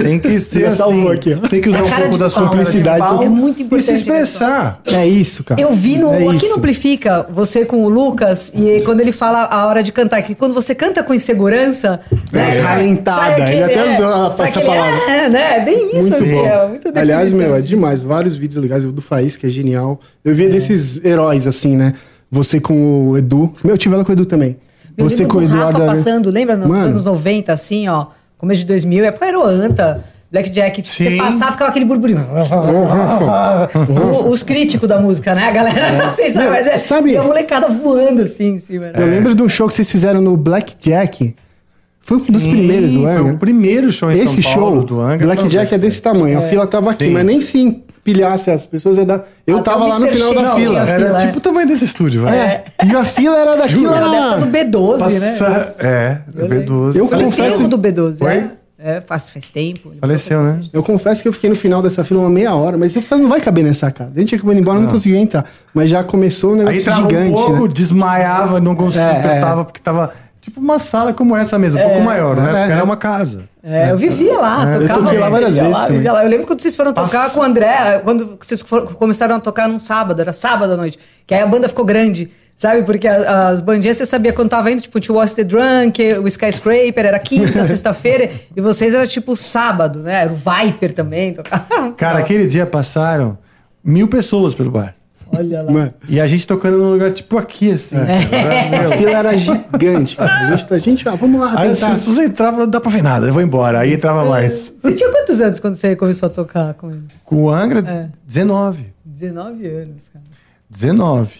Tem que ser assim. aqui. Tem que usar É um pouco da sua pau. simplicidade Cara de pau. É muito e se importante, expressar. É isso, cara. Eu vi no, é aqui isso. no Amplifica, você com o Lucas, e quando ele fala a hora de cantar, que quando você canta com insegurança. É, ralentada, ele até usou a- sai essa palavra. É, né? É bem isso, Muito assim, bom. é muito Aliás, meu, é demais. Vários vídeos legais. O do Faísca que é genial. Eu via desses heróis, assim, né? Você com o Edu. Meu, eu tive ela com o Edu também. Eu Você com o do Rafa Eduardo. Aranha. passando, lembra nos Mano. anos 90, assim, ó, começo de 2000, época era o Anta, Blackjack, você Sim. passava, ficava aquele burburinho. O- Os críticos da música, né? A galera, assim, sabe? Mas é- Sabe- E a molecada voando, assim, em cima. né? Eu lembro de um show que vocês fizeram no Blackjack. Foi um dos primeiros Foi Angra. o primeiro show em Esse São Paulo show, do Angra. Blackjack é desse tamanho. A fila tava aqui, Sim. mas nem se empilhasse as pessoas ia dar. Eu Até tava lá no final da não fila. Era fila, tipo o tamanho desse estúdio, vai. É. E a fila era daqui lá Era da época do B12, né? Passa- É, do B12. Eu confesso- do B12, Oi? é? É, faz, faz tempo. Faleceu, né? Eu confesso que eu fiquei no final dessa fila uma meia hora, mas eu falei, não vai caber nessa casa. A gente acabou indo embora, não, conseguiu entrar. Mas já começou um Aí negócio tava gigante, um pouco, né? desmaiava, não conseguia, É, é. porque tava tipo uma sala como essa mesmo, um pouco maior, né? é, Porque é. era uma casa. É, eu vivia lá, eu tocava. toquei lá várias vivia vezes lá, vivia lá. Eu lembro quando vocês foram tocar com o André, quando vocês for- começaram a tocar num sábado, era sábado à noite, que aí a banda ficou grande, sabe? Porque a- as bandinhas você sabia quando tava indo, tipo, tinha o Was the Drunk, o Skyscraper, era quinta, sexta-feira, e vocês era tipo sábado, né? Era o Viper também, tocava. Cara, aquele dia passaram mil pessoas pelo bar. Olha lá. Mano, E a gente tocando num lugar tipo aqui, assim. a fila era gigante, cara. A gente, a gente ah, vamos lá, Aí as tentar. pessoas entravam, não dá pra ver nada, eu vou embora. Aí entrava mais. Você tinha quantos anos quando você começou a tocar com ele? Com o Angra, É. 19. 19 anos, cara. 19.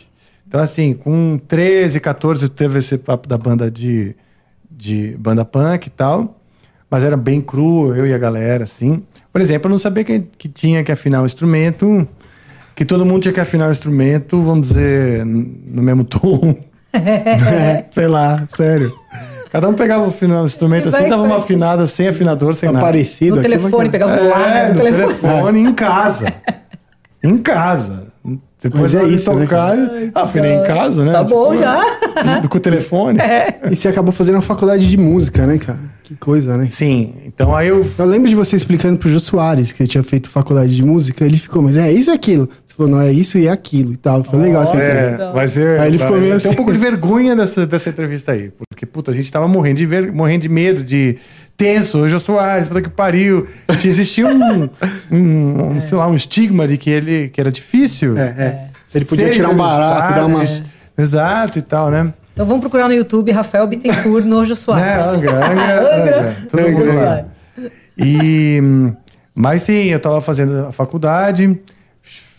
Então, assim, com 13, 14, teve esse papo da banda de, de banda punk e tal. Mas era bem cru, eu e a galera, assim. Por exemplo, eu não sabia que, que tinha que afinar o instrumento, que todo mundo tinha que afinar o instrumento, vamos dizer, no mesmo tom. Sei lá, sério. Cada um pegava o final do instrumento assim, dava uma afinada sem afinador, sem Tá nada. parecido No aqui, telefone, mas- pegava o celular, né? É, No no telefone. telefone, em casa. Em casa. Depois Mas é isso, né, tocar, afinei em casa, né? Tá bom já. Com o telefone. E você acabou fazendo uma faculdade de música, né, cara? Que coisa, né? Sim, então aí eu. Eu lembro de você explicando pro Jô Soares que você tinha feito faculdade de música, ele ficou, mas é isso e aquilo. Falou, não, é isso e é aquilo e tal. Foi legal essa entrevista. É, vai ser. Aí ele ficou meio eu assim. um pouco de vergonha dessa, dessa entrevista aí. Porque, puta, a gente tava morrendo de, ver, morrendo de medo, de tenso, o Jô Soares, puta que pariu. Que Existia um, um, um, sei lá, um estigma de que ele que era difícil. É, é. Ele podia ser tirar um barato, dar uma. Exato e tal, né? Então vamos procurar no YouTube Rafael Bittencourt Nojo Soares. É, Angra, Angra, Angra. Angra. E, mas sim, eu estava fazendo a faculdade,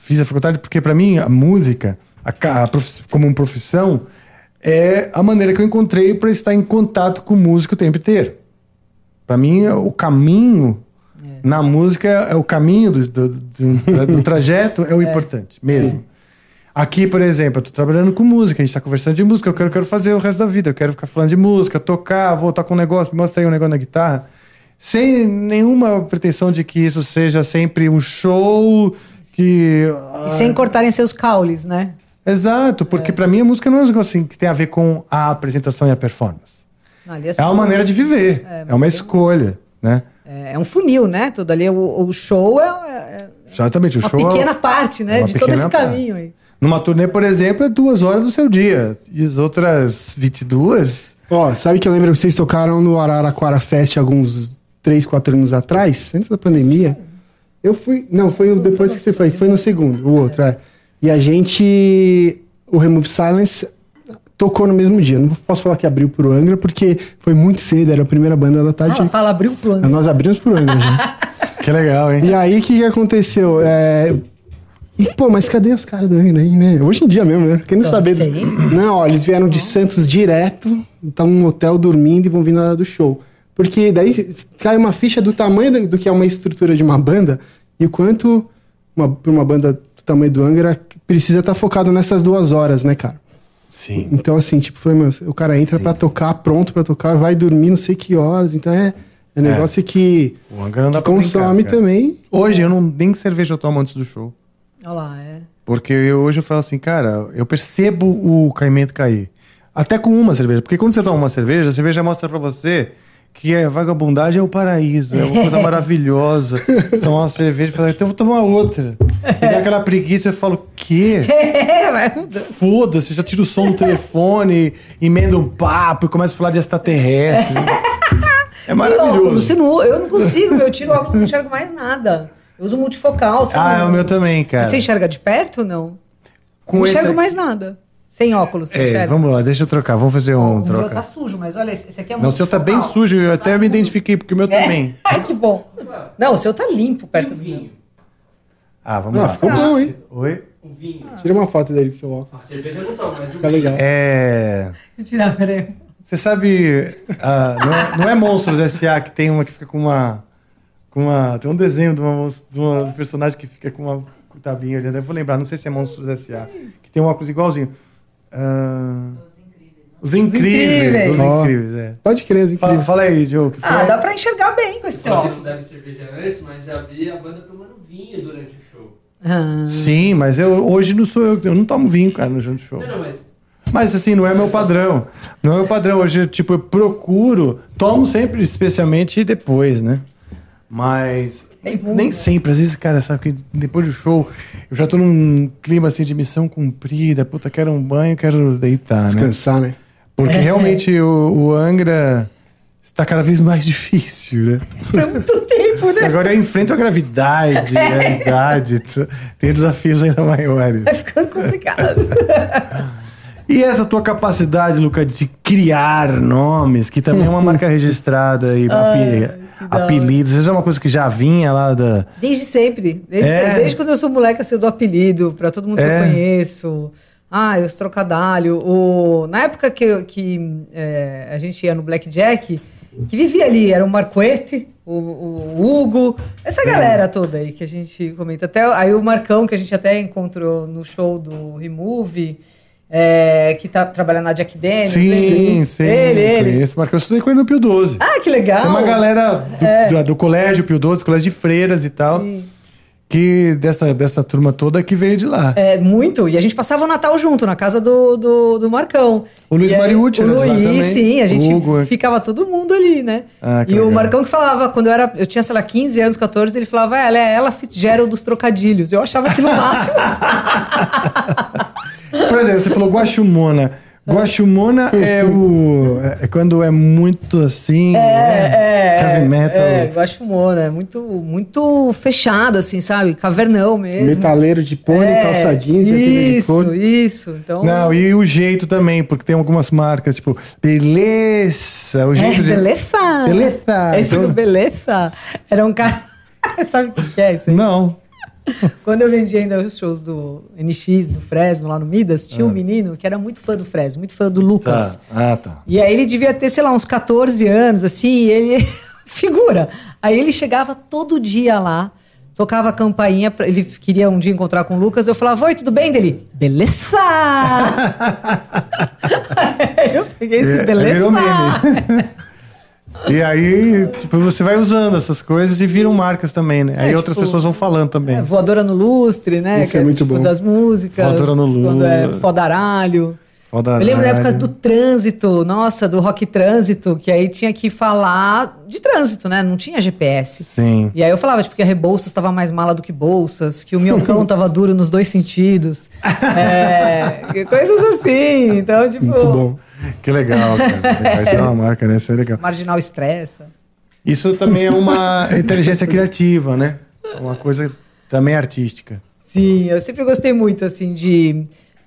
fiz a faculdade porque para mim a música, a, a como uma profissão, é a maneira que eu encontrei para estar em contato com música o tempo inteiro. Para mim, o caminho é. na música é o caminho do, do, do, do trajeto é o é. importante mesmo. Sim. Aqui, por exemplo, eu tô trabalhando com música, a gente tá conversando de música, eu quero, quero fazer o resto da vida, eu quero ficar falando de música, tocar, voltar com um negócio, mostrar aí um negócio na guitarra, sem nenhuma pretensão de que isso seja sempre um show que... E sem cortarem seus caules, né? Exato, porque é. para mim a música não é um negócio assim, que tem a ver com a apresentação e a performance. Não, é, é uma maneira de viver, é, é uma escolha, né? É, é, um funil, né? Tudo ali, o, o show é, é Exatamente, o uma show é pequena parte, né? de todo esse caminho aí. Numa turnê, por exemplo, é duas horas do seu dia. E as outras 22. Ó, oh, sabe que eu lembro que vocês tocaram no Araraquara Fest alguns 3, 4 anos atrás, antes da pandemia. Eu fui. Não, foi depois que você foi. Foi no segundo, o outro, é. E a gente. O Remove Silence tocou no mesmo dia. Não posso falar que abriu pro Angra, porque foi muito cedo, era a primeira banda da tarde. Fala, fala abriu pro Angra. Nós abrimos pro Angra já. que legal, hein? E aí, o que, que aconteceu? É, e, pô, mas cadê os caras do Angra aí, né? Hoje em dia mesmo, né? Querendo saber. Dos... Não, ó, eles vieram de Santos direto, estão no hotel dormindo e vão vir na hora do show. Porque daí cai uma ficha do tamanho do que é uma estrutura de uma banda e o quanto uma, uma banda do tamanho do Angra precisa estar tá focado nessas duas horas, né, cara? Sim. Então, assim, tipo, foi, meu, o cara entra para tocar, pronto para tocar, vai dormir não sei que horas. Então é, é, é. negócio é. que, o Angra não dá que consome brincar, também. Hoje eu não nem cerveja eu tomo antes do show. Olha lá, é. Porque eu, hoje eu falo assim, cara, eu percebo o caimento cair. Até com uma cerveja. Porque quando você toma uma cerveja, a cerveja mostra para você que é vagabundagem é o paraíso, é uma coisa maravilhosa. Tomar uma cerveja e falar, então eu vou tomar outra. E dá aquela preguiça e falo, quê? Foda-se, já tira o som do telefone, emenda um papo e começa a falar de extraterrestre. É maravilhoso. Você não, eu não consigo, eu tiro óculos e não enxergo mais nada. Eu uso multifocal. ah, é o meu também, cara. Você enxerga de perto ou não? Com não enxergo mais nada. Sem óculos, você é? Vamos lá, deixa eu trocar. Vamos fazer um o troca. O meu tá sujo, mas olha, esse aqui é muito Não, o seu tá bem sujo. Eu até tá me identifiquei, porque o meu é? também. Ai, que bom. Não, o seu tá limpo perto do vinho. Ah, vamos ah, lá. Ficou bom, hein? Oi? O vinho. Ah. Tira uma foto dele com seu óculos. A cerveja não toma, mas o Fica legal. É... Deixa eu tirar, peraí. Você sabe... Uh, não, é, não é Monstros S.A. que tem uma que fica com uma com uma. Tem um desenho de uma, de uma personagem que fica com uma tabinha ali. Eu vou lembrar, não sei se é Monstros S.A. Que tem um óculos igualzinho. Uh... Os incríveis. Os incríveis, é. Pode crer, os incríveis. Fala, fala aí, Joe. Ah, dá pra enxergar bem com esse óculos. não deve cerveja antes, mas já vi a banda tomando vinho durante o show. Ah. Sim, mas eu hoje não sou eu. Eu não tomo vinho, cara, no show. Não, não, mas mas assim, não é meu padrão. Não é meu padrão. Hoje, tipo, eu procuro, tomo sempre, especialmente depois, né? Mas nem, nem sempre, às vezes, cara, sabe que depois do show eu já tô num clima assim de missão cumprida, puta, quero um banho, quero deitar, Descansar, né? né? Porque é. realmente o, o, Angra está cada vez mais difícil, né? Por muito tempo, né? Agora eu enfrento a gravidade, a idade, tem desafios ainda maiores. Vai ficando complicado. E essa tua capacidade, Luca, de criar nomes, que também é uma marca registrada e apelidos, isso é uma coisa que já vinha lá da. Desde sempre. Desde, é. desde quando eu sou moleque, assim, eu dou apelido pra todo mundo é. que eu é. conheço. Ah, os trocadalhos. O... Na época que, que é, a gente ia no Blackjack, que vivia ali, era o Marquete, o, o Hugo, essa galera toda aí que a gente comenta. Até, aí o Marcão, que a gente até encontrou no show do Remove é, que tá trabalhando na Jack Daniels. Sim, ele, sim. Ele, ele. Conheço, Marcos, eu estudei com ele no Pio 12. Ah, que legal. Tem uma galera do, é. do, do colégio Pio 12, colégio de freiras e tal. Sim. Que dessa, dessa turma toda que veio de lá. É, muito. E a gente passava o Natal junto, na casa do, do, do Marcão. O Luiz Mariucci, O Luiz, sim. A gente Hugo. ficava todo mundo ali, né? Ah, e legal. o Marcão que falava, quando eu era... Eu tinha, sei lá, 15 anos, 14, ele falava, ela é ela Fitzgerald dos trocadilhos. Eu achava que no máximo... Por exemplo, você falou Guaxumona. Guaxumona é o. É quando é muito assim. É, né? é, Heavy metal. É, Guaxumona, é muito, muito fechado, assim, sabe? Cavernão mesmo. Metaleiro de pônei, É, calça jeans, Isso, isso. Então, Não, e o jeito também, porque tem algumas marcas, tipo, beleza. O é, jeito de. beleza. Beleza. Esse Então- beleza era um cara... Sabe o que que é isso aí? Não. Quando eu vendia ainda os shows do NX, do Fresno, lá no Midas, tinha um menino que era muito fã do Fresno, muito fã do Lucas. Tá. Ah, tá. E aí ele devia ter, sei lá, uns 14 anos, assim, e ele. figura. Aí ele chegava todo dia lá, tocava a campainha, pra- ele queria um dia encontrar com o Lucas, eu falava, oi, tudo bem dele? Beleza! Eu peguei esse É, beleza! virou meme. E aí, tipo, você vai usando essas coisas e viram marcas também, né? Aí É, outras tipo, pessoas vão falando também. É, voadora no lustre, né? Isso que é muito tipo, bom. das músicas. Voadora no Quando é lustre. fodaralho. Foda Eu lembro da época do trânsito, nossa, do rock trânsito, que aí tinha que falar de trânsito, né? Não tinha GPS. Sim. E aí eu falava, tipo, que a Rebouças estava mais mala do que bolsas, que o minhocão tava duro nos dois sentidos. É, coisas assim. Então, tipo, Muito bom. Que legal, cara. Isso é uma marca, né? Isso é legal. marginal estressa. Isso também é uma inteligência criativa, né? Uma coisa também artística. Sim, eu sempre gostei muito, assim, de.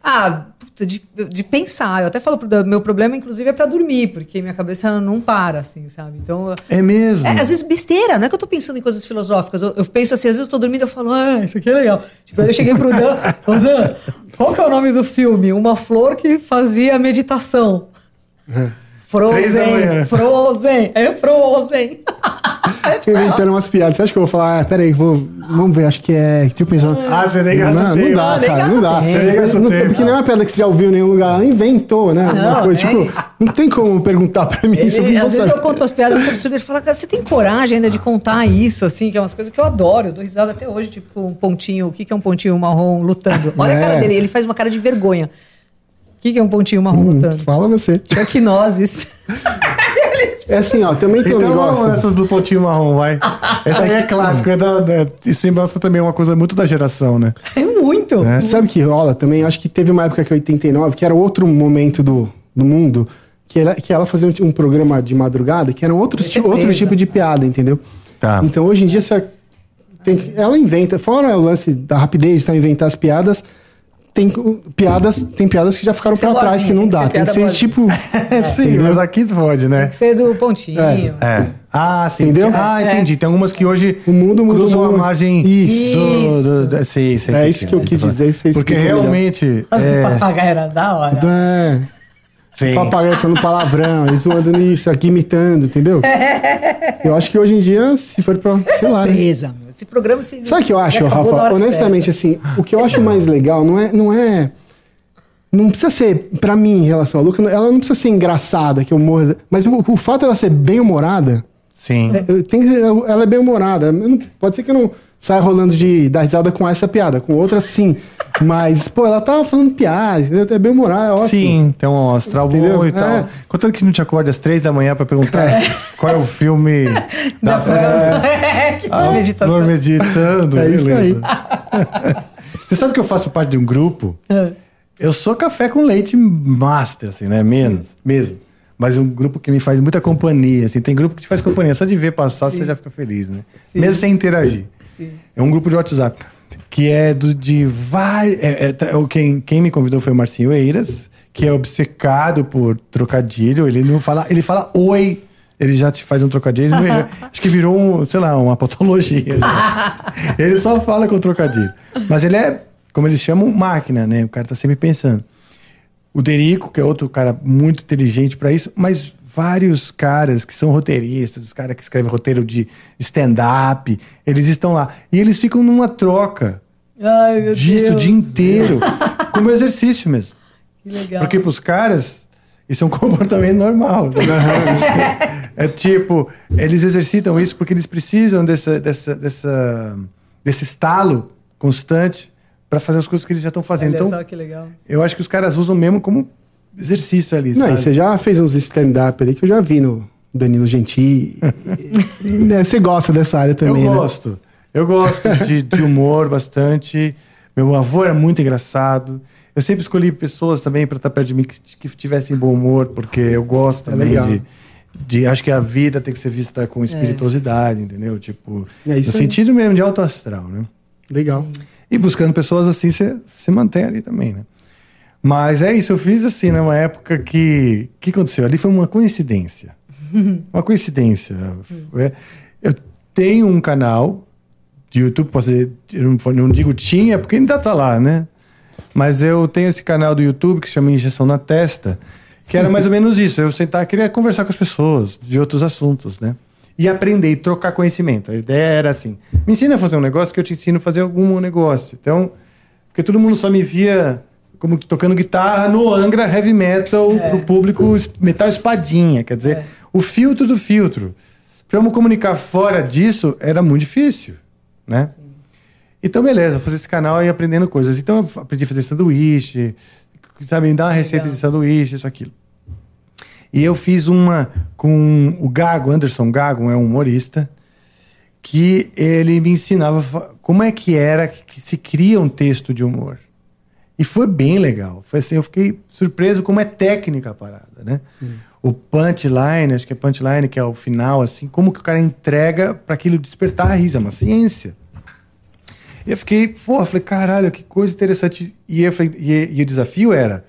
Ah, puta, de, de pensar. Eu até falo, pro- meu problema, inclusive, é pra dormir, porque minha cabeça não para, assim, sabe? Então. É mesmo. É, às vezes besteira, não é que eu tô pensando em coisas filosóficas. Eu, eu penso assim, às vezes eu tô dormindo e eu falo, ah, isso aqui é legal. Tipo, aí eu cheguei pro Dan, ô Dan, qual que é o nome do filme? Uma flor que fazia meditação. Da Frozen. Frozen, é Frozen. Tô inventando umas piadas. Você acha que eu vou falar, ah, peraí, vou, vamos ver, acho que é. Deixa eu pensar. Ah, você nem gasta não, tempo. não dá, cara, não dá. Você nem gasta Não- tempo. porque não é uma piada que você já ouviu em nenhum lugar. Ela inventou, né? uma Não, coisa, tem. tipo, não tem como perguntar pra mim isso. às vezes eu conto umas piadas muito absurdas, ele fala, cara, você tem coragem ainda de contar isso, assim, que é umas coisas que eu adoro, eu dou risada até hoje, tipo um pontinho, o que, que é um pontinho marrom lutando? Olha a cara É. dele, ele faz uma cara de vergonha. O que, que é um pontinho marrom Hum, lutando? fala você. Equinoses. É assim, ó, também tem um Então negócio. vamos nessas do pontinho marrom, vai. Essa aí é clássico. É da, da, isso mostra também uma coisa muito da geração, né? É muito. É. Sabe o que rola também? Acho que teve uma época que é 89, que era outro momento do, do mundo, que ela, que ela fazia um, um programa de madrugada que era outro, outro tipo de piada, entendeu? Tá. Então hoje em dia você tem, ela inventa, fora o lance da rapidez, tá, inventar as piadas, tem piadas, tem piadas que já ficaram ser trás que não tem que dá. ser Tem que ser tipo. É, sim, mas aqui pode, né? Tem que ser do pontinho. É. É. Ah, sim. Entendeu? Ah, entendi. Tem algumas que hoje O mundo mudou a margem. Isso. do- do- do- sei, sei É que isso que eu quis dizer, Porque realmente. As do é, papagaio era da hora. É, sim. papagaio falando palavrão, eles zoando nisso, aqui imitando, entendeu? Eu acho que hoje em dia, se for pra. Sei lá. né? Surpresa. Esse programa se. Sabe o que eu acho, Rafa? Honestamente, assim, o que eu acho mais legal não é. Não, é, não precisa ser, pra mim, em relação a Luca, ela não precisa ser engraçada, que eu morro. Mas o, o fato dela ser bem humorada, Sim. é, eu- tem, que- ela é bem humorada. Não- pode ser que eu não saia rolando de dar risada com essa piada, com outra sim. Mas, pô, ela tava falando piada, entendeu? é bem humorada, é ótimo. Sim, tem um astral Entendeu? bom e tal. É. Contanto que não te acorde às três da manhã pra perguntar qual é o filme da É, que Ah, meditação. Meditando. É isso beleza. Você sabe que eu faço parte de um grupo? É. Eu sou café com leite master, assim, né? Menos, mesmo. Mas é um grupo que me faz muita companhia, assim. Tem grupo que te faz companhia. Só de ver passar, você já fica feliz, né? Sim. Mesmo sem interagir. Sim. É um grupo de WhatsApp. Que é do, de vários... É, é, tá- quem, quem me convidou foi o Marcinho Eiras, que é obcecado por trocadilho. Ele não fala... Ele fala oi... Ele já te faz um trocadilho. ele não- acho que virou, um, sei lá, uma patologia. ele só fala com trocadilho. Mas ele é, como eles chamam, máquina, né? O cara tá sempre pensando. O Derico, que é outro cara muito inteligente para isso, mas vários caras que são roteiristas, os caras que escrevem roteiro de stand-up, eles estão lá. E eles ficam numa troca Ai, meu disso o Deus. dia inteiro, como exercício mesmo. Que legal. Porque pros caras, isso é um comportamento normal. é tipo, eles exercitam isso porque eles precisam dessa, dessa, dessa, desse estalo constante para fazer as coisas que eles já estão fazendo. Olha Então, só que legal. eu acho que os caras usam mesmo como exercício ali, Não, e você já fez uns stand-up ali que eu já vi no Danilo Gentili. Né, você gosta dessa área também, eu né? gosto. Eu gosto de, de humor bastante. Meu avô era muito engraçado. Eu sempre escolhi pessoas também para estar perto de mim que, que tivessem bom humor, porque eu gosto É também legal. de, de. Acho que a vida tem que ser vista com espirituosidade, entendeu? Tipo, É no sentido mesmo de alto astral, né? Legal. E buscando pessoas assim, você se mantém ali também, né? Mas é isso, eu fiz assim, numa época que. O que aconteceu? Ali foi uma coincidência. uma coincidência. É, Eu tenho um canal de YouTube, posso dizer, eu não digo tinha, porque ainda tá lá, né? Mas eu tenho esse canal do YouTube que se chama Injeção na Testa, que era mais ou menos isso. Eu sentar, queria conversar com as pessoas de outros assuntos, né? E aprender e trocar conhecimento. A ideia era assim: me ensina a fazer um negócio que eu te ensino a fazer algum negócio. Então, porque todo mundo só me via como tocando guitarra no Angra Heavy Metal pro público metal espadinha. Quer dizer, o filtro do filtro. Pra eu me comunicar fora disso era muito difícil, né? Então, beleza, fazer esse canal e aprendendo coisas. Então, eu aprendi a fazer sanduíche, sabe, me dar uma receita de sanduíche, isso, aquilo. E eu fiz uma com o Gago, Anderson Gago, é um humorista, que ele me ensinava como é que era que se cria um texto de humor. E foi bem legal. Foi assim, eu fiquei surpreso como é técnica a parada, né? O punchline, acho que é punchline, que é o final, assim, como que o cara entrega para aquilo despertar a risa, é uma ciência. E eu fiquei, pô, falei, caralho, que coisa interessante. E, eu falei, e, e o desafio era: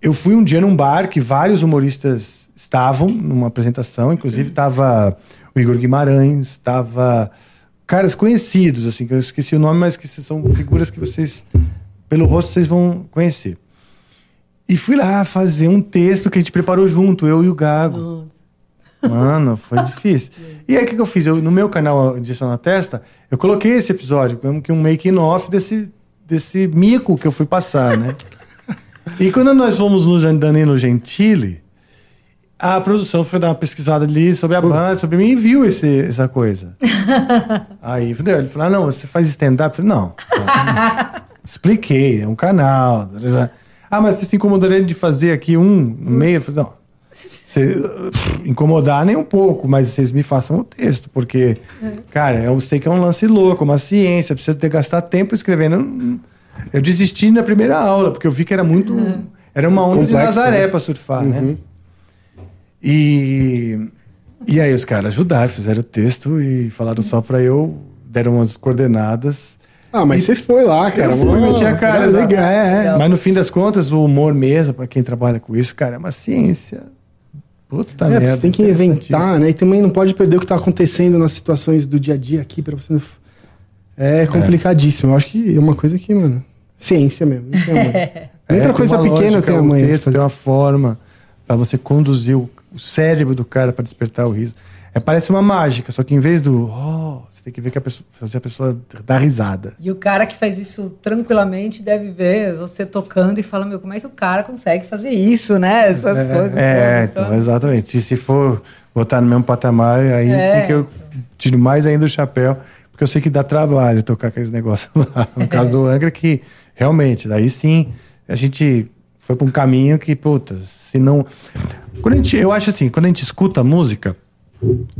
eu fui um dia num bar que vários humoristas estavam numa apresentação, inclusive estava o Igor Guimarães, estava caras conhecidos, assim, que eu esqueci o nome, mas que são figuras que vocês, pelo rosto, vocês vão conhecer. E fui lá fazer um texto que a gente preparou junto, eu e o Gago. Mano, foi difícil. E aí, o que, que eu fiz? Eu, no meu canal Injeção na Testa, eu coloquei esse episódio, como que um making-off desse, desse mico que eu fui passar, né? e quando nós fomos no Danilo Gentili, a produção foi dar uma pesquisada ali sobre a banda, sobre mim, e viu esse, essa coisa. aí ele falou: ah, não, você faz stand-up? Eu falei, não. Expliquei, é um canal. Ah, mas você se incomodaria de fazer aqui um no meio? Não. Se, incomodar nem um pouco, mas vocês me façam o texto, porque, cara, eu sei que é um lance louco, uma ciência, precisa ter gastar tempo escrevendo. Eu desisti na primeira aula, porque eu vi que era muito. Era uma onda de Complexo, Nazaré né? pra surfar, né? E, e aí os caras ajudaram, fizeram o texto e falaram só pra eu, deram umas coordenadas. Ah, mas você foi lá, cara. Eu fui, meti a cara, é legal, é, é. Mas no fim das contas, o humor mesmo, pra quem trabalha com isso, cara, é uma ciência. Puta É, merda. você tem que inventar, né? E também não pode perder o que tá acontecendo nas situações do dia a dia aqui pra você. não- É complicadíssimo. Eu acho que é uma coisa que, mano, ciência mesmo. Não tem amanhã. Nem É, pra coisa pequena lógica, tem o amanhã. texto tem uma forma pra você conduzir o, o cérebro do cara pra despertar o riso. É, parece uma mágica, só que em vez do oh, você tem que ver que a pessoa, fazer a pessoa dar risada. E o cara que faz isso tranquilamente deve ver você tocando e fala, meu, como é que o cara consegue fazer isso, né? Essas coisas. É, então, exatamente. Se, se for botar no mesmo patamar, aí É. sim que eu tiro mais ainda o chapéu, porque eu sei que dá trabalho tocar aqueles negócios lá. No caso do Angra, que realmente, daí sim, a gente foi para um caminho que, puta, se não. Quando a gente, eu acho assim, quando a gente escuta a música,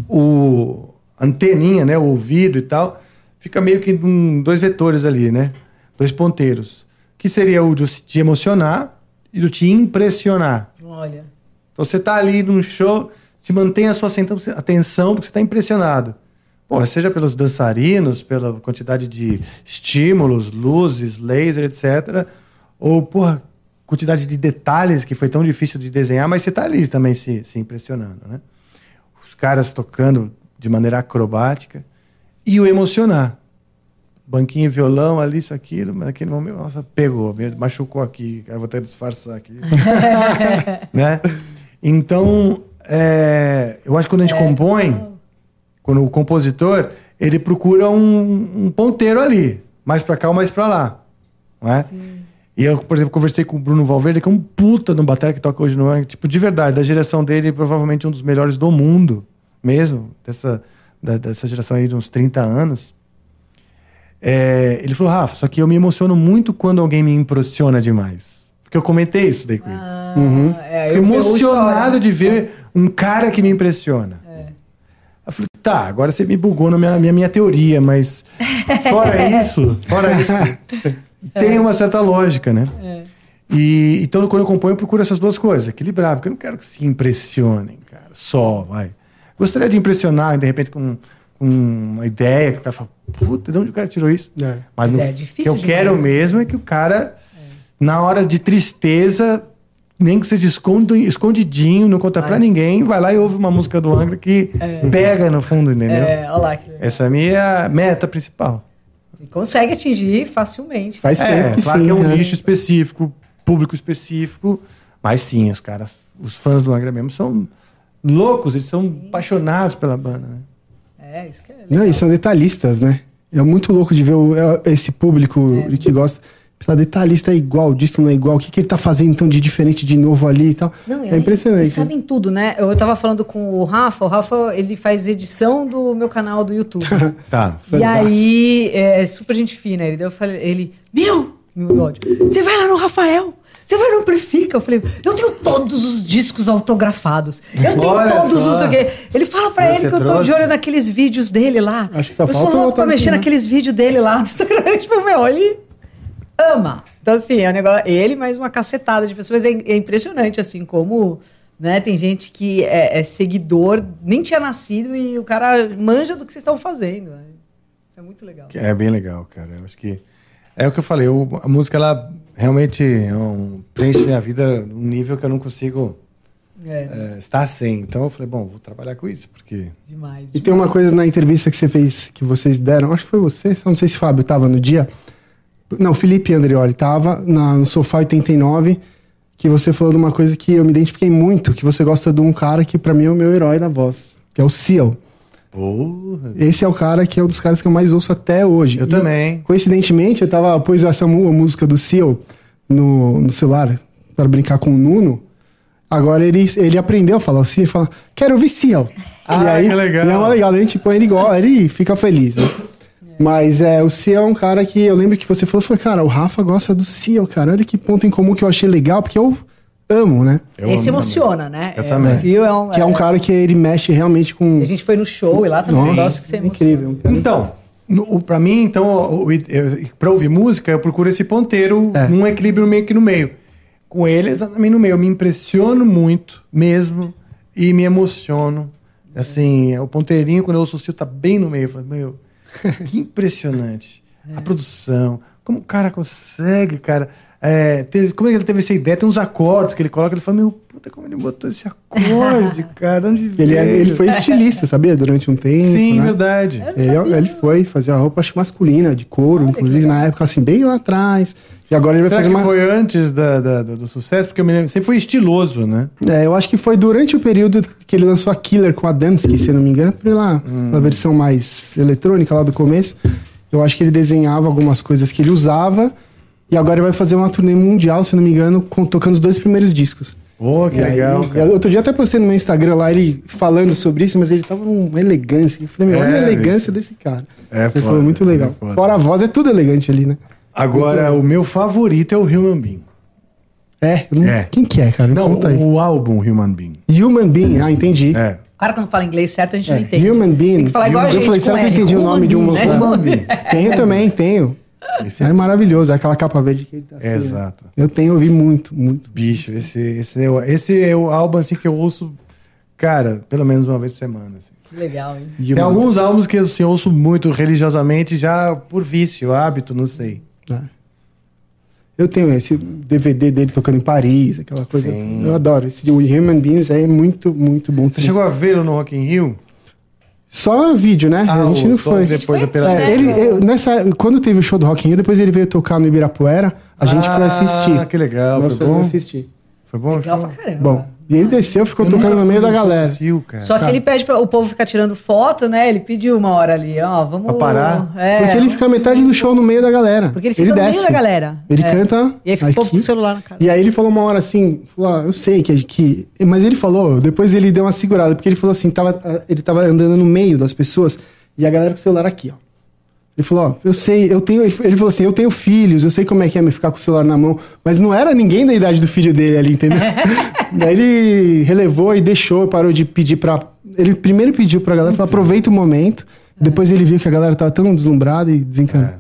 o anteninha, né, o ouvido e tal, fica meio que um, dois vetores ali, né? Dois ponteiros. Que seria o de te emocionar e do te impressionar. Olha. Então você tá ali num show, se mantém a sua atenção porque você tá impressionado. Pô, seja pelos dançarinos, pela quantidade de estímulos, luzes, laser, etc. Ou, porra, quantidade de detalhes que foi tão difícil de desenhar, mas você tá ali também se, se impressionando, né? Os caras tocando de maneira acrobática. E o emocionar. Banquinho e violão, ali, isso, aquilo, mas naquele momento, nossa, pegou, me machucou aqui, cara, vou que disfarçar aqui. né? Então, é, eu acho que quando a gente compõe, quando o compositor, ele procura um, um ponteiro ali, mais pra cá ou mais pra lá, não é? E eu, por exemplo, conversei com o Bruno Valverde, que é um puta no bater que toca hoje no Angra, tipo, de verdade, da geração dele, provavelmente um dos melhores do mundo, mesmo, dessa, da- dessa geração aí de uns 30 anos. É, ele falou, Rafa, só que eu me emociono muito quando alguém me impressiona demais. Porque eu comentei isso daí com ele. Ah, Uhum. é, emocionado de ver um cara que me impressiona. Eu falei, tá, agora você me bugou na minha, minha, minha teoria, mas fora isso, fora isso, tem uma certa lógica, né? E então quando eu componho, eu procuro essas duas coisas, equilibrar, porque eu não quero que se impressionem, cara, só, vai. Gostaria de impressionar, de repente, com, com uma ideia que o cara fala, puta, de onde o cara tirou isso? É. Mas, Mas no, é o que difícil eu quero demais. mesmo é que o cara, na hora de tristeza, nem que seja escondo- escondidinho, não conta pra ninguém, vai lá e ouve uma música do Angra que pega no fundo, entendeu? É, olha lá. Que legal. Essa é a minha meta principal. E consegue atingir facilmente. Faz É, tempo que claro sim. que é um né? nicho específico, público específico, mas sim, os caras, os fãs do Angra mesmo são loucos, eles são apaixonados pela banda, né? É, isso que é legal. Não, e são detalhistas, né? É muito louco de ver o- é, esse público É. que gosta. Precisa detalhista é igual, disto não é igual. O que, que ele tá fazendo então de diferente de novo ali e tal? Não, é aí, impressionante. Eles sabem tudo, né? Eu tava falando com o Rafa, o Rafa, ele faz edição do meu canal do YouTube. Tá. e aí, é super gente fina. Ele, daí eu falei, ele, meu, meu ódio, você vai lá no Rafael, você vai no Amplifica. Eu falei, eu tenho todos os discos autografados. Eu tenho Olha todos só. os. Ele fala pra Você ele que eu tô trouxe? de olho naqueles vídeos dele lá. Acho que só eu falta sou louco pra mexer né? naqueles vídeos dele lá tipo, meu, ele ama. Então, assim, é um negócio. Ele mais uma cacetada de pessoas. É, é impressionante, assim, como. Né, tem gente que é, é seguidor, nem tinha nascido e o cara manja do que vocês estão fazendo. né? É muito legal. É bem legal, cara. Eu acho que é o que eu falei. o- a música ela realmente um, preenche minha vida num nível que eu não consigo É, é, estar sem. Então eu falei, bom, vou trabalhar com isso, porque demais. E tem uma coisa na entrevista que você fez, que vocês deram, acho que foi você, só não sei se o Fábio tava no dia. Não, Felipe Andreoli tava na, no Sofá 89, que você falou de uma coisa que eu me identifiquei muito, que você gosta de um cara que pra mim é o meu herói da voz, que é o Seal. Porra, Esse é o cara que é um dos caras que eu mais ouço até hoje. eu E, também. Coincidentemente, eu tava, essa mu- a música do Seal no, no celular para brincar com o Nuno. Agora ele, ele aprendeu a falar assim, ele fala, quero ouvir Seal. Ah, e aí, que legal. E é uma legal, a gente põe ele igual, ele fica feliz, né? Mas é, o Seal é um cara que eu lembro que você falou, falou, cara, o Rafa gosta do Seal, cara. Olha que ponto em comum que eu achei legal, porque eu amo, né? Eu Esse amo emociona, né? Eu É, também. o Fio é um, Que é um cara que ele mexe realmente com. A gente foi no show e lá também um Nossa, negócio que você é incrível. cara Então, pra mim, então, pra ouvir música, eu procuro esse ponteiro, É. num equilíbrio meio que no meio. Com ele, exatamente no meio. Eu me impressiono muito, mesmo, e me emociono. Assim, o ponteirinho, quando eu ouço o Sil, tá bem no meio. Eu falo, meu, que impressionante. A produção, como o cara consegue, cara. É, ter- como é que ele teve essa ideia? Tem uns acordes que ele coloca, ele fala, meu, puta, como ele botou esse acorde, cara? de Onde Ele, é- veio? ele foi estilista, sabia? Durante um tempo. Sim, né? verdade. Ele, ele foi fazer a roupa acho, masculina, de couro, inclusive na época, assim, bem lá atrás. E agora ele vai Será fazer que uma. foi antes da, da- da- do sucesso? Porque eu me lembro, sempre foi estiloso, né? É, eu acho que foi durante o período que ele lançou a Killer com a Adamski, se eu não me engano, por lá, Hum. na versão mais eletrônica lá do começo. Eu acho que ele desenhava algumas coisas que ele usava. E agora ele vai fazer uma turnê mundial, se eu não me engano, com, tocando os dois primeiros discos. Pô, que E aí, legal, eu- cara. Outro dia até postei no meu Instagram lá ele falando sobre isso, mas ele tava numa elegância. Eu falei, meu, olha a É, elegância desse cara. É Ele foda, falou muito legal. é. Fora a voz, é tudo elegante ali, né? Agora, o meu favorito é o Human Being. É, eu não- É. quem que é, cara? Não, Conta aí. o álbum Human Being. Human Being, ah, entendi. É. O cara quando fala inglês certo, a gente É, não entende. Human Being. Tem que falar igual a Eu gente falei, com será que eu entendi o Human nome de um né? Human Being. Tenho também, tenho. Esse É maravilhoso, é aquela capa verde que ele tá assim, né? Exato. Eu tenho ouvido muito, muito. Bicho, esse, esse, é o, esse é o álbum assim, que eu ouço, cara, pelo menos uma vez por semana. assim. Que legal, hein? Tem alguns álbuns que assim, eu ouço muito religiosamente, já por vício, hábito, não sei. É. Eu tenho esse DVD dele tocando em Paris, aquela coisa. Sim. Eu adoro. Esse Human Beings é muito, muito bom. Você também. chegou a vê-lo no Rock in Rio? Só vídeo, né? Ah, a gente o- não foi. depois da foi pela- É, ele, eu- nessa, quando teve o show do Rock in Rio, depois ele veio tocar no Ibirapuera, a gente foi Ah, assistir. que legal, Nós foi bom? assistir. Foi bom? Legal show? pra caramba. Bom, e ele desceu, ficou Eu tocando no meio da no galera. Só que ele pede para o povo ficar tirando foto, né? Ele pediu uma hora ali, ó, vamos... Pra parar? É, Porque ele fica metade do show no meio da galera. Porque ele fica no meio desce. da galera. Ele É. canta. E aí fica o povo aqui. com o celular na cara. E aí ele falou uma hora assim, falou, ah, eu sei que, que. Mas ele falou, depois ele deu uma segurada, porque ele falou assim, tava, ah, ele tava andando no meio das pessoas e a galera com o celular aqui, ó. Ele falou, ó, eu sei, eu tenho. Ele falou assim, eu tenho filhos, eu sei como é que é me ficar com o celular na mão, mas não era ninguém da idade do filho dele ali, entendeu? Daí ele relevou e deixou, parou de pedir pra. Ele primeiro pediu pra galera, falou, aproveita o momento. Depois ele viu que a galera tava tão deslumbrada e desencanou.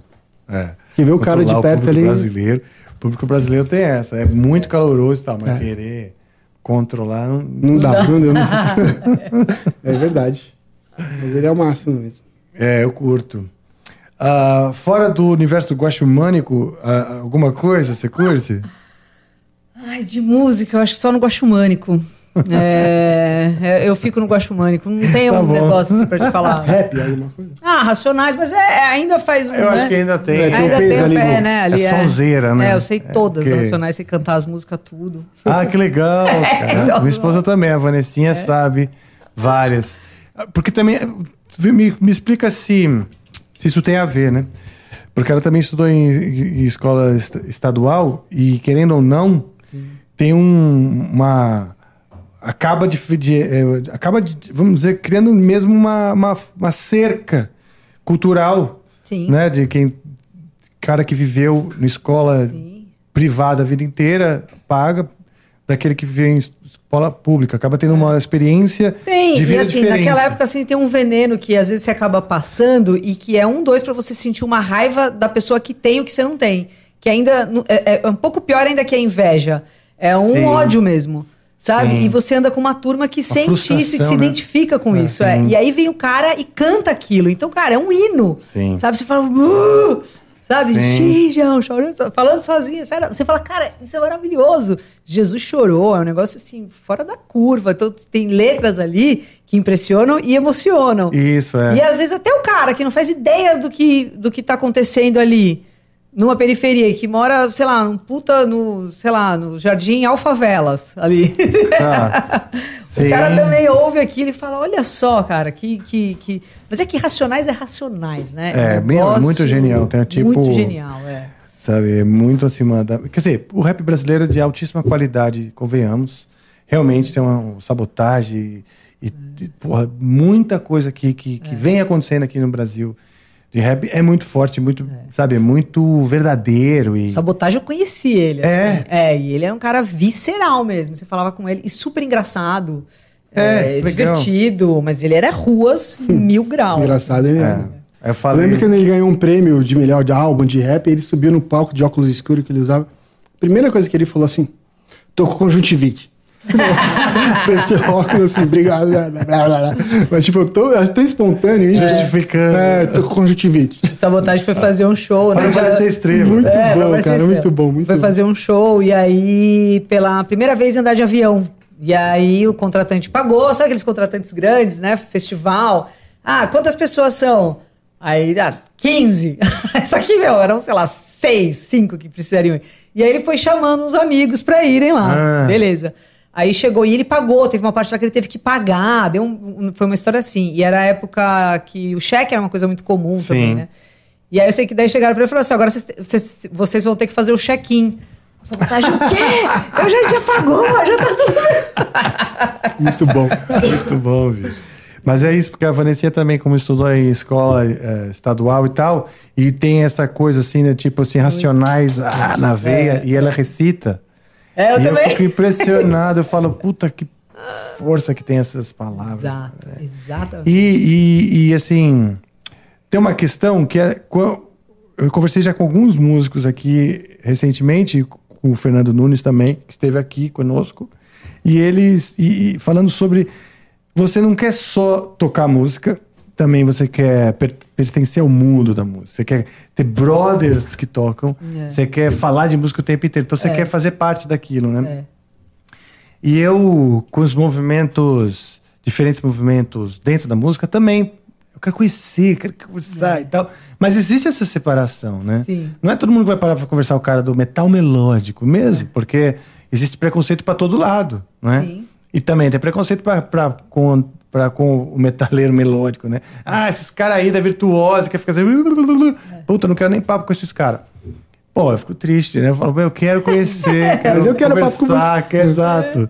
É. Porque ver o cara de perto público ali- brasileiro. público brasileiro tem essa. É muito caloroso e tal, mas é. querer controlar não, não dá. Não, não, é verdade. Mas ele é o máximo mesmo. É, eu curto. Uh, fora do universo guaxumânico, uh, alguma coisa você curte? Ai, de música, eu acho que só no guaxumânico. É, é, eu fico no guaxumânico, não tem tá um bom. negócio assim pra te falar. Rap, alguma coisa? Ah, Racionais, mas é, é ainda faz um. Eu né? acho que ainda tem. É, ainda tem, tem o pé, né? Ali é sonzeira, né? É, eu sei todas que... Racionais, sei cantar as músicas, tudo. Ah, que legal, cara. Então, Minha esposa também, a Vanessinha, sabe várias. Porque também, me, me explica se, se isso tem a ver, né? Porque ela também estudou em, em escola estadual e, querendo ou não. Tem um, uma acaba de, de é, acaba de, vamos dizer, criando mesmo uma, uma, uma, cerca cultural, Sim. né? De quem cara que viveu na escola Sim. privada a vida inteira paga daquele que viveu em escola pública, acaba tendo uma experiência tem, de vida e assim, diferente. naquela época assim tem um veneno que às vezes você acaba passando e que é um dois para você sentir uma raiva da pessoa que tem o que você não tem, que ainda é, é um pouco pior ainda que a inveja, é um Sim. ódio mesmo sabe? Sim. E você anda com uma turma que uma sente isso e que se né? identifica com é, isso. É. E aí vem o cara e canta aquilo. Então, cara, é um hino. Sim. Sabe? Você fala. Uh! Sabe? Xijão, chorando, falando sozinho. Sério, você fala, cara, isso é maravilhoso. Jesus chorou, é um negócio assim, fora da curva. Então, tem letras ali que impressionam e emocionam. Isso, é. E às vezes até o cara que não faz ideia do que, do que tá acontecendo ali numa periferia que mora, sei lá, um puta no, sei lá, no Jardim Alfavelas ali. Ah, o cara também ouve aquilo e fala: olha só, cara, que, que, que. Mas é que racionais é racionais, né? É, é bem, muito genial. Tem tipo. Muito genial, é. Sabe, é muito acima da. Quer dizer, o rap brasileiro é de altíssima qualidade, convenhamos. Realmente tem uma sabotagem e, e porra, muita coisa que, que, que é. vem acontecendo aqui no Brasil de rap é muito forte, muito, é. sabe, é muito verdadeiro. E... Sabotagem eu conheci ele. É? Assim. É, e ele é um cara visceral mesmo. Você falava com ele, e super engraçado. É, é divertido, mas ele era ruas mil graus. Engraçado ele é. Eu, falei... eu lembro quando ele ganhou um prêmio de melhor de álbum de rap, ele subiu no palco de óculos escuros que ele usava. Primeira coisa que ele falou assim: tô com conjuntivite. Esse óculos assim, obrigado. Blá, blá, blá. Mas, tipo, eu tô, acho tão espontâneo. Justificando. É, tô com conjuntivite. Sabotagem foi fazer um show, né? Para parecer estrela. Muito é, bom, cara, muito bom. Muito foi bom. fazer um show e aí, pela primeira vez, andar de avião. E aí o contratante pagou, sabe aqueles contratantes grandes, né? Festival. Ah, quantas pessoas são? Aí, ah, 15. Isso aqui, meu, eram, sei lá, 6, 5 que precisariam ir. E aí ele foi chamando os amigos para irem lá. Ah. Beleza. Aí chegou e ele pagou, teve uma parte lá que ele teve que pagar, deu um, foi uma história assim. E era a época que o cheque era uma coisa muito comum Sim. também, né? E aí eu sei que daí chegaram para ele e falaram assim: agora vocês, vocês, vocês, vão ter que fazer o check-in. Sabotagem o quê? Eu já, já pagou, já tá tudo Muito bom. Muito bom, viu? Mas é isso, porque a Vanessa também, como estudou em escola é, estadual e tal, e tem essa coisa assim, né, tipo assim, racionais ah, na veia, é, e ela recita. É, eu e também. eu fico impressionado, eu falo, puta que força que tem essas palavras. Exato, né? exatamente. E, e, e, assim, tem uma questão que é. Eu conversei já com alguns músicos aqui recentemente, com o Fernando Nunes também, que esteve aqui conosco, e eles. E, e falando sobre. Você não quer só tocar música, também você quer pertencer ao mundo da música. Você quer ter brothers que tocam. É. Você quer falar de música o tempo inteiro. Então você é. quer fazer parte daquilo, né? É. E eu, com os movimentos, diferentes movimentos dentro da música, também. Eu quero conhecer, quero conversar é. e tal. Mas existe essa separação, né? Sim. Não é todo mundo que vai parar para conversar o cara do metal melódico mesmo, é. porque existe preconceito para todo lado, né? Sim. E também tem preconceito para com pra, com o metaleiro melódico, né? Ah, esses caras aí da virtuosa que fica assim. Puta, não quero nem papo com esses caras. Pô, eu fico triste, né? Eu falo, eu quero conhecer, quero Mas eu quero conversar, que é exato.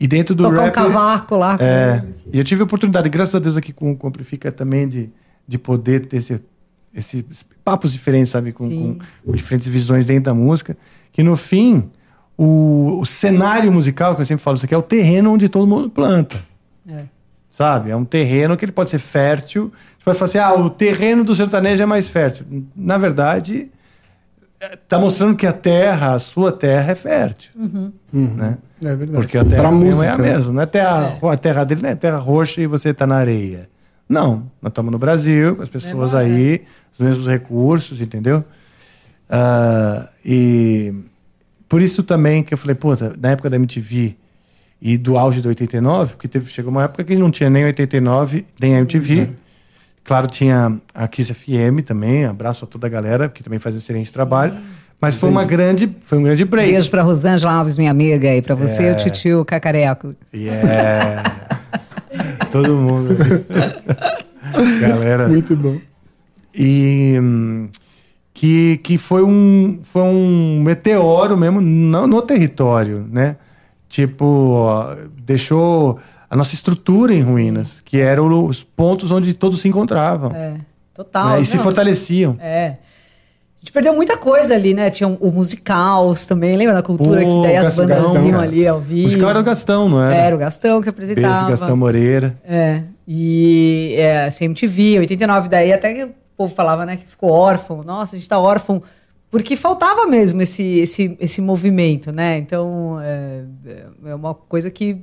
E dentro do Tocar rap... um cavaco lá. É, e eu tive a oportunidade, graças a Deus aqui com o Amplifica também, de, de poder ter esse, esses papos diferentes, sabe? Com, com, com, diferentes visões dentro da música. Que no fim, o, o cenário musical, que eu sempre falo isso aqui, é o terreno onde todo mundo planta. É sabe? É um terreno que ele pode ser fértil. Você pode falar assim, ah, o terreno do sertanejo é mais fértil. Na verdade, tá mostrando que a terra, a sua terra é fértil. Uhum. Né? É verdade. Porque a terra Pra mesmo música, é a né? mesma. Não é terra, a terra dele não é terra roxa e você está na areia. Não, nós estamos no Brasil, com as pessoas Mesmo, aí, os mesmos recursos, entendeu? Ah, e por isso também que eu falei, puta, na época da MTV e do auge do 89, porque teve, chegou uma época que não tinha nem 89, nem a MTV. Claro, tinha a Kiss FM também, abraço a toda a galera, que também faz um excelente trabalho. Mas foi uma grande, foi um grande break. Beijo pra Rosângela Alves, minha amiga, e pra você, É. o titio Cacareco. Yeah. Todo mundo. Galera. Muito bom. E hum, que, que foi, um, foi um meteoro mesmo no, no território, né? Tipo, deixou a nossa estrutura em ruínas, que eram os pontos onde todos se encontravam. É, total. né? E se não. fortaleciam. É. A gente perdeu muita coisa ali, né? Tinha o musicals também, lembra da cultura? Pô, que daí as Gastão, bandas iam ali ao vivo. Os caras era o Gastão, não era? Era o Gastão que Beijo, apresentava. Gastão Moreira. É, e é, assim, MTV, 89, daí até que o povo falava, né, que ficou órfão. Nossa, a gente tá órfão. Porque faltava mesmo esse, esse, esse movimento, né? Então, é, é uma coisa que,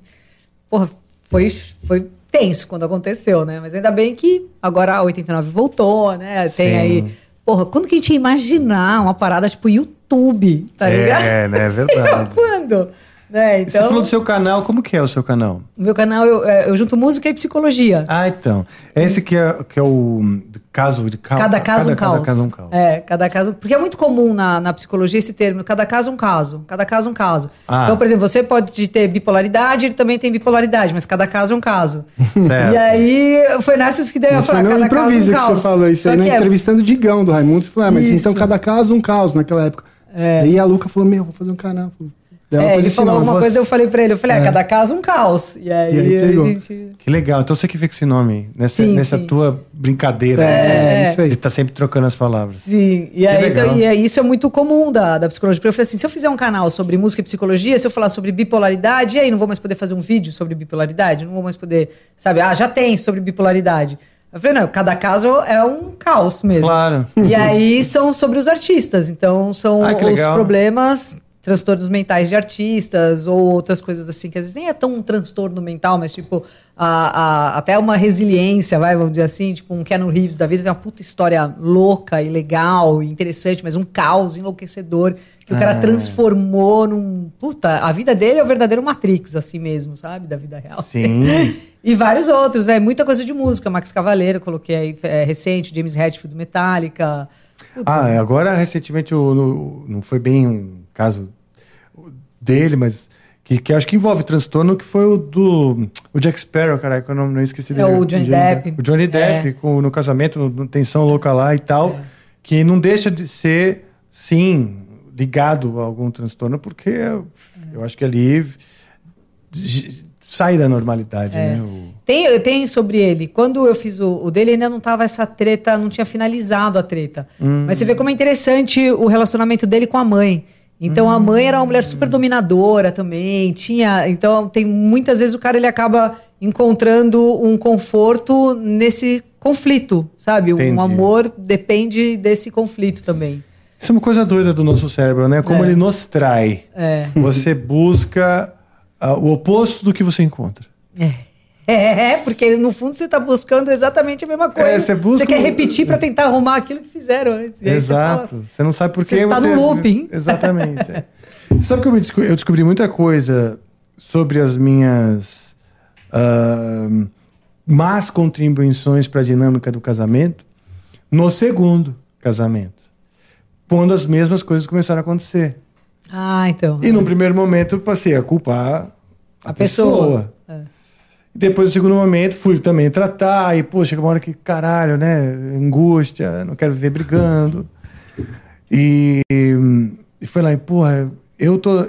porra, foi, foi tenso quando aconteceu, né? Mas ainda bem que agora a 89 voltou, né? Tem Sim. aí... Porra, quando que a gente ia imaginar uma parada tipo YouTube, tá ligado? É, né? É verdade. quando? Né? E Você Então, falou do seu canal, como que é o seu canal? meu canal eu, é, eu junto música e psicologia. Ah, então. Esse que é, que é o caso de caos. Cada caso um cada caos. caso um caos. É, cada caso. Porque é muito comum na, na psicologia esse termo, cada caso um caso. Cada caso um caso. Ah. Então, por exemplo, você pode ter bipolaridade, ele também tem bipolaridade, mas cada caso é um caso. Certo. E aí foi nessas que deu Mas a foi falar, no cada caso um que caos. você falou isso Só aí, que né? é- Entrevistando o Digão do Raimundo. Você falou, ah, mas Isso. então cada caso um caos naquela época. É. Aí a Luca falou, meu, vou fazer um canal. Ela É, pôs ele esse falou alguma Você- coisa, eu falei pra ele, eu falei, ah, cada caso um caos. E aí, E aí a gente... Que legal. Então você que fica com esse nome, nessa, Sim, nessa sim. tua brincadeira. É, isso aí. De estar sempre trocando as palavras. Sim, e, aí, então, e aí isso é muito comum da, da psicologia. Porque eu falei assim, se eu fizer um canal sobre música e psicologia, se eu falar sobre bipolaridade, e aí não vou mais poder fazer um vídeo sobre bipolaridade? Não vou mais poder, sabe? Ah, já tem sobre bipolaridade. Eu falei, não, cada caso é um caos mesmo. Claro. E aí são sobre os artistas. Então são Ah, os problemas, transtornos mentais de artistas ou outras coisas assim, que às vezes nem é tão um transtorno mental, mas tipo, a, a- até uma resiliência, vai, vamos dizer assim, tipo um Keanu Reeves da vida tem uma puta história louca e legal e interessante, mas um caos enlouquecedor que o cara Ah. transformou num. Puta, a vida dele é o verdadeiro Matrix, assim mesmo, sabe? Da vida real. Sim. E vários outros, né? Muita coisa de música. Max Cavaleiro, coloquei aí é, recente, James Hetfield do Metallica. Ah, é, agora recentemente o- não foi bem um caso dele, mas que, que acho que envolve transtorno, que foi o do o Jack Sparrow, cara, que eu não, não esqueci É dele. o Johnny Depp. O Johnny Depp, É. com, no casamento, no, tensão louca lá e tal, que não deixa de ser, sim, ligado a algum transtorno, porque eu, eu acho que ali sai da normalidade, É. né? O- Tem, tenho sobre ele. Quando eu fiz o, o dele, ainda não tava essa treta, não tinha finalizado a treta. Hum. Mas você vê como é interessante o relacionamento dele com a mãe. Então a mãe era uma mulher super dominadora também, tinha, então tem muitas vezes o cara ele acaba encontrando um conforto nesse conflito, sabe? Entendi. Um amor depende desse conflito também. Isso é uma coisa doida do nosso cérebro, né? Como É. ele nos trai. É. Você busca ah, o oposto do que você encontra. É, porque no fundo você está buscando exatamente a mesma coisa. É, você busca quer um- repetir para tentar arrumar aquilo que fizeram antes. E aí você fala, Exato. Você não sabe por que Você tá no looping. Exatamente. é. Você sabe que eu, me desco- eu descobri muita coisa sobre as minhas ah, más contribuições para a dinâmica do casamento no segundo casamento. Quando as mesmas coisas começaram a acontecer. Ah, então. E num primeiro momento eu passei a culpar a, A pessoa. pessoa. E depois, no segundo momento, fui também tratar. E, pô, chega uma hora que, caralho, né? Angústia, não quero viver brigando. E, e foi lá, e, porra, eu tô.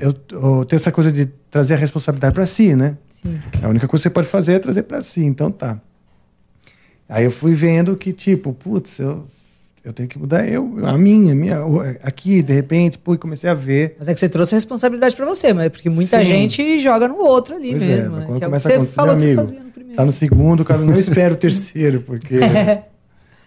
Eu, eu tenho essa coisa de trazer a responsabilidade pra si, né? Sim. A única coisa que você pode fazer é trazer pra si, então tá. Aí eu fui vendo que, tipo, putz, eu, eu tenho que mudar eu, a minha, a minha, aqui, de repente, pô, e comecei a ver. Mas é que você trouxe a responsabilidade para você, mas é porque muita Sim. gente joga no outro ali Pois mesmo. é, né? quando Que é o que começa você a acontecer, falou meu que você amigo, fazia no primeiro. tá no segundo, cara, não espera o terceiro, porque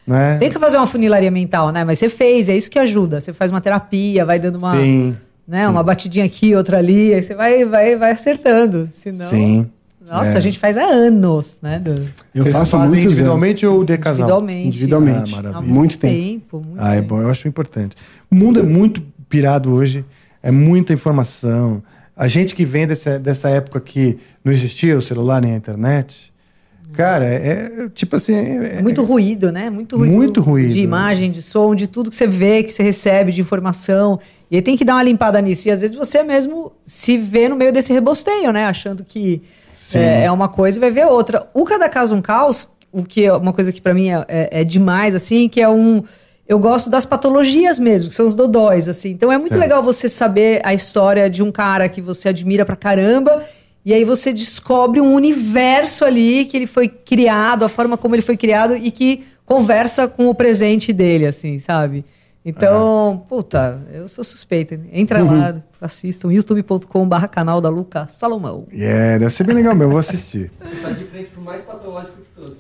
Né? Tem que fazer uma funilaria mental, né? Mas você fez, é isso que ajuda. Você faz uma terapia, vai dando uma, Sim. né, uma batidinha aqui, outra ali, aí você vai, vai, vai acertando. Senão, Sim. Nossa, É. a gente faz há anos, né? do- Eu Vocês faço há fazem muitos individualmente ou de casal? Individualmente. Individualmente. Ah, Há maravilha. Muito tempo. muito Ah, é tempo. bom, eu acho importante. O mundo é muito pirado hoje, é muita informação. A gente que vem dessa, dessa época que não existia o celular nem a internet, cara, é, é tipo assim. É, É muito ruído, né? Muito ruído. Muito ruído. De imagem, de som, de tudo que você vê, que você recebe de informação. E aí tem que dar uma limpada nisso. E às vezes você mesmo se vê no meio desse rebosteio, né? Achando que é, é uma coisa e vai ver outra. O Cada Caso Um Caos, o que é uma coisa que pra mim é, é- é demais, assim, que é um. Eu gosto das patologias mesmo, que são os dodóis, assim. Então é muito Certo. legal você saber a história de um cara que você admira pra caramba. E aí você descobre um universo ali que ele foi criado, a forma como ele foi criado e que conversa com o presente dele, assim, sabe? Então, puta, eu sou suspeita. Entra lá, assistam youtube.com/barra canal da Luca Salomão. É, deve ser bem legal mesmo, eu vou assistir. Você tá de frente pro mais patológico de todos.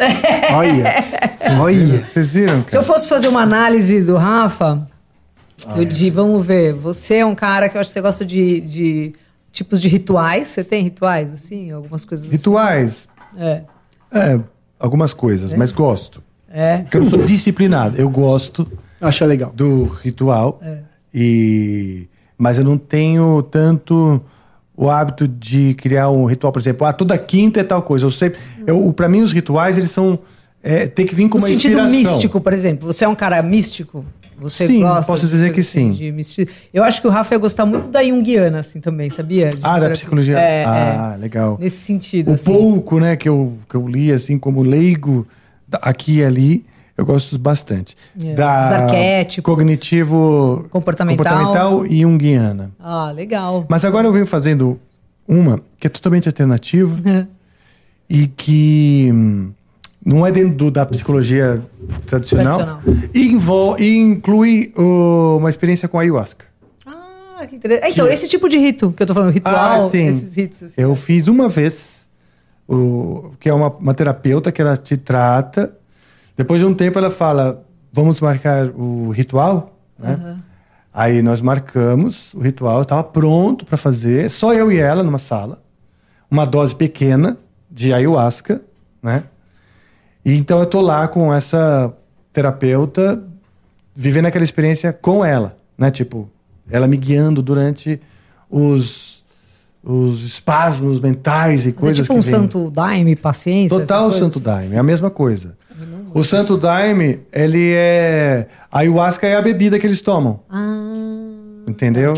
Olha. Olha. Vocês viram? Se eu Cara? fosse fazer uma análise do Rafa, eu de, vamos ver, você é um cara que eu acho que você gosta de, de tipos de rituais. Você tem rituais, assim? Algumas coisas assim? Rituais, É. é, algumas coisas, mas gosto. É. Porque eu não sou disciplinado, eu gosto Acha legal. do ritual, É. e mas eu não tenho tanto o hábito de criar um ritual, por exemplo, ah, toda quinta é tal coisa. Eu sempre, eu, para mim os rituais eles são é, tem que vir com No uma sentido inspiração. místico, por exemplo. Você é um cara místico? Você Sim, gosta posso de dizer coisas que sim. de? Eu acho que o Rafa ia gostar muito da Jungiana, assim, também, sabia? De Ah, da psicologia. É, ah, legal. é. Nesse sentido, O assim. pouco, né, que eu, que eu li, assim, como leigo, aqui e ali, eu gosto bastante. É. Da Os arquétipos. Cognitivo... Comportamental. comportamental e junguiana. Ah, legal. Mas agora eu venho fazendo uma que é totalmente alternativa e que hum, não é dentro do- da psicologia tradicional, Tradicional. E, envol- e inclui uh, uma experiência com ayahuasca. Ah, que interessante. Então, Que- esse tipo de rito que eu tô falando, ritual, Ah, sim. esses ritos. Assim. Eu fiz uma vez, o, que é uma, uma terapeuta que ela te trata. Depois de um tempo ela fala, vamos marcar o ritual, né? Aí nós marcamos o ritual, estava pronto para fazer, só eu e ela numa sala, uma dose pequena de ayahuasca, né? E então eu tô lá com essa terapeuta, vivendo aquela experiência com ela, né? Tipo, ela me guiando durante os, os espasmos mentais e Mas é coisas tipo um que vêm. santo daime, paciência. Total santo daime, é a mesma coisa. O santo daime, ele é... A ayahuasca é a bebida que eles tomam, Ah, entendeu?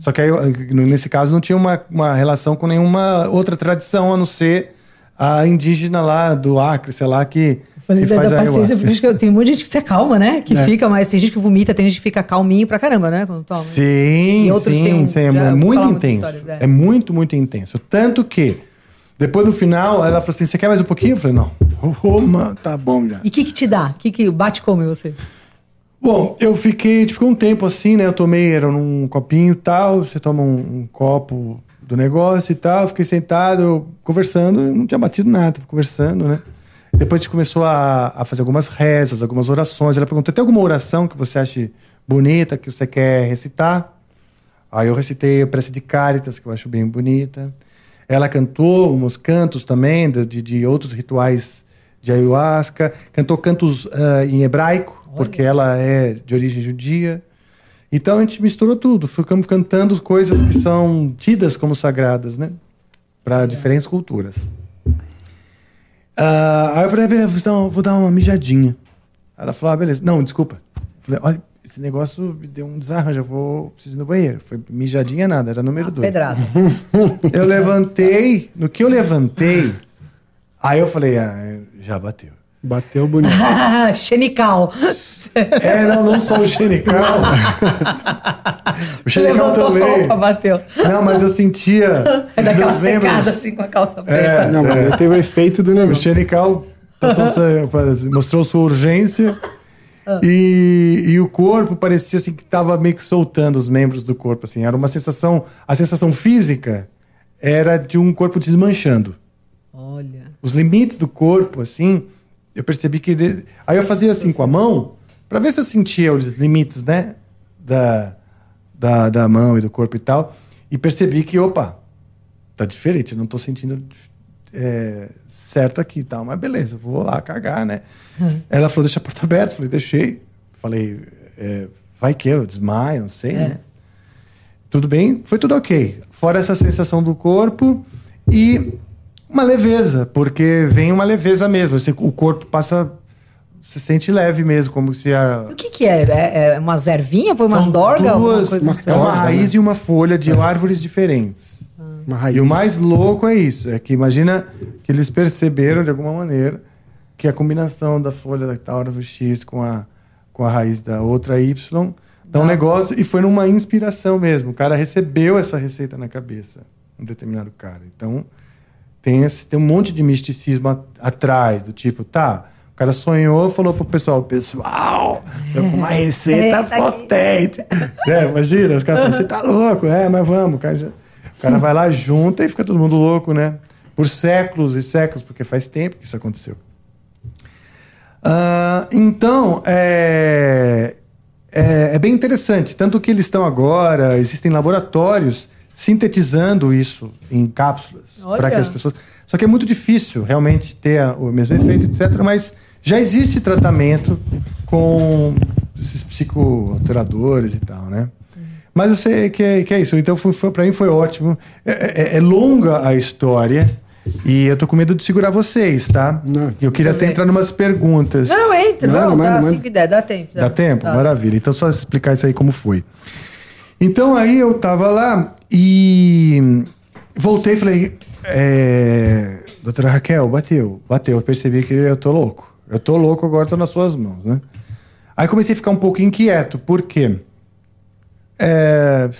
Só que aí, nesse caso não tinha uma, uma relação com nenhuma outra tradição, a não ser a indígena lá do Acre, sei lá, que, falei da, da paciência, porque que tem um monte de gente que se acalma, né? Que É. fica, mas tem gente que vomita, tem gente que fica calminho pra caramba, né? Quando toma. Sim, E outros sim, têm um- sim, é já ouvi muito intenso. é. é. muito, muito intenso. Tanto que, depois no final, ela falou assim: você quer mais um pouquinho? Eu falei, não. Ô, mano, tá bom já. E o que que te dá? O que que bate como em você? Bom, eu fiquei, gente ficou um tempo assim, né? Eu tomei, era num copinho e tal. Você toma um, um copo do negócio e tal. Fiquei sentado, conversando, não tinha batido nada, conversando, né? Depois a gente começou a, a fazer algumas rezas, algumas orações. Ela perguntou: tem alguma oração que você ache bonita, que você quer recitar? Aí eu recitei a prece de Cáritas, que eu acho bem bonita. Ela cantou uns cantos também de, de- outros rituais de ayahuasca. Cantou cantos ah, em hebraico, porque ela é de origem judia. Então a gente misturou tudo. Ficamos cantando coisas que são tidas como sagradas, né? Para diferentes culturas. Ah, aí eu falei, beleza, vou dar uma- vou dar uma mijadinha. Ela falou, ah, beleza. Não, desculpa. Falei, olha, esse negócio me deu um desarranjo, eu vou preciso ir no banheiro. Foi mijadinha nada, era número dois. Pedrada. Eu levantei, no que eu levantei, aí eu falei, ah, já bateu. Bateu bonito. Xenical. É, não, não só o xenical. o xenical Levantou a também. roupa, bateu. Não, mas eu sentia É os daquela meus membros. secada assim com a calça É. preta. Não, mas ele teve o efeito do O negócio. xenical passou sua- mostrou sua urgência Ah. e, e o corpo parecia assim que estava meio que soltando os membros do corpo. Assim. Era uma sensação, a sensação física era de um corpo desmanchando. Olha. Os limites do corpo, assim, eu percebi que. De... Aí eu fazia assim com a mão, para ver se eu sentia os limites, né? Da, da, da mão e do corpo e tal. E percebi que, opa, tá diferente, não tô sentindo é, certo aqui e tal. Mas beleza, vou lá cagar, né? Hum. Ela falou, deixa a porta aberta. Falei, deixei. Falei, é, vai que eu desmaio, não sei, é. né? Tudo bem, foi tudo ok. Fora essa sensação do corpo e uma leveza, porque vem uma leveza mesmo. Assim, o corpo passa. Você sente leve mesmo, como se a. O que, que é? é? É umas ervinhas? Foi umas dorgas? Duas, uma é uma raiz né? e uma folha de árvores diferentes. Ah. E o mais louco é isso: é que imagina que eles perceberam de alguma maneira que a combinação da folha da árvore X com a, com a raiz da outra Y dá um negócio. E foi numa inspiração mesmo. O cara recebeu essa receita na cabeça, um determinado cara. Então tem, esse, tem um monte de misticismo a, atrás, do tipo, tá, o cara sonhou, falou pro pessoal, pessoal, tô com uma receita é, tá potente. é, imagina, os caras falam, você tá louco, é, mas vamos. O cara, já, o cara vai lá, junta e fica todo mundo louco, né? Por séculos e séculos, porque faz tempo que isso aconteceu. Uh, então, é, é, é, bem interessante. Tanto que eles estão agora, existem laboratórios sintetizando isso em cápsulas para que as pessoas. Só que é muito difícil realmente ter o mesmo efeito, etc. Mas já existe tratamento com esses psicoalteradores e tal, né? Mas eu sei que é, que é isso. Então, foi, foi para mim foi ótimo. É, é, é, longa a história. E eu tô com medo de segurar vocês, tá? Não, eu queria até entrar numas perguntas. Não, entra. Não, não, dá 5 e 10, dá tempo. Dá, dá tempo? Dá. Maravilha. Então, só explicar isso aí como foi. Então aí eu tava lá e voltei e falei, é, doutora Raquel, bateu, bateu. Eu percebi que eu tô louco. Eu tô louco, agora tô nas suas mãos, né? Aí comecei a ficar um pouco inquieto, por quê? É,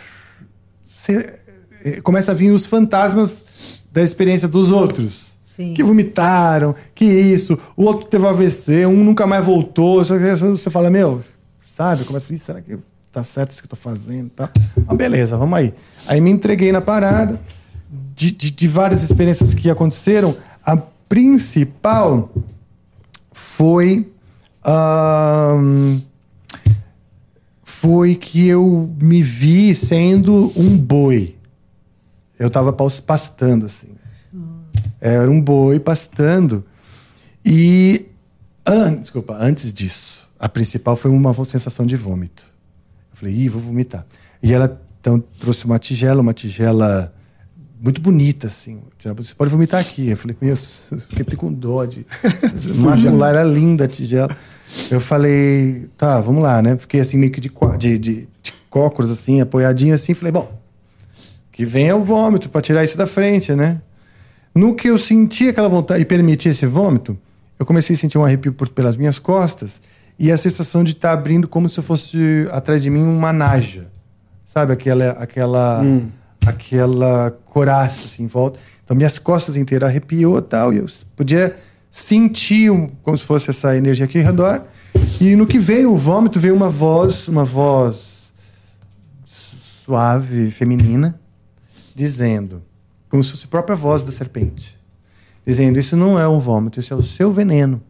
é começa a vir os fantasmas da experiência dos outros. Sim. Que vomitaram, que isso, o outro teve AVC, um nunca mais voltou. Você fala, meu, sabe? Começa a será que tá certo isso que eu tô fazendo tá? Ah, beleza, vamos aí. Aí me entreguei na parada, de, de, de várias experiências que aconteceram, a principal foi. foi que eu me vi sendo um boi. Eu tava pastando, assim. Era um boi pastando. E. An desculpa, antes disso, a principal foi uma sensação de vômito. Falei, ih, vou vomitar. E ela então trouxe uma tigela, uma tigela muito bonita, assim. Você pode vomitar aqui. Eu falei, meu, fiquei com dó de. Macular era linda a tigela. Eu falei, tá, vamos lá, né? Fiquei assim, meio que de, de, de, de cócoras, assim, apoiadinho assim. Falei, bom, que venha o vômito para tirar isso da frente, né? No que eu senti aquela vontade e permiti esse vômito, eu comecei a sentir um arrepio por, pelas minhas costas e a sensação de estar tá abrindo como se fosse atrás de mim uma naja. Sabe aquela aquela hum. aquela coraça assim em volta. Então minhas costas inteiras arrepiou tal e eu podia sentir um, como se fosse essa energia aqui ao redor. E no que veio o vômito veio uma voz, uma voz suave, feminina, dizendo, como se fosse a própria voz da serpente, dizendo: Isso não é um vômito, isso é o seu veneno.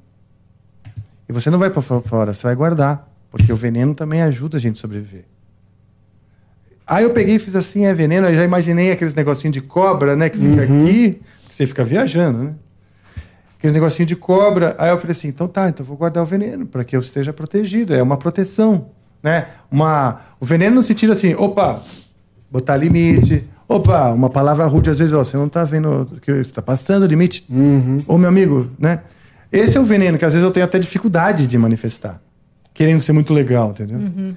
E você não vai para fora, você vai guardar, porque o veneno também ajuda a gente a sobreviver. Aí eu peguei e fiz assim, é veneno, eu já imaginei aqueles negocinhos de cobra, né, que fica uhum. aqui, que você fica viajando, né? Aqueles negocinhos de cobra. Aí eu falei assim, então tá, então vou guardar o veneno para que eu esteja protegido, é uma proteção, né? Uma o veneno não se tira assim, opa, botar limite. Opa, uma palavra rude às vezes, ó, você não tá vendo que está passando o limite. Uhum. Ô meu amigo, né? Esse é o veneno que às vezes eu tenho até dificuldade de manifestar. Querendo ser muito legal, entendeu? Uhum.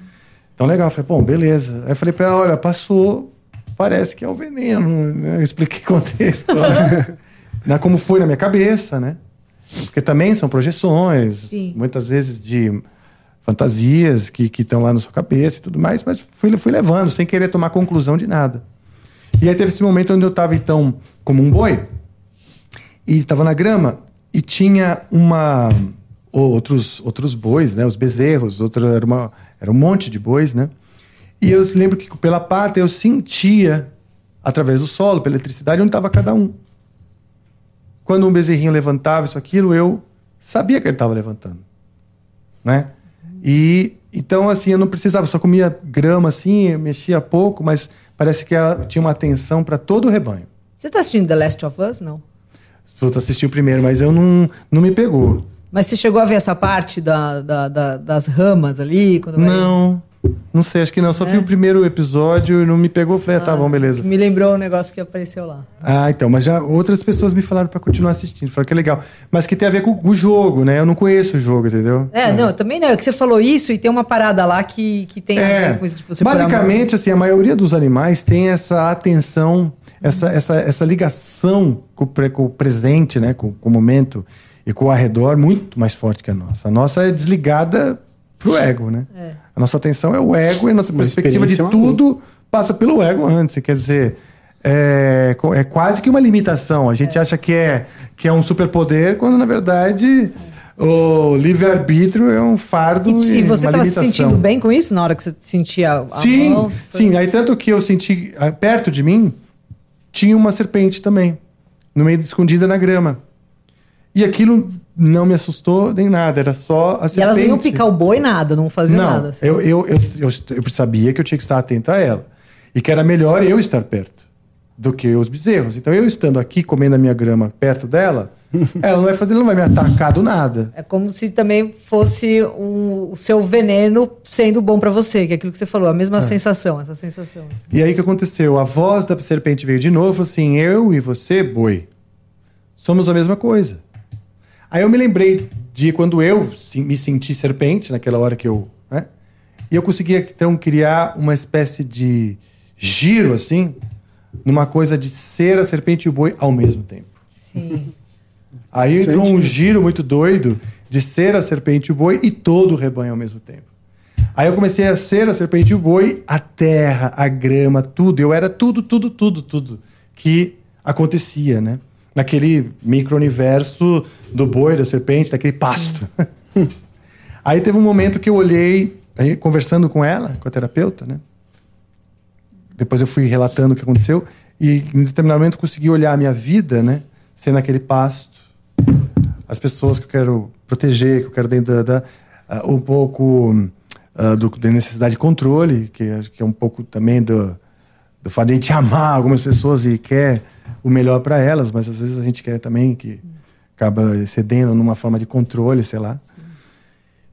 Então, legal. Eu falei, bom, beleza. Aí eu falei pra ela, olha, passou, parece que é o veneno. Né? Eu expliquei o contexto. né? Como foi na minha cabeça, né? Porque também são projeções, Sim. muitas vezes de fantasias que estão lá na sua cabeça e tudo mais, mas fui, fui levando, sem querer tomar conclusão de nada. E aí teve esse momento onde eu estava, então, como um boi, e estava na grama, e tinha uma outros outros bois, né? Os bezerros, outro, era, uma, era um monte de bois, né? E eu lembro que pela pata eu sentia através do solo, pela eletricidade, onde estava cada um. Quando um bezerrinho levantava isso aquilo, eu sabia que ele estava levantando, né? E então assim eu não precisava, só comia grama assim, mexia pouco, mas parece que tinha uma atenção para todo o rebanho. Você está assistindo The Last of Us, não? Eu assisti o primeiro, mas eu não, não me pegou. Mas você chegou a ver essa parte da, da, da das ramas ali? não. Não sei, acho que não. Só é. vi o primeiro episódio e não me pegou. Falei, ah, tá bom, beleza. Me lembrou um negócio que apareceu lá. Ah, então. Mas já outras pessoas me falaram para continuar assistindo. Falaram que é legal. Mas que tem a ver com o jogo, né? Eu não conheço o jogo, entendeu? É, é. não, também não. É que você falou isso e tem uma parada lá que, que tem é. a ver com isso de você Basicamente, assim, a maioria dos animais tem essa atenção, essa, essa, essa ligação com o, com o presente, né? Com, com o momento e com o arredor muito mais forte que a nossa. A nossa é desligada pro ego, né? É. A nossa atenção é o ego e a nossa Uma perspectiva de é tudo passa pelo ego antes. Quer dizer, é, é quase que uma limitação. A gente é. acha que é, que é um superpoder, quando na verdade o livre-arbítrio é um fardo. E, e, e você estava se sentindo bem com isso na hora que você sentia a sim, mão? Sim, aí tanto que eu senti perto de mim tinha uma serpente também, no meio escondida na grama. E aquilo não me assustou nem nada, era só a serpente. E elas não iam picar o boi nada, não faziam não, nada. Assim. Eu, eu, eu, eu, eu sabia que eu tinha que estar atento a ela. E que era melhor eu estar perto do que os bezerros. Então eu estando aqui comendo a minha grama perto dela, ela não vai fazer, não vai me atacar do nada. É como se também fosse um, o seu veneno sendo bom para você, que é aquilo que você falou, a mesma é. sensação, essa sensação. Assim. E aí o que aconteceu? A voz da serpente veio de novo, assim, eu e você, boi, somos a mesma coisa. Aí eu me lembrei de quando eu me senti serpente, naquela hora que eu. Né? E eu conseguia, então, criar uma espécie de giro, assim, numa coisa de ser a serpente e o boi ao mesmo tempo. Sim. Aí entrou um giro muito doido de ser a serpente e o boi e todo o rebanho ao mesmo tempo. Aí eu comecei a ser a serpente e o boi, a terra, a grama, tudo. Eu era tudo, tudo, tudo, tudo que acontecia, né? naquele micro-universo do boi, da serpente, daquele pasto. aí teve um momento que eu olhei, aí, conversando com ela, com a terapeuta, né? Depois eu fui relatando o que aconteceu e em determinado momento consegui olhar a minha vida, né? Sendo aquele pasto, as pessoas que eu quero proteger, que eu quero dentro da, da uh, um pouco uh, do, da necessidade de controle, que, que é um pouco também do, do fato de a gente amar algumas pessoas e quer o melhor para elas, mas às vezes a gente quer também que acaba excedendo numa forma de controle, sei lá. Sim.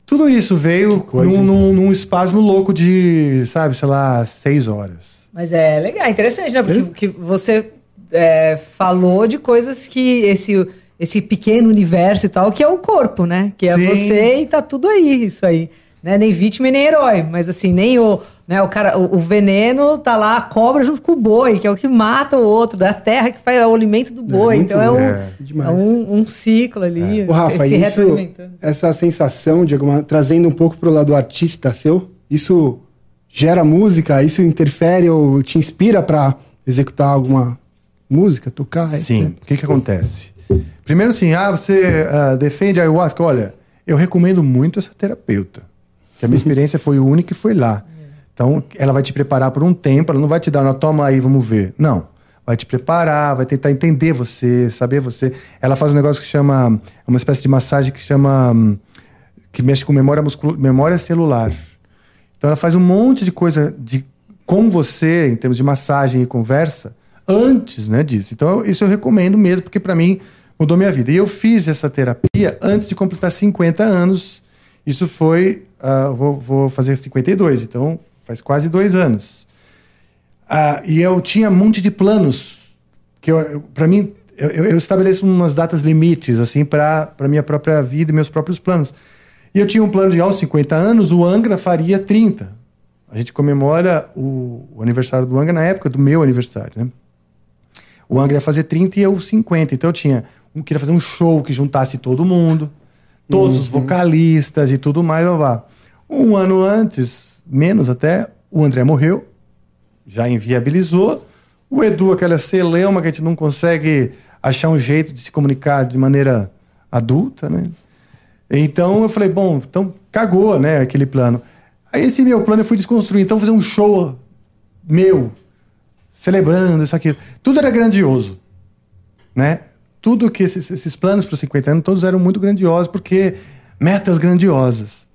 Tudo isso veio coisa, num, num, num, espasmo louco de, sabe, sei lá, seis horas. Mas é legal, interessante, né? Porque, você é, falou de coisas que esse, esse pequeno universo e tal, que é o corpo, né? Que é Sim. você e tá tudo aí, isso aí né? Nem vítima e nem herói, mas assim, nem o, né, o cara, o, o, veneno tá lá, a cobra junto com o boi, que é o que mata o outro, da terra que faz o alimento do boi. É, então é, um, é, é um, um, ciclo ali. É. O Rafa, isso, essa sensação de alguma, trazendo um pouco pro lado artista seu, isso gera música, isso interfere ou te inspira para executar alguma música, tocar? Sim. O que que acontece? Primeiro assim, ah, você uh, defende a ayahuasca, olha, eu recomendo muito essa terapeuta que a minha experiência foi única e foi lá. Então, ela vai te preparar por um tempo, ela não vai te dar, não, toma aí, vamos ver. Não. Vai te preparar, vai tentar entender você, saber você. Ela faz um negócio que chama, uma espécie de massagem que chama, que mexe com memória, muscul memória celular. Então, ela faz um monte de coisa de, com você, em termos de massagem e conversa, antes né, disso. Então, isso eu recomendo mesmo, porque para mim mudou minha vida. E eu fiz essa terapia antes de completar 50 anos. Isso foi uh, vou, vou, fazer 52, então faz quase dois anos. Uh, e eu tinha um monte de planos, que para mim, eu, eu, estabeleço umas datas limites, assim, para minha própria vida e meus próprios planos. E eu tinha um plano de, aos 50 anos, o Angra faria 30. A gente comemora o, o aniversário do Angra na época do meu aniversário, né? O Angra ia fazer 30 e eu 50. Então eu tinha, um, queria fazer um show que juntasse todo mundo, todos uhum. os vocalistas e tudo mais, blá, blá. Um ano antes, menos até, o André morreu, já inviabilizou. O Edu, aquela celeuma que a gente não consegue achar um jeito de se comunicar de maneira adulta, né? Então eu falei, bom, então cagou, né, aquele plano. Aí esse meu plano eu fui desconstruir. Então fazer um show meu, celebrando isso, aquilo. Tudo era grandioso, né? tudo que esses, esses planos para os 50 anos, todos eram muito grandiosos, porque metas grandiosas.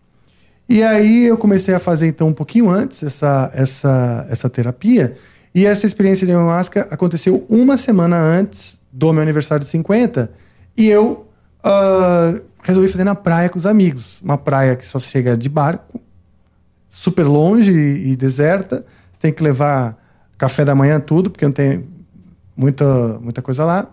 E aí eu comecei a fazer, então, um pouquinho antes essa, essa, essa terapia. E essa experiência de ayahuasca aconteceu uma semana antes do meu aniversário de 50. E eu uh, resolvi fazer na praia com os amigos. Uma praia que só chega de barco, super longe e, e deserta. Tem que levar café da manhã, tudo, porque não tem muita, muita coisa lá.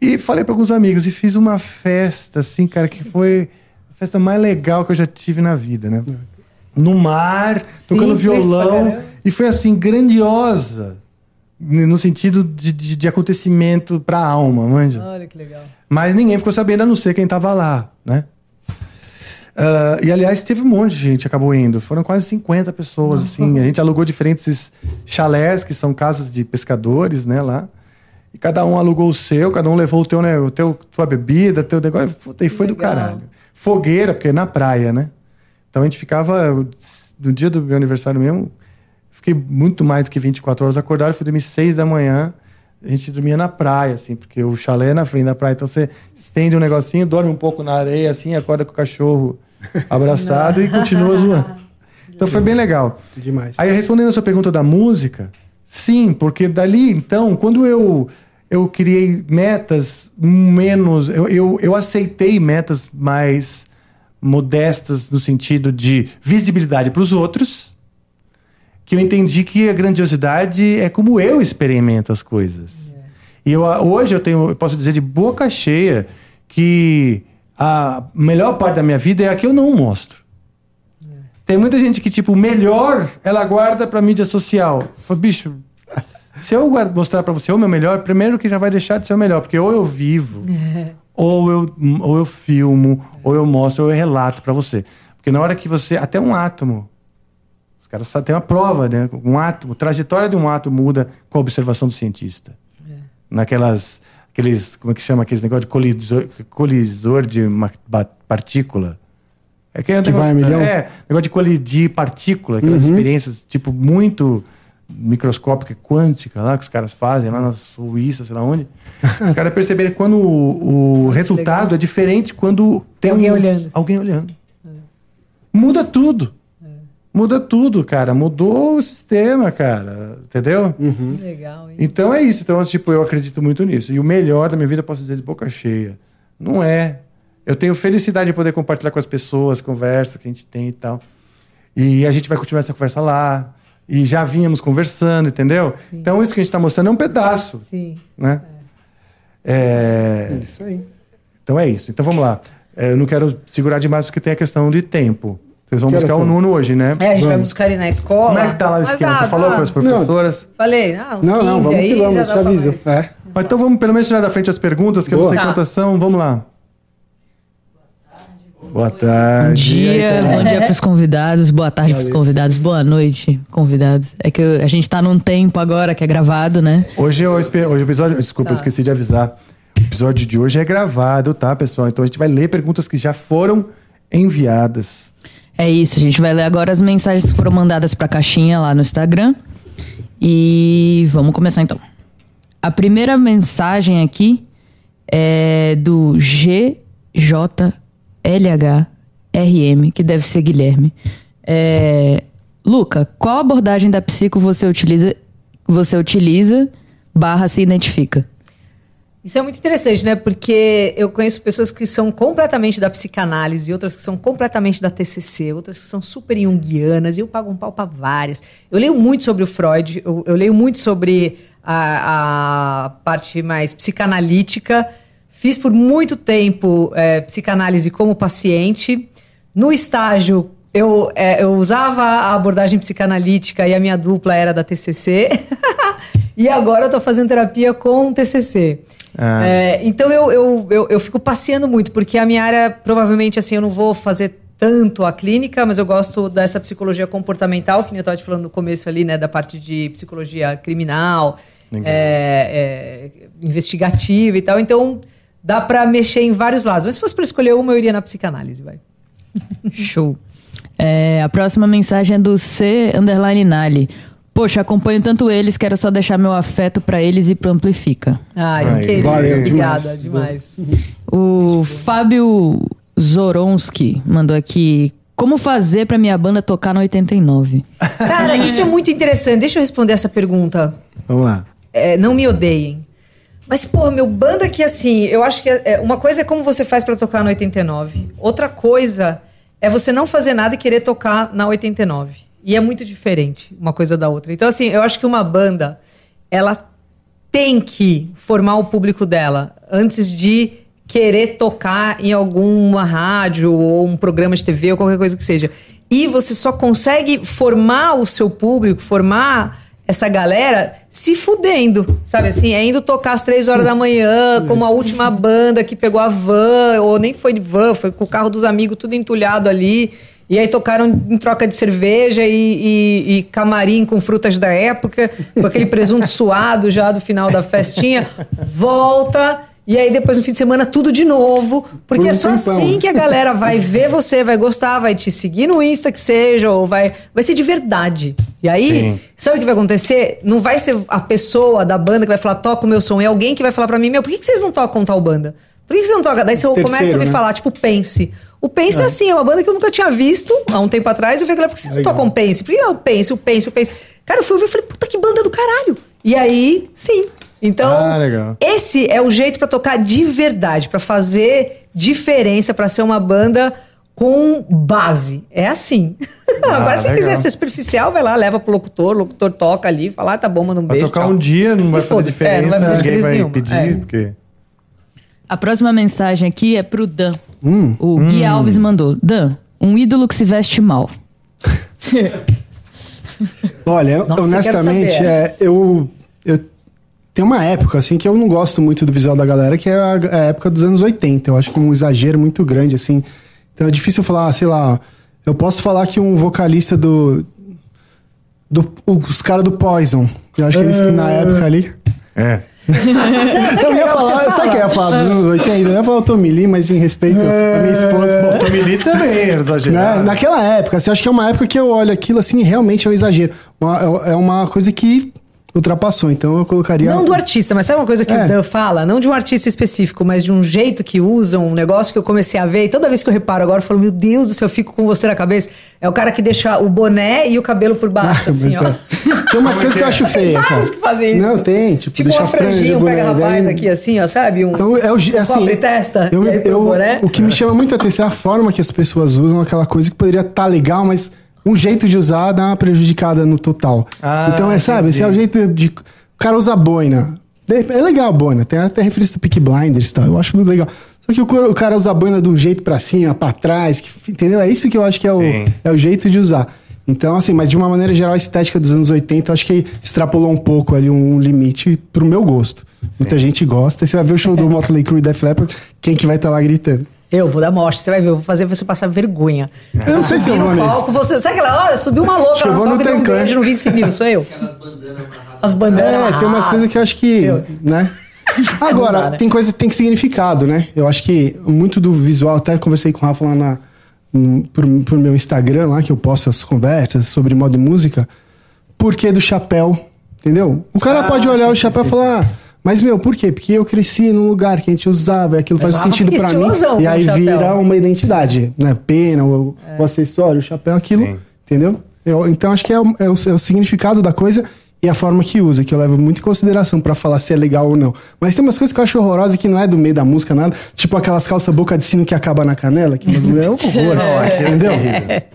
E falei para alguns amigos e fiz uma festa, assim, cara, que foi a festa mais legal que eu já tive na vida, né? No mar, tocando violão. E foi assim, grandiosa. No sentido de, de, de acontecimento pra alma, manja. Olha que legal. Mas ninguém ficou sabendo, a não ser quem tava lá, né? Uh, e aliás, teve um monte de gente acabou indo. Foram quase 50 pessoas, assim. A gente alugou diferentes chalés, que são casas de pescadores, né, lá. E cada um alugou o seu, cada um levou o teu, né, o teu tua bebida, teu negócio. E foi do caralho. Fogueira, porque é na praia, né? Então a gente ficava. No dia do meu aniversário mesmo, fiquei muito mais do que 24 horas acordado. Fui dormir 6 da manhã. A gente dormia na praia, assim, porque o chalé é na frente da praia. Então você estende um negocinho, dorme um pouco na areia, assim, acorda com o cachorro abraçado e continua zoando. Então foi bem legal. Demais. Aí respondendo a sua pergunta da música, sim, porque dali então, quando eu eu criei metas menos. Eu, eu, eu aceitei metas mais modestas no sentido de visibilidade para os outros, que eu entendi que a grandiosidade é como eu experimento as coisas. E eu, hoje eu tenho, eu posso dizer de boca cheia que a melhor parte da minha vida é a que eu não mostro. Tem muita gente que, tipo, o melhor ela guarda pra mídia social. Fala, bicho, se eu mostrar para você o meu melhor, primeiro que já vai deixar de ser o melhor, porque ou eu vivo, é. ou, eu, ou eu filmo, ou eu mostro, ou eu relato para você. Porque na hora que você. Até um átomo. Os caras têm uma prova, né? Um átomo, a trajetória de um átomo muda com a observação do cientista. É. Naquelas. Aqueles. Como é que chama aqueles negócio de colisor, colisor de uma partícula? É que, é que negócio, vai a milhão? É, negócio de colidir partícula, aquelas uhum. experiências, tipo, muito microscópica quântica lá que os caras fazem lá na Suíça, sei lá onde. os caras perceberam quando o, o resultado Legal. é diferente quando tem alguém um, olhando. Alguém olhando. É. Muda tudo. Muda tudo, cara. Mudou o sistema, cara. Entendeu? Uhum. Legal. Hein? Então é isso. Então, tipo, eu acredito muito nisso. E o melhor da minha vida, posso dizer de boca cheia. Não é. Eu tenho felicidade de poder compartilhar com as pessoas, conversa que a gente tem e tal. E a gente vai continuar essa conversa lá e já vínhamos conversando, entendeu? Sim. Então, isso que a gente está mostrando é um pedaço. Sim. Né? É. é... Isso aí. Então é isso. Então vamos lá. É, eu não quero segurar demais porque tem a questão de tempo. Vocês vão buscar o Nuno hoje, né? É, a gente vamos. vai buscar ele na escola. Como é que tá lá o esquema? Tá, Você falou tá. com as professoras? Não. Falei, ah, uns não, 15 não, vamos aí, que vamos, já te aviso. É. Mas então vamos pelo menos tirar da frente as perguntas, que Boa. eu não sei tá. quantas são. Vamos lá. Boa tarde. Bom dia, bom dia para os convidados, boa tarde para os convidados, boa noite, convidados. É que a gente está num tempo agora que é gravado, né? Hoje, é hoje o episódio, desculpa, tá. eu esqueci de avisar. O episódio de hoje é gravado, tá, pessoal? Então a gente vai ler perguntas que já foram enviadas. É isso, a gente vai ler agora as mensagens que foram mandadas para a caixinha lá no Instagram. E vamos começar então. A primeira mensagem aqui é do GJ LHRM, que deve ser Guilherme. É, Luca, qual abordagem da psico você utiliza, você utiliza barra se identifica? Isso é muito interessante, né? Porque eu conheço pessoas que são completamente da psicanálise, outras que são completamente da TCC, outras que são super junguianas, e eu pago um pau para várias. Eu leio muito sobre o Freud, eu, eu leio muito sobre a, a parte mais psicanalítica, Fiz por muito tempo é, psicanálise como paciente. No estágio, eu, é, eu usava a abordagem psicanalítica e a minha dupla era da TCC. e agora eu estou fazendo terapia com TCC. Ah. É, então eu, eu, eu, eu, fico passeando muito, porque a minha área, provavelmente, assim, eu não vou fazer tanto a clínica, mas eu gosto dessa psicologia comportamental, que eu estava te falando no começo ali, né, da parte de psicologia criminal, é, é, investigativa e tal. Então, dá para mexer em vários lados. Mas se fosse para escolher uma, eu iria na psicanálise, vai. Show. É, a próxima mensagem é do C underline Nali. Poxa, acompanho tanto eles, quero só deixar meu afeto pra eles e pro Amplifica. Ai, Ai, querido. valeu Obrigada, demais. demais. O Fábio Zoronski mandou aqui. Como fazer pra minha banda tocar no 89? Cara, isso é muito interessante. Deixa eu responder essa pergunta. Vamos lá. É, não me odeiem. Mas, pô, meu, banda que assim, eu acho que é, é- uma coisa é como você faz pra tocar no 89. Outra coisa é você não fazer nada e querer tocar na 89. E é muito diferente uma coisa da outra. Então, assim, eu acho que uma banda, ela tem que formar o público dela antes de querer tocar em alguma rádio ou um programa de TV ou qualquer coisa que seja. E você só consegue formar o seu público, formar essa galera se fudendo, sabe assim? É indo tocar às três horas da manhã, como a última banda que pegou a van, ou nem foi de van, foi com o carro dos amigos tudo entulhado ali. E aí tocaram em troca de cerveja e, e- e camarim com frutas da época, com aquele presunto suado já do final da festinha. Volta. E aí depois no fim de semana tudo de novo. Porque Por um é só tempão. assim que a galera vai ver você, vai gostar, vai te seguir no Insta que seja, ou vai, vai ser de verdade. E aí, Sim. sabe o que vai acontecer? Não vai ser a pessoa da banda que vai falar, toca o meu som. É alguém que vai falar pra mim, meu, por que, que vocês não tocam tal banda? Por que, que vocês não tocam? Daí você começa a Terceiro, me né? falar, tipo, Pense. O Pense é. assim, é uma banda que eu nunca tinha visto há um tempo atrás. Eu falei, por que vocês não Legal. tocam Pense? Por que é o Pense, o Pense, o Pense? Cara, eu fui ouvir e falei, puta que banda do caralho. E aí, sim. Então, Ah, legal. esse é o jeito pra tocar de verdade, pra fazer diferença, pra ser uma banda com base. É assim. Agora, se Ah, legal. quiser ser superficial, vai lá, leva pro locutor, o locutor toca ali, fala, ah, tá bom, manda um Vai beijo. tocar tchau. um dia, não vai fazer foda-se. diferença, É, não vai fazer ninguém diferença vai nenhuma. pedir, É. porque... A próxima mensagem aqui é pro Dan. O Gui Alves mandou. Dan, um ídolo que se veste mal. Olha, Nossa, eu honestamente, saber é, eu, eu tem uma época assim que eu não gosto muito do visual da galera, que é a, a época dos anos 80. Eu acho que é um exagero muito grande assim. Então é difícil falar, sei lá, eu posso falar que um vocalista do do os caras do Poison, eu acho que eles na época ali É. eu ia falar, sabe o que eu ia falar dos anos 80? Eu ia falar o Tommy Lee, mas em respeito à minha esposa. O Tommy Lee também era Né? exagerado. Naquela época, assim, eu acho que é uma época que eu olho aquilo assim, realmente é um exagero. Uma- é uma coisa que ultrapassou, então eu colocaria. Não do artista, mas sabe uma coisa que É. o Dan fala? Não de um artista específico, mas de um jeito que usam, um negócio que eu comecei a ver. E toda vez que eu reparo agora, eu falo, meu Deus do céu, eu fico com você na cabeça. É o cara que deixa o boné e o cabelo por baixo, assim, Mas ó. tá- Tem umas coisas que eu acho feia, cara. vários que fazem isso. Não, tem, tipo, Tipo deixar uma franjinha, um boné, pega rapaz daí- aqui, assim, ó, sabe? Um, Então, é o, é assim, cobre testa, eu, eu- o boné. o que me chama muito a atenção é a forma que as pessoas usam aquela coisa que poderia estar legal, mas um jeito de usar dá uma prejudicada no total. Ah, então, é, sabe, esse é o jeito de. O cara usa boina. É legal a boina, tem até referência do Peak Blinders e tal, eu acho muito legal. Só que o, cara usa a boina de um jeito pra cima, pra trás, que, entendeu? É isso que eu acho que é o, Sim. é o jeito de usar. Então, assim, mas de uma maneira geral, a estética dos anos 80, eu acho que extrapolou um pouco ali um limite pro meu gosto. Muita gente gosta. E você vai ver o show do Motley Crue e Def Leppard, quem que vai estar lá gritando? Eu vou dar mostra, você vai ver, eu vou fazer você passar vergonha. Eu não sei se eu vou no palco, você, sabe aquela, olha, subiu uma louca eu lá no vou no palco e deu um Tancan. beijo no Vince Neil, sou eu. Aquelas bandanas amarradas. As bandanas É, tem umas coisas que eu acho que, Eu- né? Não dá, Agora, né? tem coisa que tem significado, né? Eu acho que muito do visual, até conversei com o Rafa lá na, no, por, por meu Instagram, lá que eu posto as conversas sobre moda e música. Por que do chapéu? Entendeu? O cara Ah, pode olhar sim, o chapéu sim, e falar, "Ah, mas meu, por quê? Porque eu cresci num lugar que a gente usava, e aquilo faz sentido pra mim. E aí vira uma identidade, né? Pena, o, o acessório, o chapéu, aquilo, Sim. entendeu? Eu- então acho que é, o- é o, é o significado da coisa e a forma que usa, que eu levo muito em consideração pra falar se é legal ou não. Mas tem umas coisas que eu acho horrorosas que não é do meio da música, nada. Tipo aquelas calças boca de sino que acaba na canela, que umas mulheres é um horror. É entendeu?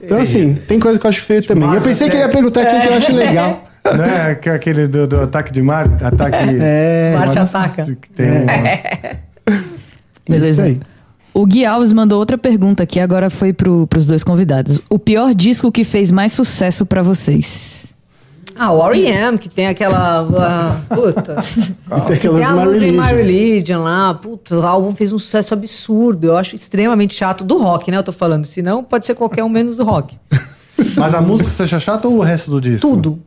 Então, assim, tem coisa que eu acho feio também. Eu pensei que ele ia perguntar quem que eu acho legal. Não é que- aquele do, do ataque de mar, ataque... É. Marte Mas- ataca. que Tem um... Beleza. Isso aí. O Gui Alves mandou outra pergunta aqui, agora foi pro, pros dois convidados. O pior disco que fez mais sucesso pra vocês? Ah, o R.E.M., que tem aquela... ah, puta. E tem aquelas tem a My música em My Religion. Religion lá. Puta, o álbum fez um sucesso absurdo. Eu acho extremamente chato. Do rock, né? Eu tô falando. Senão pode ser qualquer um menos do rock. Mas a música você acha chata ou o resto do disco? Tudo.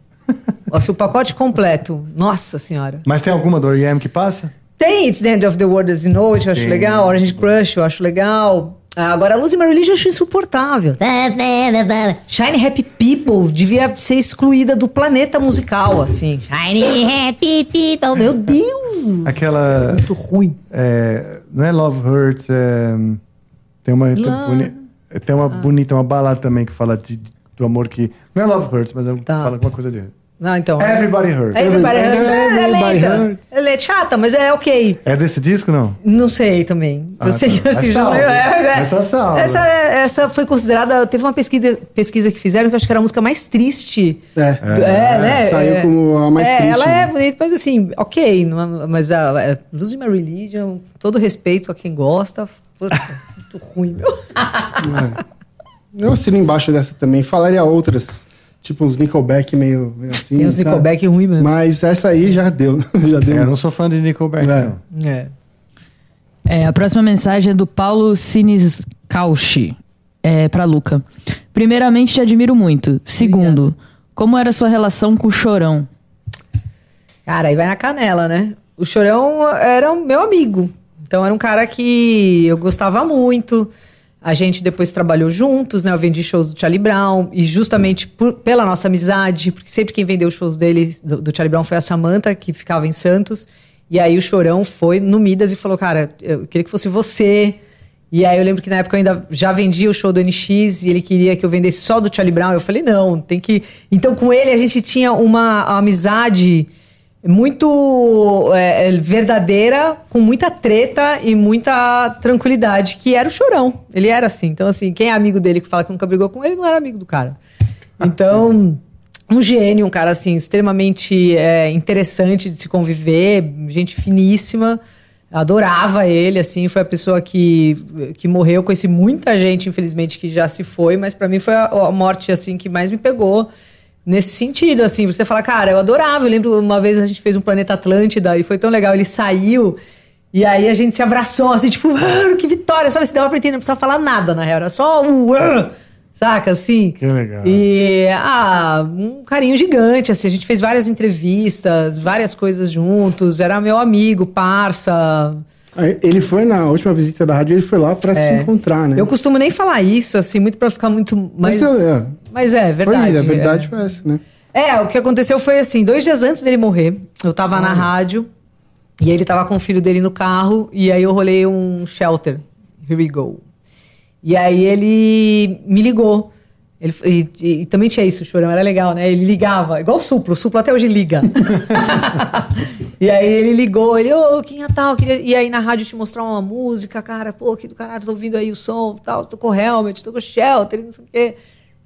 Nossa, o pacote completo. Nossa senhora. Mas tem alguma do R.E.M. que passa? Tem It's the End of the World As You Know It, eu acho Sim. legal. Orange Crush, eu acho legal. Agora, a Luz My Religion eu acho insuportável. Shine Happy People devia ser excluída do planeta musical, assim. Shine Happy People, meu Deus! Aquela. É muito ruim. É, não é Love Hurts, é, tem uma. Tem, uma bonita, uma balada também que fala de, do amor que. Não é Love Hurts, mas Tá. fala alguma coisa de. Não, então. Everybody Hurts. Everybody Hurts. É, é Everybody lenta. Ela é chata, mas é ok. É desse disco, não? Não sei também. Ah, eu sei tá. que assim, já- é, é. Essa salva. Essa, essa foi considerada. Teve uma pesquisa, pesquisa que fizeram que eu acho que era a música mais triste. É. do- É, né? Saiu É. como a mais é, triste, Ela né? é bonita, mas assim, ok. não é- mas a, a Losing My Religion, todo respeito a quem gosta. Puta, muito ruim, meu. Eu assino embaixo dessa também. Falaria outras, tipo uns Nickelback meio, meio assim. Tem uns sabe? Nickelback ruim mesmo. Mas essa aí já deu. já deu. É, eu não sou fã de Nickelback, É. não. É. É, a próxima mensagem é do Paulo Sinis Cauchi, é, pra Luca. Primeiramente, te admiro muito. Segundo, como era a sua relação com o Chorão? Cara, aí vai na canela, né? O Chorão era um meu amigo. Então era um cara que eu gostava muito. A gente depois trabalhou juntos, né? Eu vendi shows do Charlie Brown. E justamente por- pela nossa amizade, porque sempre quem vendeu os shows dele, do, do Charlie Brown, foi a Samantha, que ficava em Santos. E aí o Chorão foi no Midas e falou, cara, eu queria que fosse você. E aí eu lembro que na época eu ainda já vendia o show do NX e ele queria que eu vendesse só do Charlie Brown. Eu falei, não, tem que. Então com ele a gente tinha uma amizade muito é, é, verdadeira, com muita treta e muita tranquilidade, que era o Chorão. Ele era assim. Então, assim, quem é amigo dele que fala que nunca brigou com ele, não era amigo do cara. Então, um gênio, um cara, assim, extremamente é, interessante de se conviver, gente finíssima. Adorava ele, assim, foi a pessoa que, que morreu. Conheci muita gente, infelizmente, que já se foi, mas pra mim foi a, a morte, assim, que mais me pegou nesse sentido, assim, você fala, cara, eu adorava. Eu lembro uma vez a gente fez um Planeta Atlântida e foi tão legal. Ele saiu e aí a gente se abraçou, assim, tipo, "Ah, que vitória, sabe? Se dava pra entender, não precisava falar nada, na real, era só um, saca, assim. Que legal. E, ah, um carinho gigante, assim, a gente fez várias entrevistas, várias coisas juntos, era meu amigo, parça. Ele foi na última visita da rádio, ele foi lá pra É. te encontrar, né? Eu costumo nem falar isso, assim, muito pra ficar muito mais... Mas é, Mas é, verdade. Foi, a verdade é. foi essa, né? É, o que aconteceu foi assim, dois dias antes dele morrer, eu tava na rádio e ele tava com o filho dele no carro e aí eu rolei um shelter. Here we go. E aí ele me ligou. Ele, e, e- e também tinha isso, o chorão, era legal, né? Ele ligava, igual o Suplo, o Suplo até hoje liga. e aí ele ligou, ele, ô, quem é tal? Queria... E aí na rádio te mostrar uma música, cara, pô, que do caralho, tô ouvindo aí o som, tal, tô com o helmet, tô com o shelter, não sei o quê.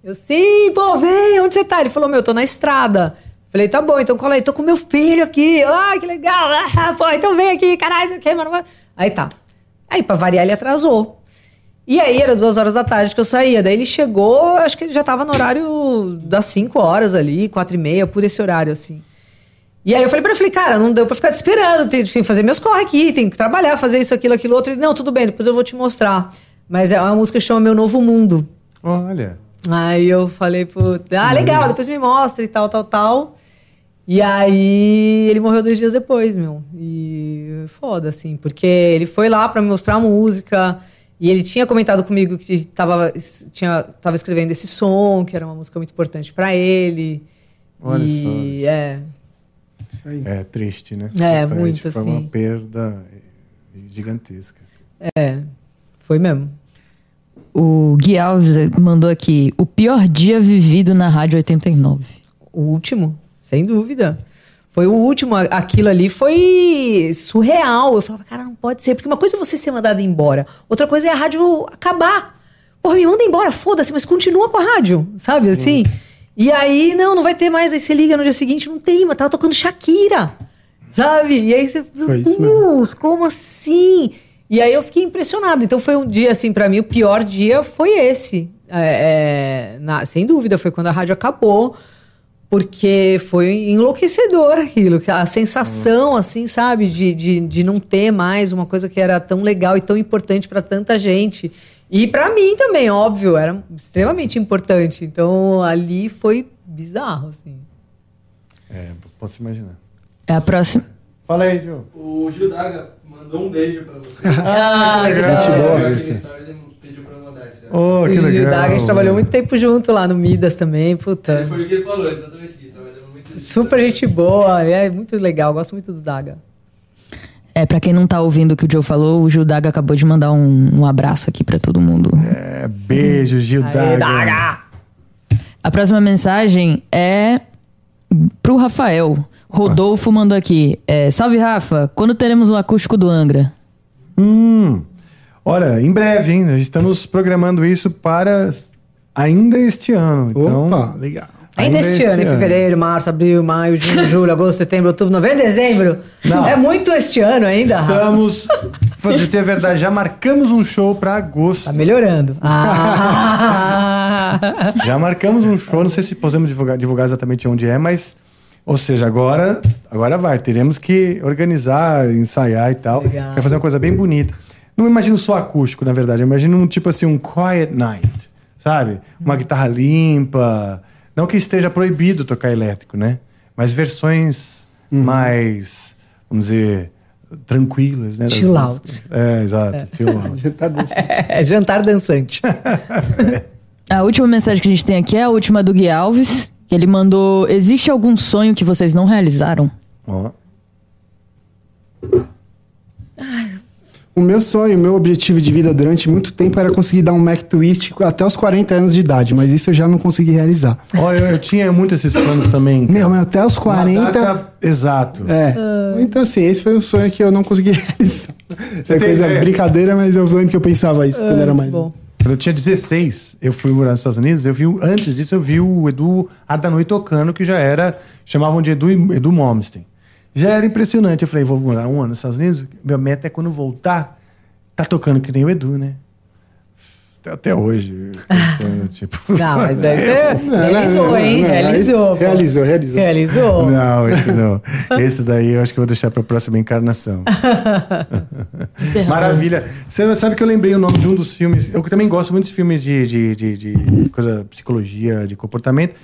Eu, sim, pô, vem, onde você tá? Ele falou, meu, tô na estrada. Falei, tá bom, então cola aí, tô com meu filho aqui. Ah, que legal. Ah, pô, então vem aqui, caralho, sei o quê, mano. Aí tá. Aí, pra variar, ele atrasou. E aí, era duas horas da tarde que eu saía. Daí ele chegou, acho que ele já tava no horário das cinco horas ali, quatro e meia, por esse horário, assim. E aí eu falei pra ele, falei, cara, não deu pra ficar te esperando, tenho que fazer meus corre aqui, tenho que trabalhar, fazer isso, aquilo, aquilo, outro. Ele, não, tudo bem, depois eu vou te mostrar. Mas é uma música que chama Meu Novo Mundo. Olha. Aí eu falei, pô, ah, legal, depois me mostra e tal, tal, tal. E aí ele morreu dois dias depois, meu. E foda, assim, porque ele foi lá pra me mostrar a música. E ele tinha comentado comigo que tava, tinha, tava escrevendo esse som, que era uma música muito importante pra ele. Olha e, É, Isso aí. É triste, né? É, Totalmente. muito, Foi assim. uma perda gigantesca. é, foi mesmo. O Gui Alves mandou aqui: o pior dia vivido na Rádio 89. O último, sem dúvida. Foi o último. Aquilo ali foi surreal. Eu falava, cara, não pode ser. Porque uma coisa é você ser mandado embora, outra coisa é a rádio acabar. Porra, me manda embora, foda-se, mas continua com a rádio, sabe assim? E aí, não, não vai ter mais. Aí você liga no dia seguinte, não tem, mas tava tocando Shakira, sabe? E aí você, meu. Deus, como assim? E aí eu fiquei impressionado. Então foi um dia, assim, pra mim, o pior dia foi esse. É, é, na- sem dúvida, foi quando a rádio acabou. Porque foi enlouquecedor aquilo. A sensação, assim, sabe? De, de, de não ter mais uma coisa que era tão legal e tão importante pra tanta gente. E pra mim também, óbvio, era extremamente importante. Então ali foi bizarro, assim. É, posso imaginar. É a próxima. Fala aí, Joe. O Gil Daga mandou um beijo pra você. Ah, que legal. Gente boa, Pediu Oh, que O Gil legal. Daga, a gente trabalhou muito tempo junto lá no Midas também, puta. Foi o que ele falou, exatamente. Que muito Super gente boa, é muito legal, gosto muito do Daga. É, pra quem não tá ouvindo o que o Joe falou, o Gil Daga acabou de mandar um, um abraço aqui pra todo mundo. É, beijo, Gil Aê, Daga. Daga! A próxima mensagem é pro Rafael. Rodolfo mandou aqui. É, Salve, Rafa. Quando teremos o acústico do Angra? Hum, olha, em breve, hein? Nós estamos programando isso para ainda este ano. Então, Opa, legal. Ainda este ano, em fevereiro, março, abril, maio, junho, julho, agosto, setembro, outubro, novembro, dezembro. Não. É muito este ano ainda. Estamos, pra dizer a verdade, já marcamos um show para agosto. Tá melhorando. Ah. Já marcamos um show, não sei se podemos divulgar, divulgar exatamente onde é, mas. Ou seja, agora, agora vai. Teremos que organizar, ensaiar e tal. Legal. Quer fazer uma coisa bem bonita. Não imagino só acústico, na verdade. Eu imagino um tipo assim, um quiet night. Sabe? Uma guitarra limpa. Não que esteja proibido tocar elétrico, né? Mas versões mais, vamos dizer, tranquilas, né? Chill Das- out. É, exato. Chill out. Já tá dançando. É jantar dançante. A última mensagem que a gente tem aqui é a última do Gui Alves. que Ele mandou: Existe algum sonho que vocês não realizaram? Ó. O meu sonho, o meu objetivo de vida durante muito tempo era conseguir dar um Mac Twist até os 40 anos de idade, mas isso eu já não consegui realizar. Olha, eu, eu tinha muito esses planos também. Meu, mas até os Uma 40. data- Exato. É. Então, assim, esse foi um sonho que eu não consegui realizar. Você é coisa ideia? brincadeira, mas eu lembro que eu pensava isso quando era mais. Bom. Quando eu tinha 16, eu fui morar nos Estados Unidos, eu vi, antes disso eu vi o Edu Ardanui tocando, que já era, chamavam de Edu, Edu Momsten. Já era impressionante. Eu falei, vou morar um ano nos Estados Unidos, minha meta é quando voltar, tá tocando que nem o Edu, né? Até, hoje. tipo, Não, mas aí você Não, não, realizou, não, hein? Realizou. Realizou, realizou. Realizou. Não, esse não. Esse daí eu acho que eu vou deixar pra próxima encarnação. Maravilha. Você sabe que eu lembrei o nome de um dos filmes. Eu também gosto muito de filmes de, de, de, de coisa, psicologia, de comportamento.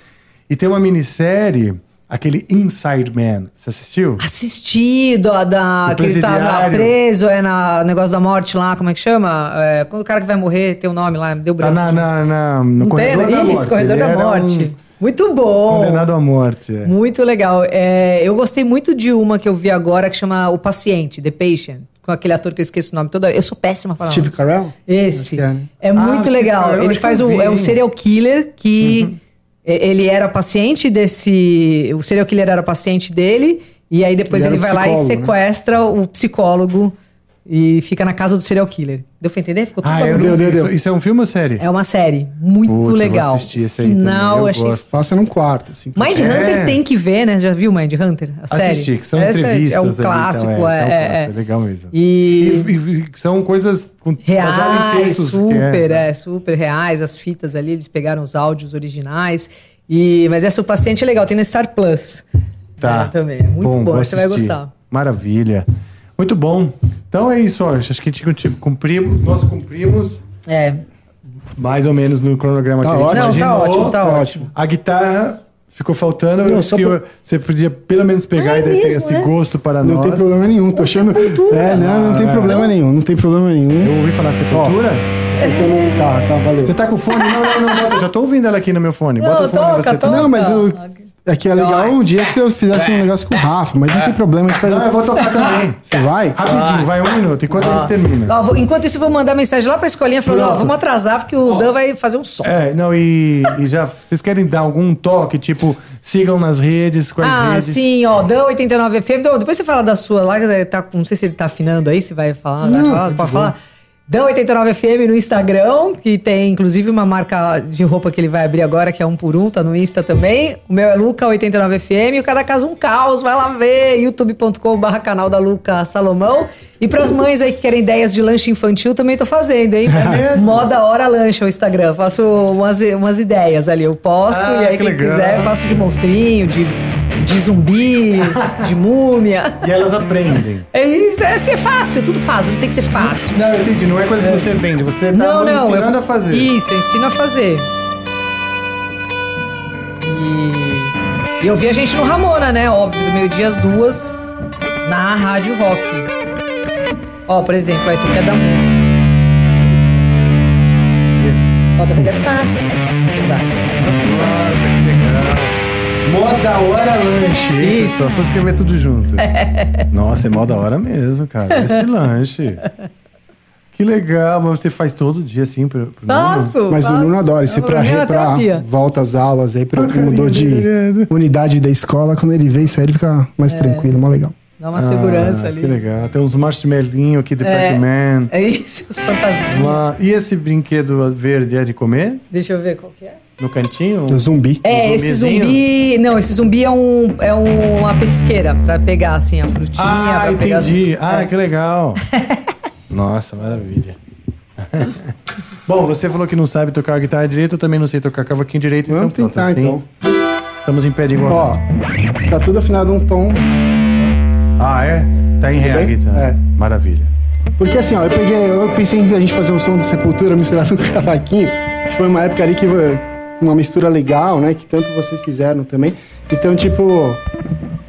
E tem uma minissérie, aquele Inside Man. Você assistiu? Assistido a da. O que ele tá na- preso, é na negócio da morte lá, como é que chama? É, quando o cara que vai morrer tem o nome lá, deu Tá branco. na, na, na- no Não tem, corredor né? da Isso, morte. Corredor Ele da Morte. um Muito bom. condenado à morte. é. Muito legal. É, eu gostei muito de uma que eu vi agora que chama O Paciente, The Patient, com aquele ator que eu esqueço o nome toda. Eu sou péssima para Steve Carell? Esse. É, né? É Ah, muito Steve legal. Ele faz é um serial killer que e- ele era paciente desse, o serial killer era paciente dele e aí depois Ele ele, vai lá e né? sequestra o psicólogo e fica na casa do serial killer. Deu pra entender? Ficou tudo Ah, eu não Deu, deu, Isso, deu. isso é um filme ou série? É uma série muito Putz, eu vou legal. assistir esse aí Final, também, eu achei gosto. Passa num quarto, assim. Mind É. Hunter tem que ver, né? Já viu Mind Hunter? A série? Assisti, que são Essa entrevistas. É um ali clássico, é, são é, é, é. é legal mesmo. E, E, e- e são coisas com, reais, textos. super, é. é, super reais. As fitas ali, eles pegaram os áudios originais. E, mas essa o paciente é legal, tem no Star Plus. Tá. É, também. Muito bom, vou você vai gostar. Maravilha. Muito bom. Então é isso, ó. Acho que a gente cumprimos, nós cumprimos É. mais ou menos no cronograma Tá que a gente ótimo. Não, tá imaginou. ótimo, tá Tá ótimo. A guitarra ficou faltando. Não, eu acho só que pra- eu- você podia pelo menos pegar Ah, é e dar esse, mesmo, esse né? gosto para Não nós. tem problema nenhum, tô achando. Sepultura. É, não, não tem Ah, problema nenhum, não tem problema nenhum. Eu ouvi falar sepultura? Você também- Tá, tá, valeu. Você tá com fone? Não, não, não, bota. Eu já tô ouvindo ela aqui no meu fone. Bota Não, o fone toca, você toca. também. Não, mas eu, é que é legal um dia se eu fizesse um negócio com o Rafa, mas não tem problema, a gente faz. Não, eu vou tocar também. Você vai? Rapidinho, vai um minuto, enquanto a gente termina. Ó, vou- enquanto isso, eu vou mandar mensagem lá pra escolinha falando: ó, Pronto. vamos atrasar porque o Dan vai fazer um som. É, não, e, e já, vocês querem dar algum toque, tipo, sigam nas redes, quais Ah, redes? sim, ó, Dan 89 FM. Depois você fala da sua lá, que tá, não sei se ele tá afinando aí, se vai falar, vai falar, pode falar. Dan 89 FM no Instagram, que tem inclusive uma marca de roupa que ele vai abrir agora, que é um por um, tá no Insta também. O meu é Luca 89 FM, o Cada Casa um Caos, vai lá ver, youtube.com/barra canal da Luca Salomão. E pras mães aí que querem ideias de lanche infantil, também tô fazendo, hein? É? Moda Hora Lanche o Instagram. Faço umas, umas ideias ali, eu posto, Ah, e aí que quem legal. quiser faço de monstrinho, de, de zumbi, de múmia. E elas aprendem. É isso, é, assim, é fácil, tudo fácil, tem que ser fácil. Não, eu entendi, não é coisa que você vende, você tá Não, não, ensinando eu, a fazer. Isso, eu ensino a fazer. E, e eu vi a gente no Ramona, né? Óbvio, do meio-dia às duas, na Rádio Rock. Ó, por exemplo, esse aqui é da. é fácil. Nossa, que legal. Mó da hora lanche. Isso. pessoal? Só escrever tudo junto. Nossa, é mó da hora mesmo, cara. Esse lanche. Que legal, mas você faz todo dia assim pro, pro Nuno? Faço. Mas o faço. Nuno adora. Isso É, pra, re- pra volta às aulas aí, pra, Ah, que mudou de unidade da escola. Quando ele vê isso aí, ele fica mais É. tranquilo, mó legal. Dá uma segurança Ah, ali. Que legal. Tem uns marshmallinhos aqui do É. Pac-Man. É isso, os fantasminhas. Lá. E esse brinquedo verde é de comer? Deixa eu ver qual que é. No cantinho? O zumbi. É, Um esse zumbi. Não, esse zumbi é, um, é um- uma petisqueira pra pegar assim a frutinha. Ah, pra pegar as- entendi. Ah, É. que legal. Nossa, maravilha. Bom, você falou que não sabe tocar guitarra direito, eu também não sei tocar cavaquinho direito, Vamos então tentar, pronto, assim, Estamos em pé de Ó, igualdade. tá tudo afinado um tom. Ah, é? Tá em ré a bem? guitarra. É. Maravilha. Porque assim, ó, eu peguei, eu pensei em a gente fazer um som do Sepultura misturado com cavaquinho. Foi uma época ali que eh, uma mistura legal, né? Que tanto vocês fizeram também. Então, tipo,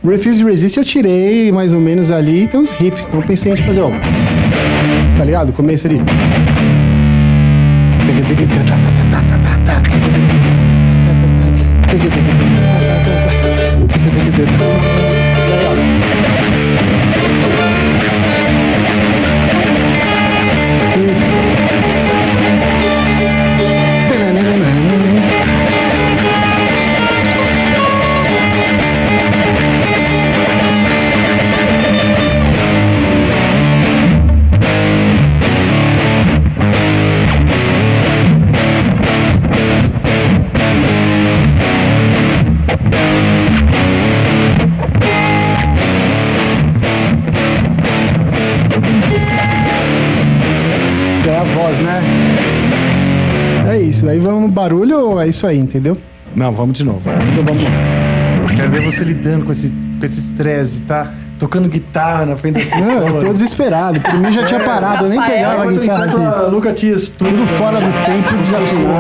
Refuse Resist eu tirei mais ou menos ali, tem uns riffs. Então eu pensei em fazer, ó. Você tá ligado? O começo ali. barulho ou é isso aí, entendeu? Não, vamos de novo. Então vamos. Eu quero ver você lidando com esse com esse estresse, tá tocando guitarra na frente das Não, eu tô desesperado. Por mim já tinha parado, eu nem Rafael, pegava a guitarra aqui. a Luca tinha estudo, Tudo fora do tempo, tudo desafinado.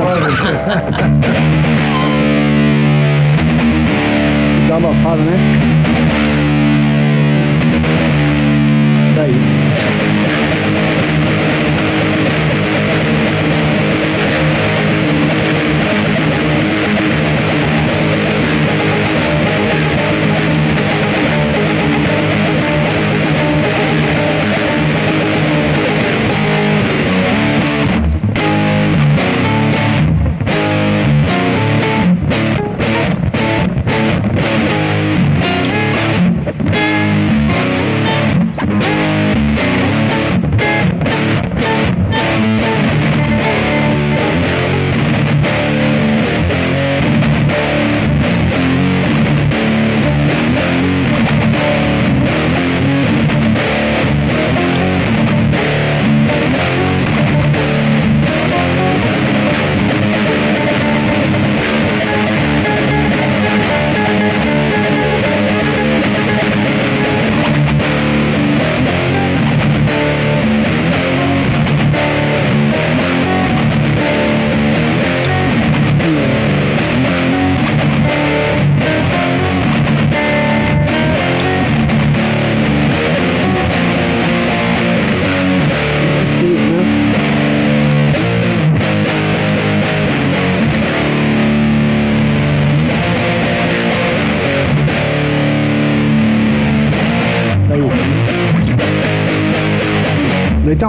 Dá uma abafada, né?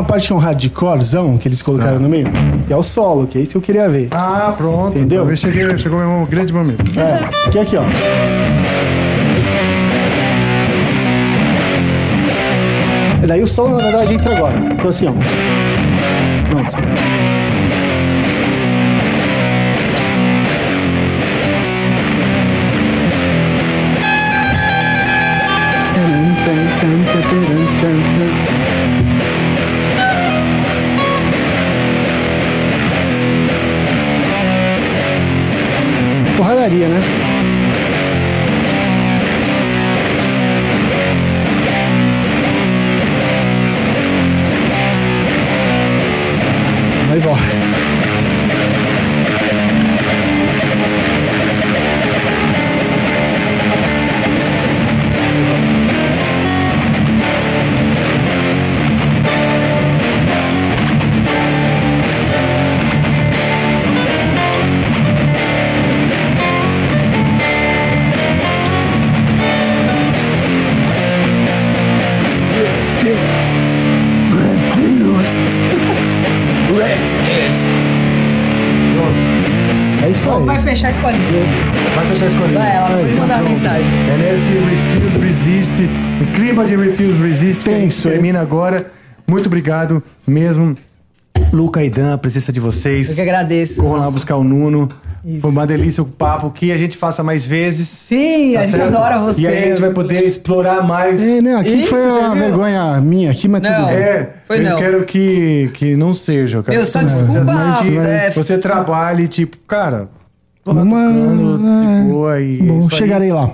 Parte que é um hardcorezão que eles colocaram no meio, que é o solo, que é isso que eu queria ver. Ah, pronto. Entendeu? Talvez cheguei, chegou um grande momento. É, que é aqui, ó. E daí o solo, na verdade, entra agora. Então assim, ó. Pronto. Porradaria, né? Resist que a gente Tenso, hein? termina agora. Muito obrigado mesmo. Luca e Dan, a presença de vocês. Eu que agradeço. Corram lá buscar o Nuno. Isso. Foi uma delícia o papo. Que a gente faça mais vezes. Sim, a gente certo? adora você. E aí a gente vai poder explorar mais. É, né? Aqui Isso, foi uma viu? vergonha minha aqui, mas Não. tudo bem. É, Foi eu não. quero que, que não seja. Cara. Meu, só Que desculpa, Você, é, você trabalhe, tipo, cara, tô lá Uma- tocando, de boa e. Bom, isso aí. chegarei lá.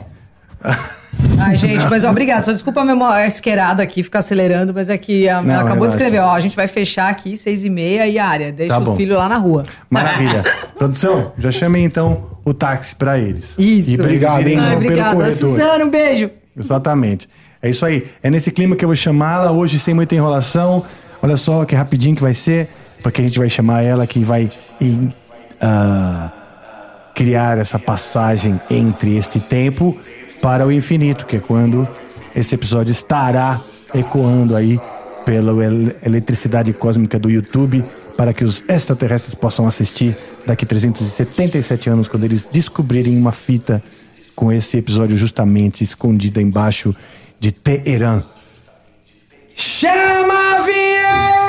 Ai, gente, mas ó, obrigado. Só desculpa a memória esquerada aqui, ficar acelerando, mas é que a, Não, ela acabou de escrever, ó, a gente vai fechar aqui seis e meia e área, deixa Tá o bom. filho lá na rua. Maravilha. Produção, já chamei então o táxi pra eles. Isso. E pra Obrigado, irem hein? Ai, pelo obrigada. corredor. Suzana, um beijo. Exatamente. É isso aí. É nesse clima que eu vou chamá-la hoje, sem muita enrolação. Olha só que rapidinho que vai ser, porque a gente vai chamar ela que vai em, ah, criar essa passagem entre este tempo para o infinito, que é quando esse episódio estará ecoando aí pela el- eletricidade cósmica do YouTube para que os extraterrestres possam assistir daqui 377 anos, quando eles descobrirem uma fita com esse episódio justamente escondida embaixo de Teherã. Chama a vinheta!